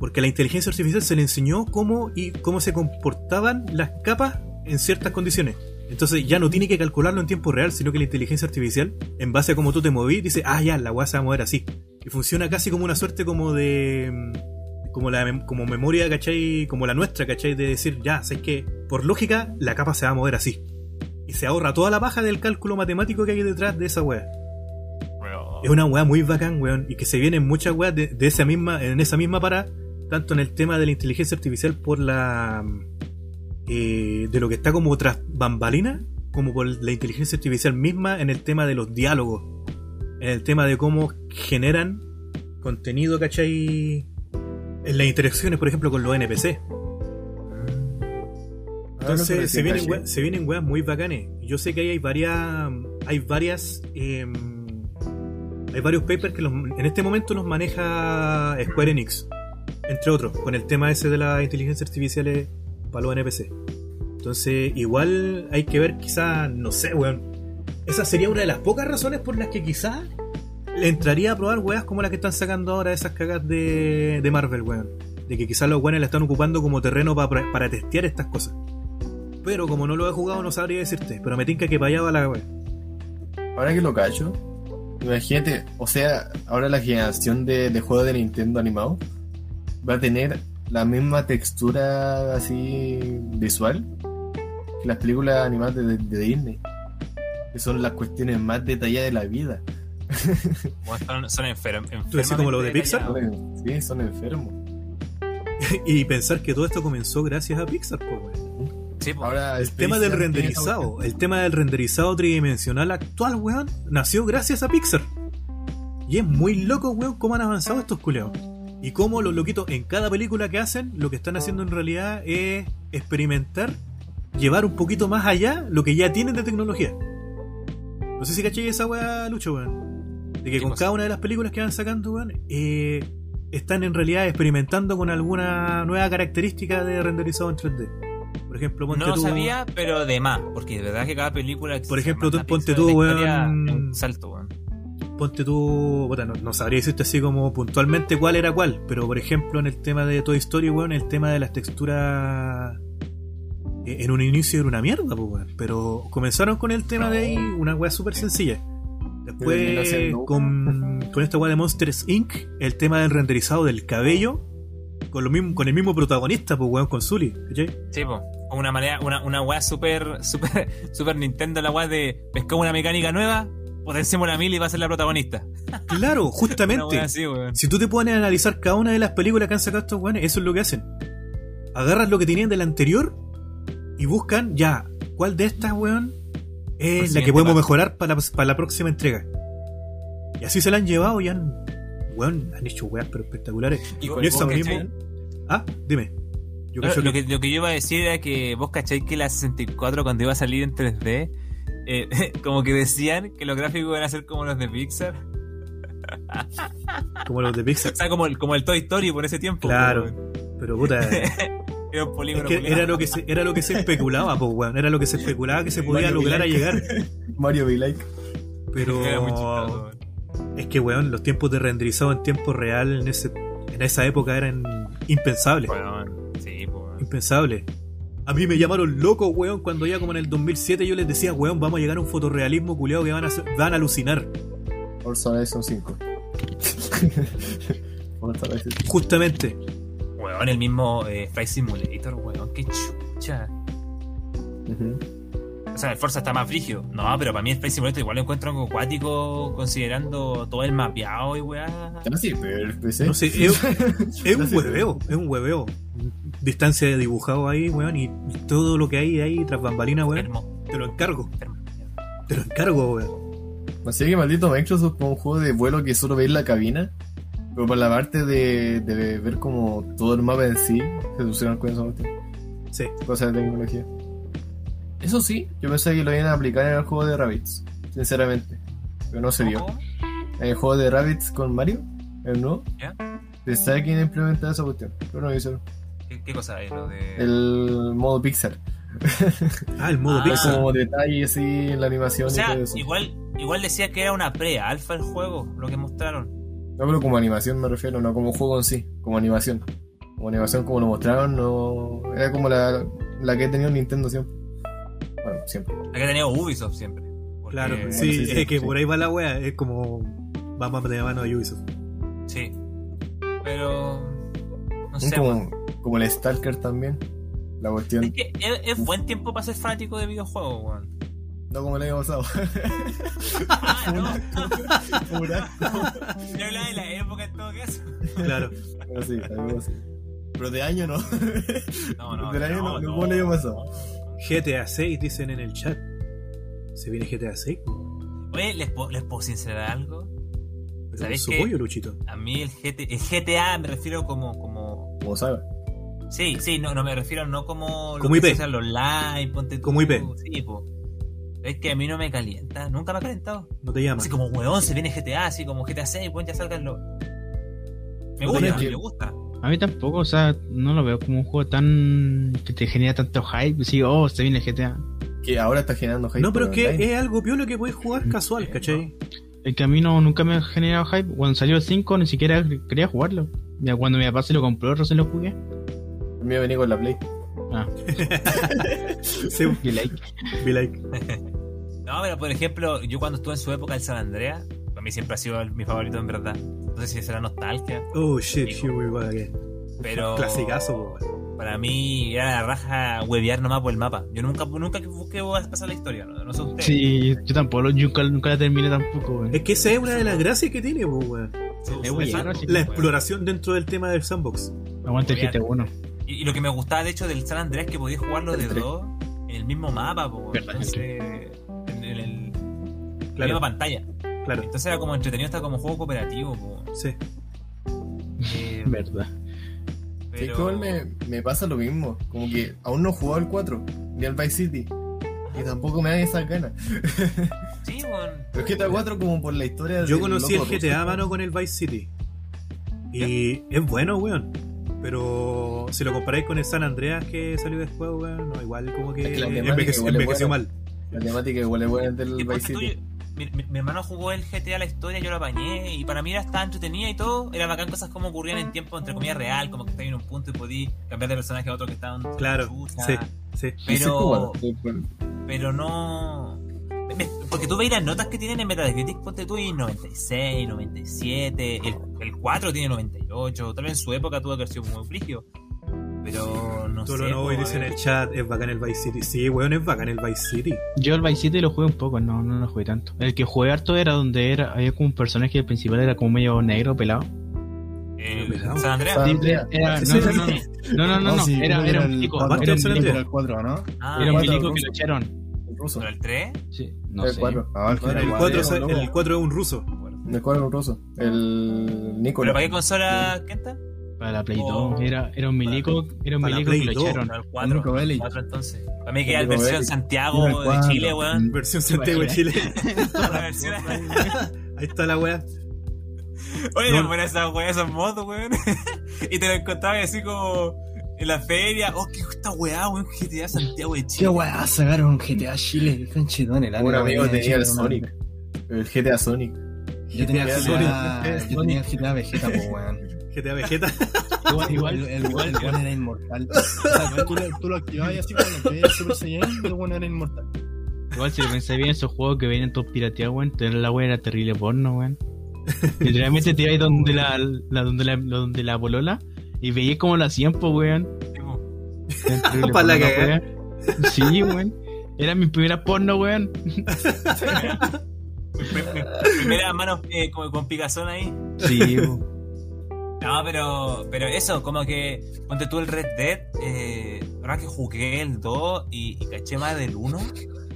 Porque a la inteligencia artificial se le enseñó cómo, y cómo se comportaban las capas en ciertas condiciones. Entonces ya no tiene que calcularlo en tiempo real, sino que la inteligencia artificial, en base a cómo tú te moví, dice, ah, ya, la weá se va a mover así. Y funciona casi como una suerte como de. mm, como la como memoria, ¿cachai? Como la nuestra, ¿cachai? De decir, ya, sé que por lógica la capa se va a mover así. Y se ahorra toda la paja del cálculo matemático que hay detrás de esa weá. Es una weá muy bacán, weón. Y que se vienen muchas weas de, de esa misma, en esa misma para, tanto en el tema de la inteligencia artificial por la. Eh, de lo que está como tras bambalina, como por la inteligencia artificial misma en el tema de los diálogos. En el tema de cómo generan contenido, ¿cachai? En las interacciones, por ejemplo, con los NPC. Entonces se vienen, weas, se vienen weas muy bacanes. Yo sé que ahí hay varias. Hay varias. em, hay varios papers que los- en este momento los maneja Square Enix. Entre otros, con el tema ese de las inteligencias artificiales para los NPC. Entonces, igual hay que ver, quizás, no sé, weón. Esa sería una de las pocas razones por las que quizás le entraría a probar weas como las que están sacando ahora esas cagas de, de Marvel, weón. De que quizás los weones la están ocupando como terreno pa- para testear estas cosas. Pero como no lo he jugado, no sabría decirte. Pero me tinca que para allá va la wea. Ahora que lo cacho, imagínate, o sea, ahora la generación de, de juegos de Nintendo animado va a tener la misma textura así visual que las películas animadas de, de Disney, que son las cuestiones más detalladas de la vida. Son, son enfer Tú decís como lo de Pixar. Sí, son enfermos. y pensar que todo esto comenzó gracias a Pixar, pues, weón. Sí, po. Ahora, El tema del renderizado, el tema del renderizado tridimensional actual, weón, nació gracias a Pixar. Y es muy loco, weón, cómo han avanzado estos culeos. Y cómo los loquitos en cada película que hacen, lo que están haciendo en realidad es experimentar, llevar un poquito más allá lo que ya tienen de tecnología. No sé si caché esa weá, Lucho, weón. De que ¿Qué con cada una de las películas que van sacando, weón, eh, están en realidad experimentando con alguna nueva característica de renderizado en 3D. Por ejemplo, ponte No tú- sabía, pero de más, porque de verdad que cada película. Por ejemplo, tú- ponte tú, weón. Un salto, weón. Ponte tú, puta, no, no sabría decirte así como puntualmente cuál era cuál, pero por ejemplo en el tema de Toy Story, weón, el tema de las texturas eh, en un inicio era una mierda, pues, weón, pero comenzaron con el tema de ahí, una weá súper sencilla. Después con, con esta weá de Monsters Inc., el tema del renderizado del cabello, con, lo mismo, con el mismo protagonista, pues weón, con Sully, ¿cachai? Sí, po. Una manera, una, una weá super, super, super Nintendo, la weá de pescamos una mecánica nueva, potenciamos la mil y va a ser la protagonista. Claro, justamente. así. Si tú te pones a analizar cada una de las películas que han sacado estos weones, eso es lo que hacen. Agarran lo que tenían del anterior y buscan ya cuál de estas, weón, es la que podemos mejorar para, para la próxima entrega. Y así se la han llevado y han, weón, han hecho weas pero espectaculares. Y con- eso mismo. Ah, dime. Yo No, cacho lo, que- que, lo que yo iba a decir era que vos cacháis que la 64 cuando iba a salir en 3D, eh, como que decían que los gráficos iban a ser como los de Pixar. como los de Pixar. O sea, como el, como el Toy Story por ese tiempo. Claro. Pero puta. Era un Es polígono. que culiao. era lo que se, era lo que se especulaba, pues weón. Era lo que se especulaba que se podía Mario lograr a llegar. Mario Be Like. Pero. Era muy chistoso, weón. Es que, weón, los tiempos de renderizado en tiempo real en, ese, en esa época eran impensables. Weón, sí, pues. weón. A mí me llamaron loco, weón, cuando ya como en el 2007 yo les decía, weón, vamos a llegar a un fotorrealismo culiado que van a, van a alucinar. Forza Horizon 5. Forza Horizon 5. Justamente. Weón, el mismo eh, Flight Simulator, weón, qué chucha. Ujú. O sea, el Forza está más frigio. No, pero para mí el Flight Simulator igual lo encuentro algo acuático considerando todo el mapeado y weá. Sí, pero el PC. No sé, es, es un hueveo, es un hueveo. Distancia de dibujado ahí, weón, y todo lo que hay ahí tras bambalina, weón, Enfermo, te lo encargo, enfermo. te lo encargo, weón. Así que maldito Microsoft con un juego de vuelo que solo veis la cabina. Pero por la parte de, de ver como todo el mapa en sí, se solucionan con eso. Sí. Cosas de tecnología. Eso sí, yo pensé que lo iban a aplicar en el juego de Rabbids, sinceramente. Pero no se dio. ¿Cómo? En el juego de Rabbids con Mario, el nuevo, ¿Ya? pensaba que iban a implementar esa cuestión. Pero no hicieron. ¿Qué, qué cosa es lo de.? El modo Pixar. Ah, el modo Ah. Pixar. como detalles así en la animación O y sea, todo eso. igual, igual decía que era una pre-alfa el juego, lo que mostraron. No, pero como animación me refiero, no como juego en sí, como animación. Como animación como lo mostraron, no. Era como la, la que he tenido Nintendo siempre. Bueno, siempre. La que ha tenido Ubisoft siempre. Porque- Claro, Bueno, sí, sí, sí, es que sí. por ahí va la wea, es como vamos de mano de Ubisoft. Sí. Pero. No sé, como, como el Stalker también. La Es cuestión. que es, es buen tiempo para ser fanático de videojuegos, weón. No como el año pasado. Ah, no. Yo hablaba de la época en todo caso. Claro. Pero sí, algo así. Pero de año no. No, no. Del año no, no, como el año pasado. GTA 6 dicen en el chat. ¿Se viene GTA 6? Oye, ¿les puedo, ¿les puedo sincerar algo? ¿Sabes Su qué? pollo, Luchito. A mí el, GT, el GTA me refiero como. como Como sabe. Sí, sí, no, no me refiero no como. lo Como que IP. en los live, ponte tú, Como IP. Sí, po. Es que a mí no me calienta, nunca me ha calentado. No te llama. Así como, weón, se viene GTA, así como GTA 6, weón, ya salgan los. Me No gusta, me que- gusta. A mí tampoco, o sea, no lo veo como un juego tan. que te genera tanto hype. Sí, oh, se viene GTA. Que ahora está generando hype. No, pero es que online. es algo piola que puedes jugar casual, ¿cachai? El que a mí no, nunca me ha generado hype. Cuando salió el 5 ni siquiera quería jugarlo. Ya cuando mi papá se lo compró, recién lo jugué. Mío venía con la Play. Ah, Sí, y like. be like. No, pero por ejemplo, yo cuando estuve en su época en San Andreas, para mí siempre ha sido mi favorito en verdad. No sé si será nostalgia, Oh shit, here we go again. pero. Clasicazo. Para mí era la raja huevear nomás por el mapa. Yo nunca, nunca busqué pasar la historia, no, no sé ustedes. Sí, yo tampoco, yo nunca, nunca la terminé tampoco, weón. Es que esa es una de las gracias que tiene, pues, weón. Sí. La weón. exploración dentro del tema del sandbox. Aguanta el GTA 1. Y, y lo que me gustaba de hecho del San Andrés es que podías jugarlo de dos en el mismo mapa, po, entonces, en, en el, la Claro. misma pantalla. Claro, Entonces era como entretenido hasta como juego cooperativo, po. sí. Eh, Verdad. Sí, pero... que igual me, me pasa lo mismo. Como que aún no he jugado el 4, ni al Vice City. Y tampoco me dan esas ganas. Sí, weón. Pero es GTA 4 como por la historia Yo conocí el GTA, mano, con el Vice City. Y es bueno, weón. Pero si lo comparáis con el San Andreas que salió después, weón, no, igual como que Es que la temática envejeció, mal. La temática igual es buena del Y Vice City. mi, mi- mi hermano jugó el GTA la historia, yo lo apañé y para mí era estaba entretenida y todo. Era bacán cosas como ocurrían en tiempo entre comillas real, como que estabas en un punto y podías cambiar de personaje a otro que estaban Claro, sí, sí. Sí, Pero, sí, bueno. pero no. Porque tú veis las notas que tienen en Metacritic, ponte tú y 96, 97, el, el 4 tiene 98, tal vez en su época tuvo que haber sido muy frigio. Pero no Todo sé. lo nuevo y po, dice en eh. el chat, es bacán el Vice City. Sí, weón, es bacán el Vice City. Yo el Vice City lo jugué un poco, no, no lo jugué tanto. El que jugué harto era donde era, había como un personaje principal era como medio negro, pelado. El San Andreas. No, no, no, no, no, no, no, no, era, era un el milico, era un milico, Andreas. Era el 4, ¿no? Ah, era un cuatro, milico que lo echaron. El ruso. ¿Pero el 3? Sí, no el sé. 4. Ah, el Bueno, El GTA 4, sí, es- el 4 es un ruso. El 4 el ruso. El ¿Pero Nicolás. para qué consola, Kenta? Para la Play Oh. 2. Era, era un milico, era un milico que lo 2. echaron. Para el El 4. Nico Bellic. 4 entonces. Para mí que era versión Bellic. Santiago de. Chile, weón. Versión Santiago de Chile. La versión- Ahí está la weá. Oye, No. buenas esas weas, esas motos, weón. y te lo encontrabas así como en la feria. Oh, qué esta weá, weón. GTA Santiago de Qué Chile. weá, sacaron GTA Chile, conchetones. la Un neta, amigo tenía Chile, el. Sonic. El GTA Sonic. Yo tenía el GTA yo tenía el GTA Vegeta, po, weón. GTA Vegeta. Igual, igual, el, el, igual, el weón era inmortal. O sea, tú, lo- tú lo activabas y así cuando veías Super Saiyan, el weón era inmortal. igual si lo pensáis bien, esos juegos que venían todos pirateados, weón, tener la weá era terrible porno, weón. Literalmente te ibas donde la, la, donde la, donde la polola y veías cómo lo hacían, pues, weón. Era terrible Pa' la weón. Sí, weón. Era mi primera porno, weón. Primera mano eh, como con picazón ahí. Sí, weón. No, pero, pero eso, como que ponte tú el Red Dead, eh, ahora que jugué el 2 y, y caché más del 1,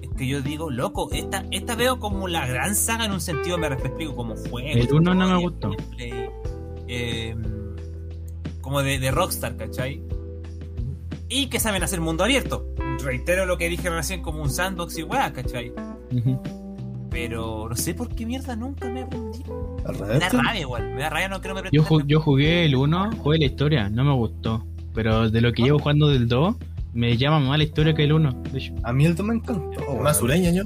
es que yo digo, loco, esta, esta veo como la gran saga en un sentido, me explico, como juego. El uno no me gustó. gameplay, eh, como de, de Rockstar, ¿cachai? Y que saben hacer mundo abierto. Reitero lo que dije recién como un sandbox y weá, ¿cachai? Pero no sé por qué mierda nunca me aprendí. ¿Al Me da rabia igual, me da rabia, no quiero me Yo, ju- yo jugué el 1, jugué la historia, no me gustó. Pero de lo que llevo jugando del 2, me llama más la historia que el 1. De hecho, A mí el 2 me encantó. Más sureña, yo.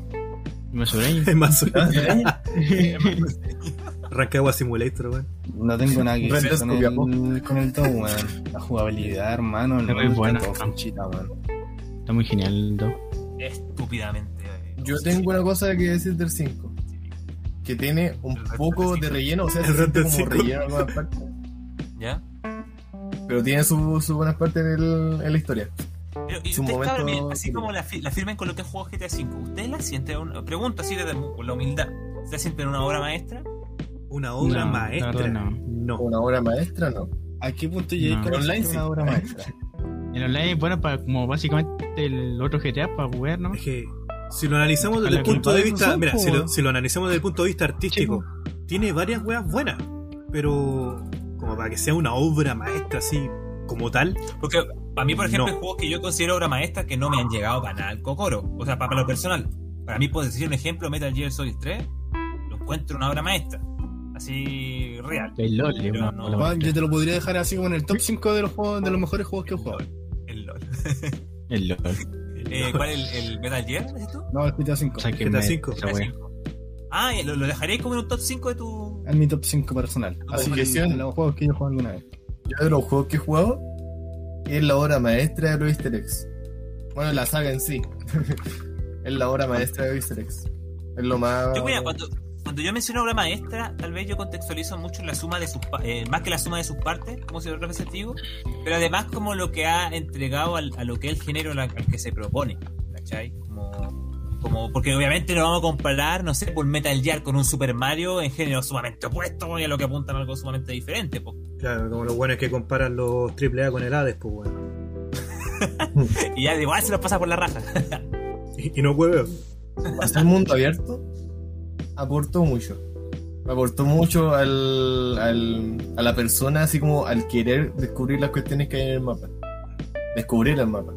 más Más sureña. Rancagua Simulator, weón. No tengo nada que decir con el, con el 2, weón. La jugabilidad, hermano. El Es buena. está weón. Muy genial el 2. Estúpidamente. eh, Yo tengo una cosa que decir del 5. Que tiene un poco de relleno, o sea, se siente como 5. relleno en algunas partes. ¿Ya? Pero tiene sus su buenas partes en, el- en la historia. Pero, y ustedes, momento cabrón, miren, así como la, fi- la firmen con lo que es juego GTA V, ¿ustedes la sienten, un- pregunto así desde la humildad, ¿ustedes la sienten una obra maestra? Una obra No, maestra. no. No. Una obra maestra, no. ¿A qué punto llegué No. con Online, sí. una obra maestra? En online es bueno para como básicamente el otro GTA para jugar, ¿no? Es que si lo analizamos desde el punto que de vista, son, mira, po, si lo, weón. si lo analizamos desde el punto de vista artístico, tiene varias weas buenas, pero como para que sea una obra maestra así como tal, Porque para mí, por ejemplo, No. hay juegos que yo considero obra maestra que no me han llegado para nada al cocoro. O sea, para, para lo personal. Para mí, por decir un ejemplo, Metal Gear Solid 3, lo encuentro una obra maestra. Así, real. El LOL no. una- Weón, yo te lo podría dejar así como en el top 5 de los juegos, de los mejores juegos que he jugado. El LOL. El LOL. Eh, ¿Cuál es el, el Metal Gear? ¿Dices tú? No, el GTA 5. O sea, que GTA me- cinco. esa wea. Ah, ¿y ¿lo, lo dejaréis como en un top 5 de tu. Es mi top 5 personal. Así que Objeción. los juegos que yo he jugado alguna vez. Yo de los juegos que he jugado es la obra maestra de los easter eggs. Bueno, la saga en sí. es la obra maestra de los easter eggs. Es lo más... Yo, mira, cuando, cuando yo menciono obra maestra, tal vez yo contextualizo mucho la suma de sus eh, más que la suma de sus partes, como si lo representativo, pero además como lo que ha entregado al- a lo que es el género al, al que se propone, ¿cachai? Como, como, porque obviamente no vamos a comparar, no sé, por Metal Gear con un Super Mario en género sumamente opuesto y a lo que apuntan a algo sumamente diferente. po. claro, como los buenos que comparan los AAA con el Hades, pues bueno. Y ya igual se los pasa por la raja. Y, y no hueveo. Hacer mundo abierto aportó mucho. Aportó mucho al, al- a la persona, así como al querer descubrir las cuestiones que hay en el mapa. Descubrir el mapa.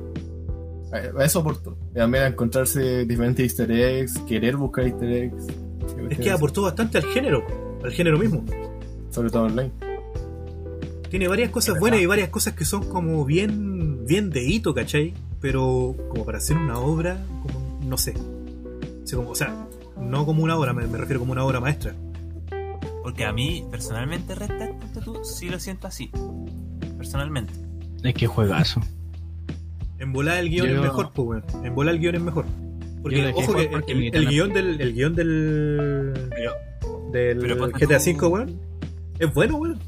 A, eso aportó. También a encontrarse diferentes easter eggs, querer buscar easter eggs. Es que aportó bastante al género, al género mismo. Sobre todo online. Tiene varias cosas buenas y varias cosas que son como bien, bien de hito, ¿cachai? Pero como para hacer una obra, como, no sé. O sea, como- o sea, no como una obra, me, me refiero como una obra maestra. Porque a mí, personalmente, Red tú, sí lo siento así. Personalmente. Es que juegazo. En volar el guion Yo- es mejor, pues, weón. En volar el guion es mejor. Porque, ojo que porque el, guion del, el guion del, Pero, del Pero GTA tú- V, weón, es bueno, weón.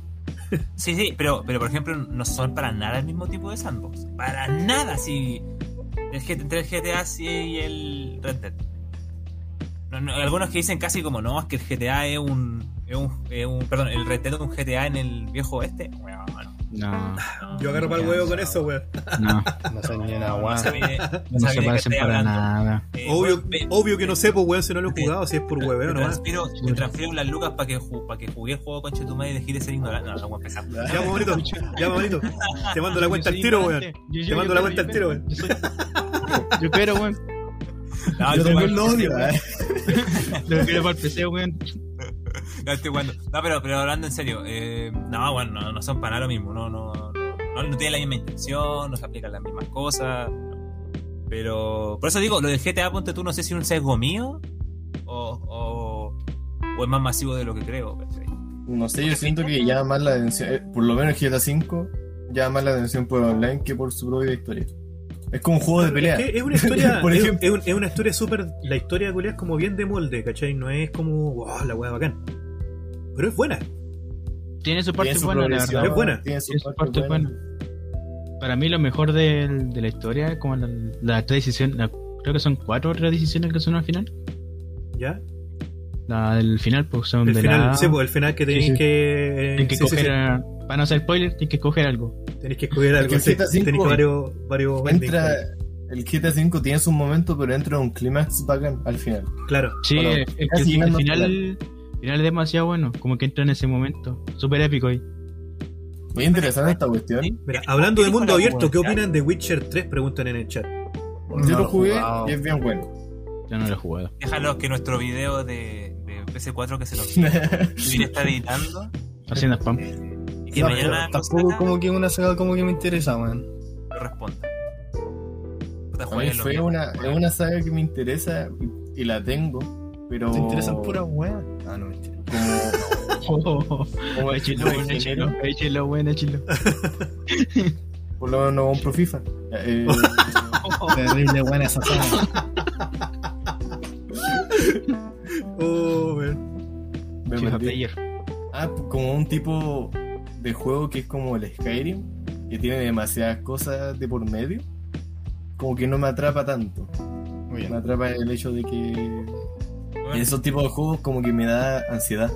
Sí, sí, pero, pero por ejemplo, no son para nada el mismo tipo de sandbox. Para nada, si. El GT, entre el GTA sí y el Red Dead. No, no, algunos que dicen casi como no, es que el GTA es un, es un, es un- Perdón, el Dead es un GTA en el viejo oeste. Bueno, No, Yo agarro para el huevo con eso, weón. no. No sé ni no guay. sabe- No se de parecen para nada. Eh, Obvio, obvio que no sé, pues, weón, si no lo he Te- jugado, si es por hueveo te nomás. transfiero, te transfiero las lucas para que, para que jugué el juego con tu madre y dejé de ser ignorante. No, no voy a empezar. Ya, bonito, ya, bonito. Te mando la cuenta al tiro, weón. Te mando la cuenta al tiro, weón. Yo quiero, weón. No, Yo también jugando- lo odio, eh. Lo quiero para el PC, weón. No, estoy jugando. No, pero, pero hablando en serio, eh, no, bueno, no, no son para nada lo mismo, no, no, no, no, no tienen la misma intención, no se aplican las mismas cosas. no. Pero, por eso digo, lo del GTA, ponte tú, no sé si es un sesgo mío o, o, o es más masivo de lo que creo. ¿cachai? No sé, yo siento que llama más la atención, eh, por lo menos GTA V, llama más la atención por online que por su propia historia. Es como un juego de pelea. Es, que es una historia, Por es, ejemplo. es un- es una historia súper. La historia de Culia es como bien de molde, ¿cachai? No es como, wow, la weá bacán. Pero es buena. Tiene su parte Tiene su buena, la verdad. Es buena. Tiene su Tiene su parte parte buena. buena. Para mí lo mejor de, de la historia es como la- las tres decisiones, la- creo que son cuatro tres decisiones que son al final. ¿Ya? La del final, pues son El de final, la... sí, pues, el final que tenéis sí. que. Tienes que sí, sí, coger, sí. a- para no hacer spoiler, tienes que coger algo. Tenéis que escoger algo. El sí. GTA V Tenéis que varios. varios Entra, el GTA V tiene su momento, pero entra un clímax bacán al final. Claro. Sí, Bueno, es que casi el, al final, final es demasiado bueno, como que entra en ese momento. Súper épico ahí. Muy interesante esta cuestión. Mira, hablando de ¿Qué dijo mundo abierto, ¿qué opinan de Witcher 3? Preguntan en el chat. Yo lo jugué y es bien bueno. Yo no lo he jugado. Déjalo que nuestro video de, de PS4 que se lo Vini está editando Haciendo spam. Y que No, mañana tampoco saca, como que una saga como que me interesa, weón. lo responda. Fue una, es una saga que me interesa y, y la tengo, pero ¿Te interesan puras weas? Ah, no, mentira. como, como el Échelo, échelo, échelo, bueno, échelo. por lo menos no compro FIFA. Eh, Terrible buena esa saga. Oh, weón. me. Ah, como un tipo de juego que es como el Skyrim, que tiene demasiadas cosas de por medio. Como que no me atrapa tanto. Muy Me bien. atrapa el hecho de que Bueno, esos tipos de juegos como que me da ansiedad.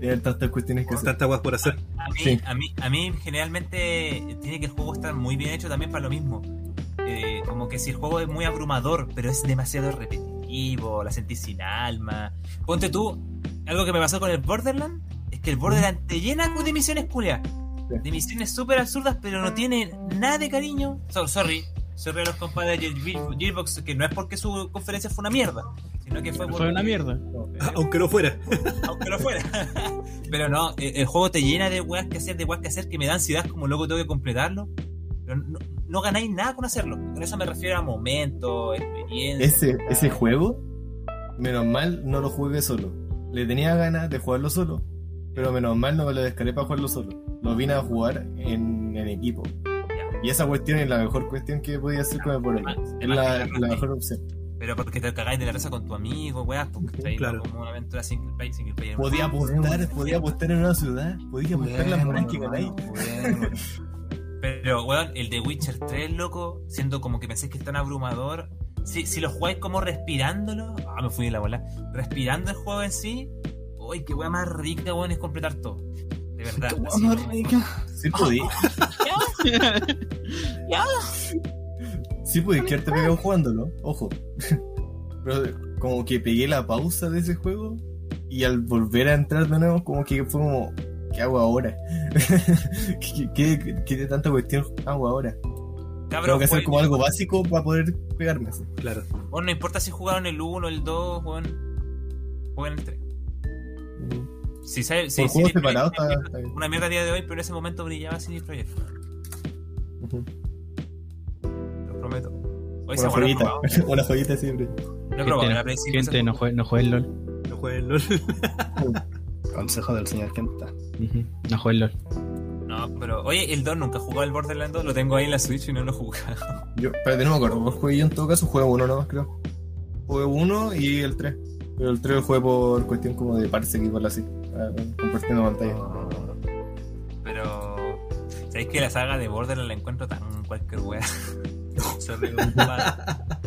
Tener tantas cuestiones que hacer. Tanta weas por hacer. A mí, Sí. a, mí, a mí generalmente tiene que el juego estar muy bien hecho también para lo mismo. Eh, como que si el juego es muy abrumador, pero es demasiado repetitivo, la sentís sin alma. Ponte tú, algo que me pasó con el Borderland, que el Borderland te llena de misiones culias. Sí. De misiones súper absurdas, pero no tiene nada de cariño. So- sorry, sorry a los compadres de Gear- Gearbox, que no es porque su conferencia fue una mierda, sino que fue Fue porque- una mierda. Aunque lo fuera. aunque lo fuera. Pero no, eh, el juego te llena de weas que hacer, de weas que hacer, que me da ansiedad como loco tengo que completarlo. Pero no, no ganáis nada con hacerlo. Con eso me refiero a momentos, experiencia. Ese, ese juego, menos mal no lo jugué solo. Le tenía ganas de jugarlo solo, pero menos mal no me lo descargué para jugarlo solo. Lo vine a jugar en, en equipo. Ya. Y esa cuestión es la mejor cuestión que podía hacer con el. Ah, Es la, la mejor opción. Pero porque te cagáis de la risa con tu amigo, weas, porque estáis Claro. como una aventura single player. Single player. Podía apostar, podía apostar en una ciudad, podía apostar las monedas que ganáis. Pero, weón, el de Witcher 3, loco, siendo como que pensé que es tan abrumador. Si, si lo jugáis como respirándolo, ah, me fui de la bola. Respirando el juego en sí, uy, qué wea más rica, weón, es completar todo. De verdad. Qué así más rica. Sí podí, sí podí quedarte pegado jugándolo, ojo. Pero como que pegué la pausa de ese juego y al volver a entrar de nuevo, como que fue como, ¿qué hago ahora? ¿Qué, qué, qué de tanta cuestión hago ahora? Cabrón, Tengo que hacer jueguen- como algo básico para poder pegarme así. Claro. Bueno, no importa si jugaron el 1, el 2, weón. Jueguen el 3. Si sabe, si, si una está, mierda- está bien. Una mierda a día de hoy, pero en ese momento brillaba CD Projekt. Ujú. Lo prometo. Hoy Una se joyita, una joyita siempre. Lo he probado, Gente, la no, Play 5 gente, no juegue, no juegue el LOL. No jueguen LOL. Consejo del señor Kenta. Ujú, No juegue el LOL. No, pero oye, el 2 nunca jugó al Borderlands 2, lo tengo ahí en la Switch y no lo he jugado. Yo, espérate, no me acuerdo. ¿Cuál jugué yo en todo caso? Jugué uno nomás, creo. Jugué uno y el 3. Pero el 3 lo jugué por cuestión como de parse y por así. Compartiendo pantalla. Pero. ¿Sabéis que la saga de Borderlands la encuentro tan cualquier wea? Compa.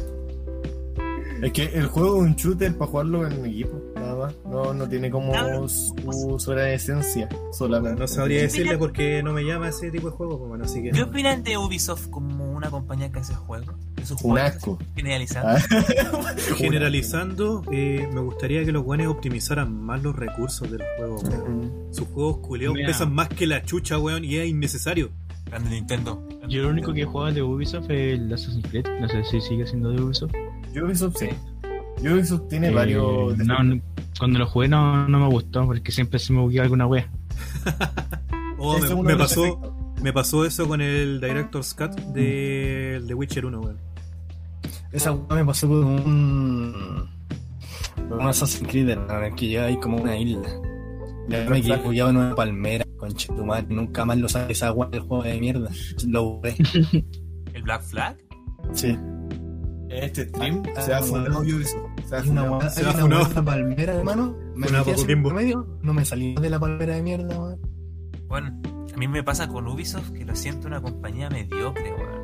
Es que el juego es un shooter para jugarlo en equipo, nada más. No, no tiene como Claro. su, su esencia solamente. No sabría decirle porque no me llama ese tipo de juego, pues, bueno, así que. ¿Qué opinan de Ubisoft como una compañía que hace juegos? Un juegos, asco. Generalizando. Ah, Generalizando, eh, me gustaría que los guanes optimizaran más los recursos de los juegos, weón. Sus juegos culeados pesan más que la chucha, weón, y es innecesario. Grande Nintendo. Yo lo único que he jugado de Ubisoft es el Assassin's Creed. No sé si sigue siendo de Ubisoft. Ubisoft sí. Ubisoft tiene Eh, varios. no, no, cuando lo jugué no, no me gustó porque siempre se me bugueó alguna wea. Oh, me, pasó, efectos. me pasó eso con el Director's Cut de, de Witcher 1, weón. Esa weá me pasó con un. Assassin's Creed, hermano, en el que llega ahí como una isla. Ya me ya en una palmera, concha tu madre. Nunca más lo sabe esa agua del juego de mierda. Lo borré. ¿El Black Flag? Sí. En este stream Ah, se ha fundado bueno. Ubisoft. Se ha Hay una fundado. hueá- Se va una en la palmera, hermano. Me Funado metí poco por medio, no me salí de la palmera de mierda, weón. Bueno, a mí me pasa con Ubisoft que lo siento una compañía mediocre, weón.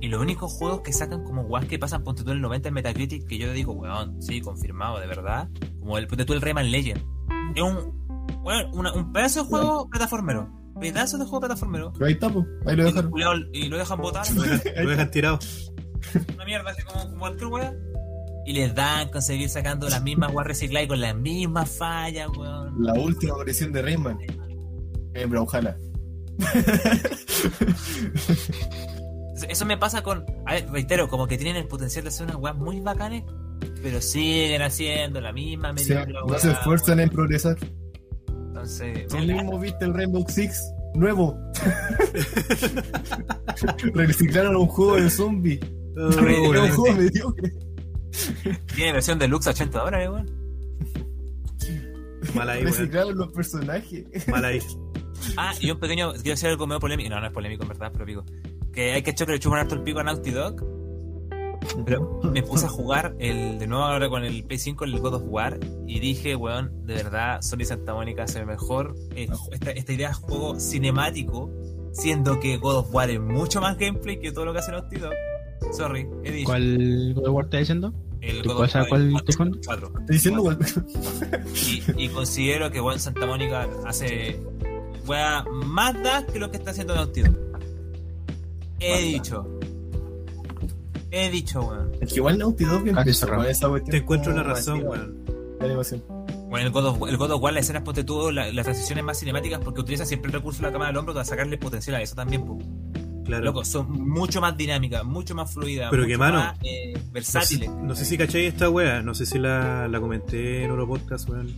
Y los únicos juegos que sacan como weas que pasan ponte tú el 90 en Metacritic que yo le digo, weón, sí, confirmado, de verdad. Como el ponte tú el Rayman Legend. Es un, una- un pedazo de juego plataformero. Pedazo de juego plataformero. Pero ahí está, pues. Ahí lo culiao, y lo dejan botar. Lo dejan tirado. una mierda, así como, como cualquier wea. Y les dan con seguir sacando las mismas weas recicladas y con las mismas fallas, weón. La última aparición de Rayman. En Brawlhalla. Eso me pasa con. A ver, reitero, como que tienen el potencial de hacer unas weas muy bacanes, pero siguen haciendo la misma O sea, mediocre no se wea, esfuerzan en progresar. Entonces, Tú mismo viste el Rainbow Six nuevo. Reciclaron un juego de zombie. Un juego mediocre. tiene versión deluxe a 80 dólares, weón. Mal ahí, weón. Reciclaron los personajes. Mal ahí. Ah, y un pequeño. Quiero hacer algo medio polémico. No, no es polémico en verdad, pero digo. Que hay que echar que le chupan harto el pico a Naughty Dog. Pero me puse a jugar el de nuevo ahora con el P5, el God of War, y dije, weón, de verdad, Sony Santa Mónica hace mejor eh, esta, esta idea de juego cinemático, siendo que God of War es mucho más gameplay que todo lo que hace Naughty Dog. Sorry, he dicho. ¿Cuál God of War está diciendo? El ¿Tú God cuál of War cuál 4, te cuento? 4. Estoy diciendo, weón. Y, y considero que weón Santa Mónica hace wea más da que lo que está haciendo Naughty Dog. He dicho. He dicho, weón. Es que igual Naughty Dog empezó cerrado. con esa cuestión Te encuentro como razón, weón. de animación. Bueno, el God of, el God of War, las escenas ponte tú, la- las transiciones más cinemáticas, porque utiliza siempre el recurso de la cámara del hombro para sacarle potencial a eso también, po. Claro. Loco, son mucho más dinámicas, mucho más fluidas, Pero que, mano, más eh, No sé, versátiles. no sé si cacháis esta wea, no sé si la, la comenté en otro podcast, weón.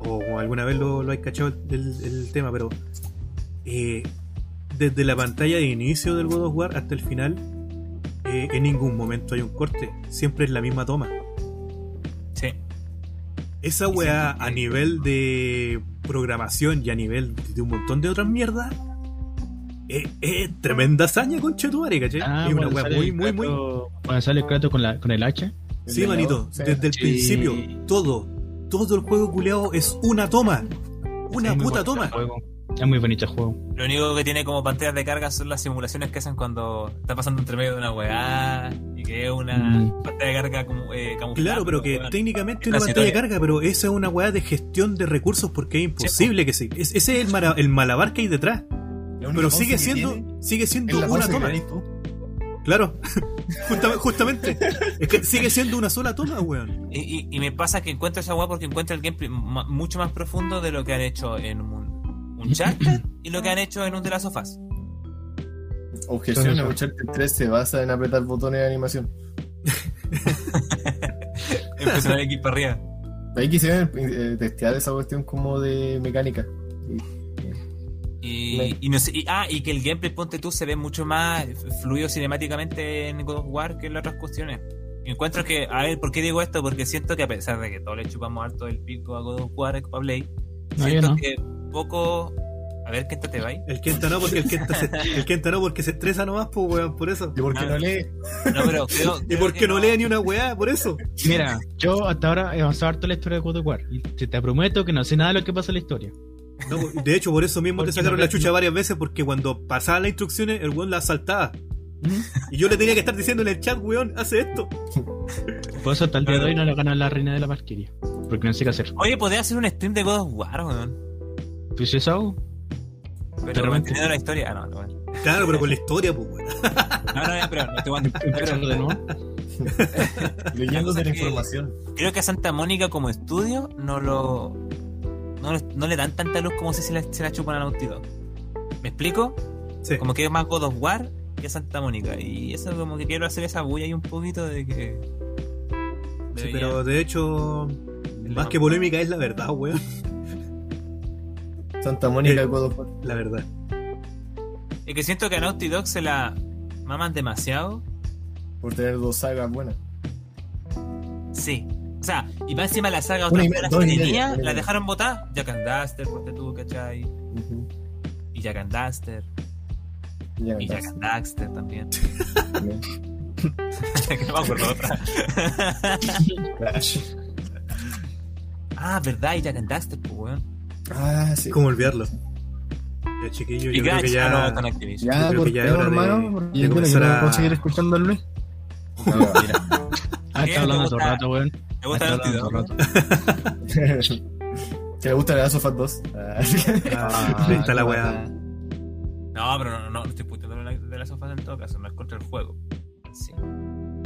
O, o alguna vez lo, lo hay cachado el, el tema, pero eh, desde la pantalla de inicio del God of War hasta el final, eh, en ningún momento hay un corte, siempre es la misma toma. Sí. Esa weá a nivel de programación y a nivel de un montón de otras mierdas, es, es tremenda hazaña, concha tu madre, ¿cachai? Ah, es una weá sale muy, muy, muy. Cuando sale el Kratos con, la, con el hacha. Sí, manito, desde el Sí. principio, todo, todo el juego culeado es una toma. Una puta toma. el juego. Es muy bonito el juego. Lo único que tiene como pantallas de carga son las simulaciones que hacen cuando está pasando entre medio de una weá y que es una Mm. pantalla de carga como, eh, camuflada. Claro, pero que técnicamente una Casi pantalla de carga, pero esa es una weá de gestión de recursos porque es imposible que se. es- ese es el, mara- el malabar que hay detrás. Pero sigue siendo, sigue es siendo una toma. Claro, Justame- justamente. Es que sigue siendo una sola toma, weón. Y, y- y me pasa que encuentro esa weá porque encuentro el gameplay mucho más profundo de lo que han hecho en un, un Uncharted y lo que han hecho en un de las sofás. Objeción. Uncharted 3 se basa en apretar botones de animación. Empezó a para arriba. Ahí quisieron eh, testear esa cuestión como de mecánica. Y, y no sé, y- ah, y que el gameplay, ponte tú, se ve mucho más fluido cinemáticamente en God of War que en las otras cuestiones. Encuentro que, a ver, ¿por qué digo esto? Porque siento que a pesar de que todos le chupamos harto el pico a God of War para Play, No, siento no. que poco. A ver, ¿qué te va ahí? El Kenta no, porque el Kenta se, el Kenta no, porque se estresa nomás, pues, weón, por eso. ¿Y por qué Ah. no lee? No, pero creo, Y porque que no lee ni una weá, por eso. Mira, yo hasta ahora he avanzado harto la historia de God of War. Y te, te prometo que no sé nada de lo que pasa en la historia. No, de hecho, por eso mismo te Porque sacaron no la chucha varias veces, porque cuando pasaban las instrucciones, el weón las saltaba. Y yo le tenía que estar diciendo en el chat, weón, hace esto. Por eso hasta el día de hoy no le gana la reina de la Valkyria. Porque no sé qué hacer. Oye, podría hacer un stream de God of War, weón. Pues eso. Pero manteniendo la historia. Ah, no, no, bueno. Claro, pero con la historia, pues, weón. no, no, ya, pero no estoy jugando. Empezando de nuevo. Leyendo de la que- información. Creo que a Santa Mónica como estudio no lo. No, le- no le dan tanta luz como si se la, se la chupan a Naughty Dog. ¿Me explico? Sí. Como que es más God of War que a Santa Mónica. Y eso como que quiero hacer esa bulla ahí un poquito de que. Sí, pero de hecho, más que polémica es la verdad, weón. Santa Mónica. God of War. La verdad. Es que siento que a Naughty Dog se la maman demasiado. Por tener dos sagas buenas. Sí. O sea, y más encima la saga buenas dos que tenía, la dejaron botar. Jack and Duster, ponte tú, ¿cachai? Ujú. Y Jack and Duster. Ya Y Jack and Daxter también. Que no me acuerdo otra. Ah, verdad, y Jack and Daxter, pues, weón. Ah, sí. ¿Cómo olvidarlo? Ya, chiquillo, Y yo creo que ya. ah, no, Activision. Ya, creo por que ya es hora hermano. de Yo creo que comenzar no a- a seguir escuchando a Luis. No, mira. Ah, está hablando ¿Te todo el gusta? rato, weón. Me gusta el todo el rato. rato. ¿Te gusta la Last of Us 2? Ah. Ah, ahí está la weá. No, pero no, no, no estoy puteando de la- de las sofás en todo caso, no es contra el juego. Sí.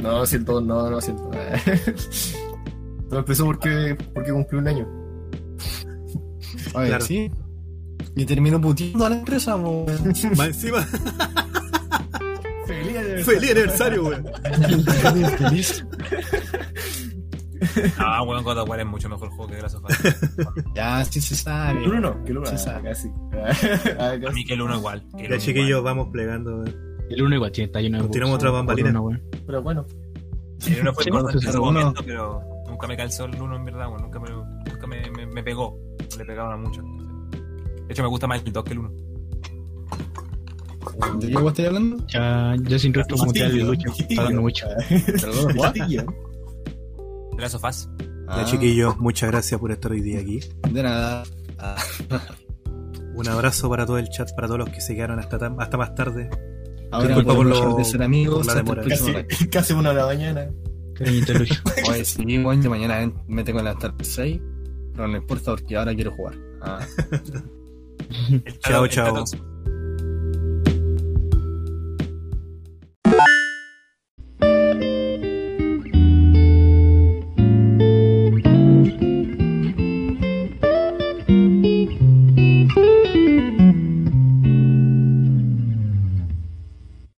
No, siento, no, no siento. Todo empezó porque, porque cumplió un año. Oye, Claro. sí. Y terminó puteando a la empresa, weón. Más encima, ¡Feliz aniversario! feliz aniversario, weón. Feliz. Ah, weón, God of War es mucho mejor juego que las sofás. Ya, sí se sabe. El uno no, que el uno Sí, ah, sabe. casi. A mí que el uno igual. que el Ya, chiquillos, vamos plegando. weón. El uno igual tiene, está lleno de bugs, otra bambalina. uno, weón. Pero bueno, El uno fue Sí, uno- momento, pero nunca me calzó el uno en verdad, weón. Nunca me, nunca me, me, me pegó. Le pegaban mucho. De hecho, me gusta más el 2 que el 1. ¿De qué vos estáis hablando? Ya, ya sin rostro como Lucho. chiquillo. Está hablando mucho. Perdón, ¿what? De las sofás. Ya, Ah, chiquillos, muchas gracias por estar hoy día aquí. De nada. Ah, Un abrazo para todo el chat, para todos los que se quedaron hasta, tan- hasta más tarde. ahora Disculpa por podemos lo- dejar de ser amigos. por la demora. casi, casi una de la mañana. Cariñito, Lucho. Oye, sí, yo mañana me tengo que levantar a las 6, pero no importa porque ahora quiero jugar. Ah, Chao, chao.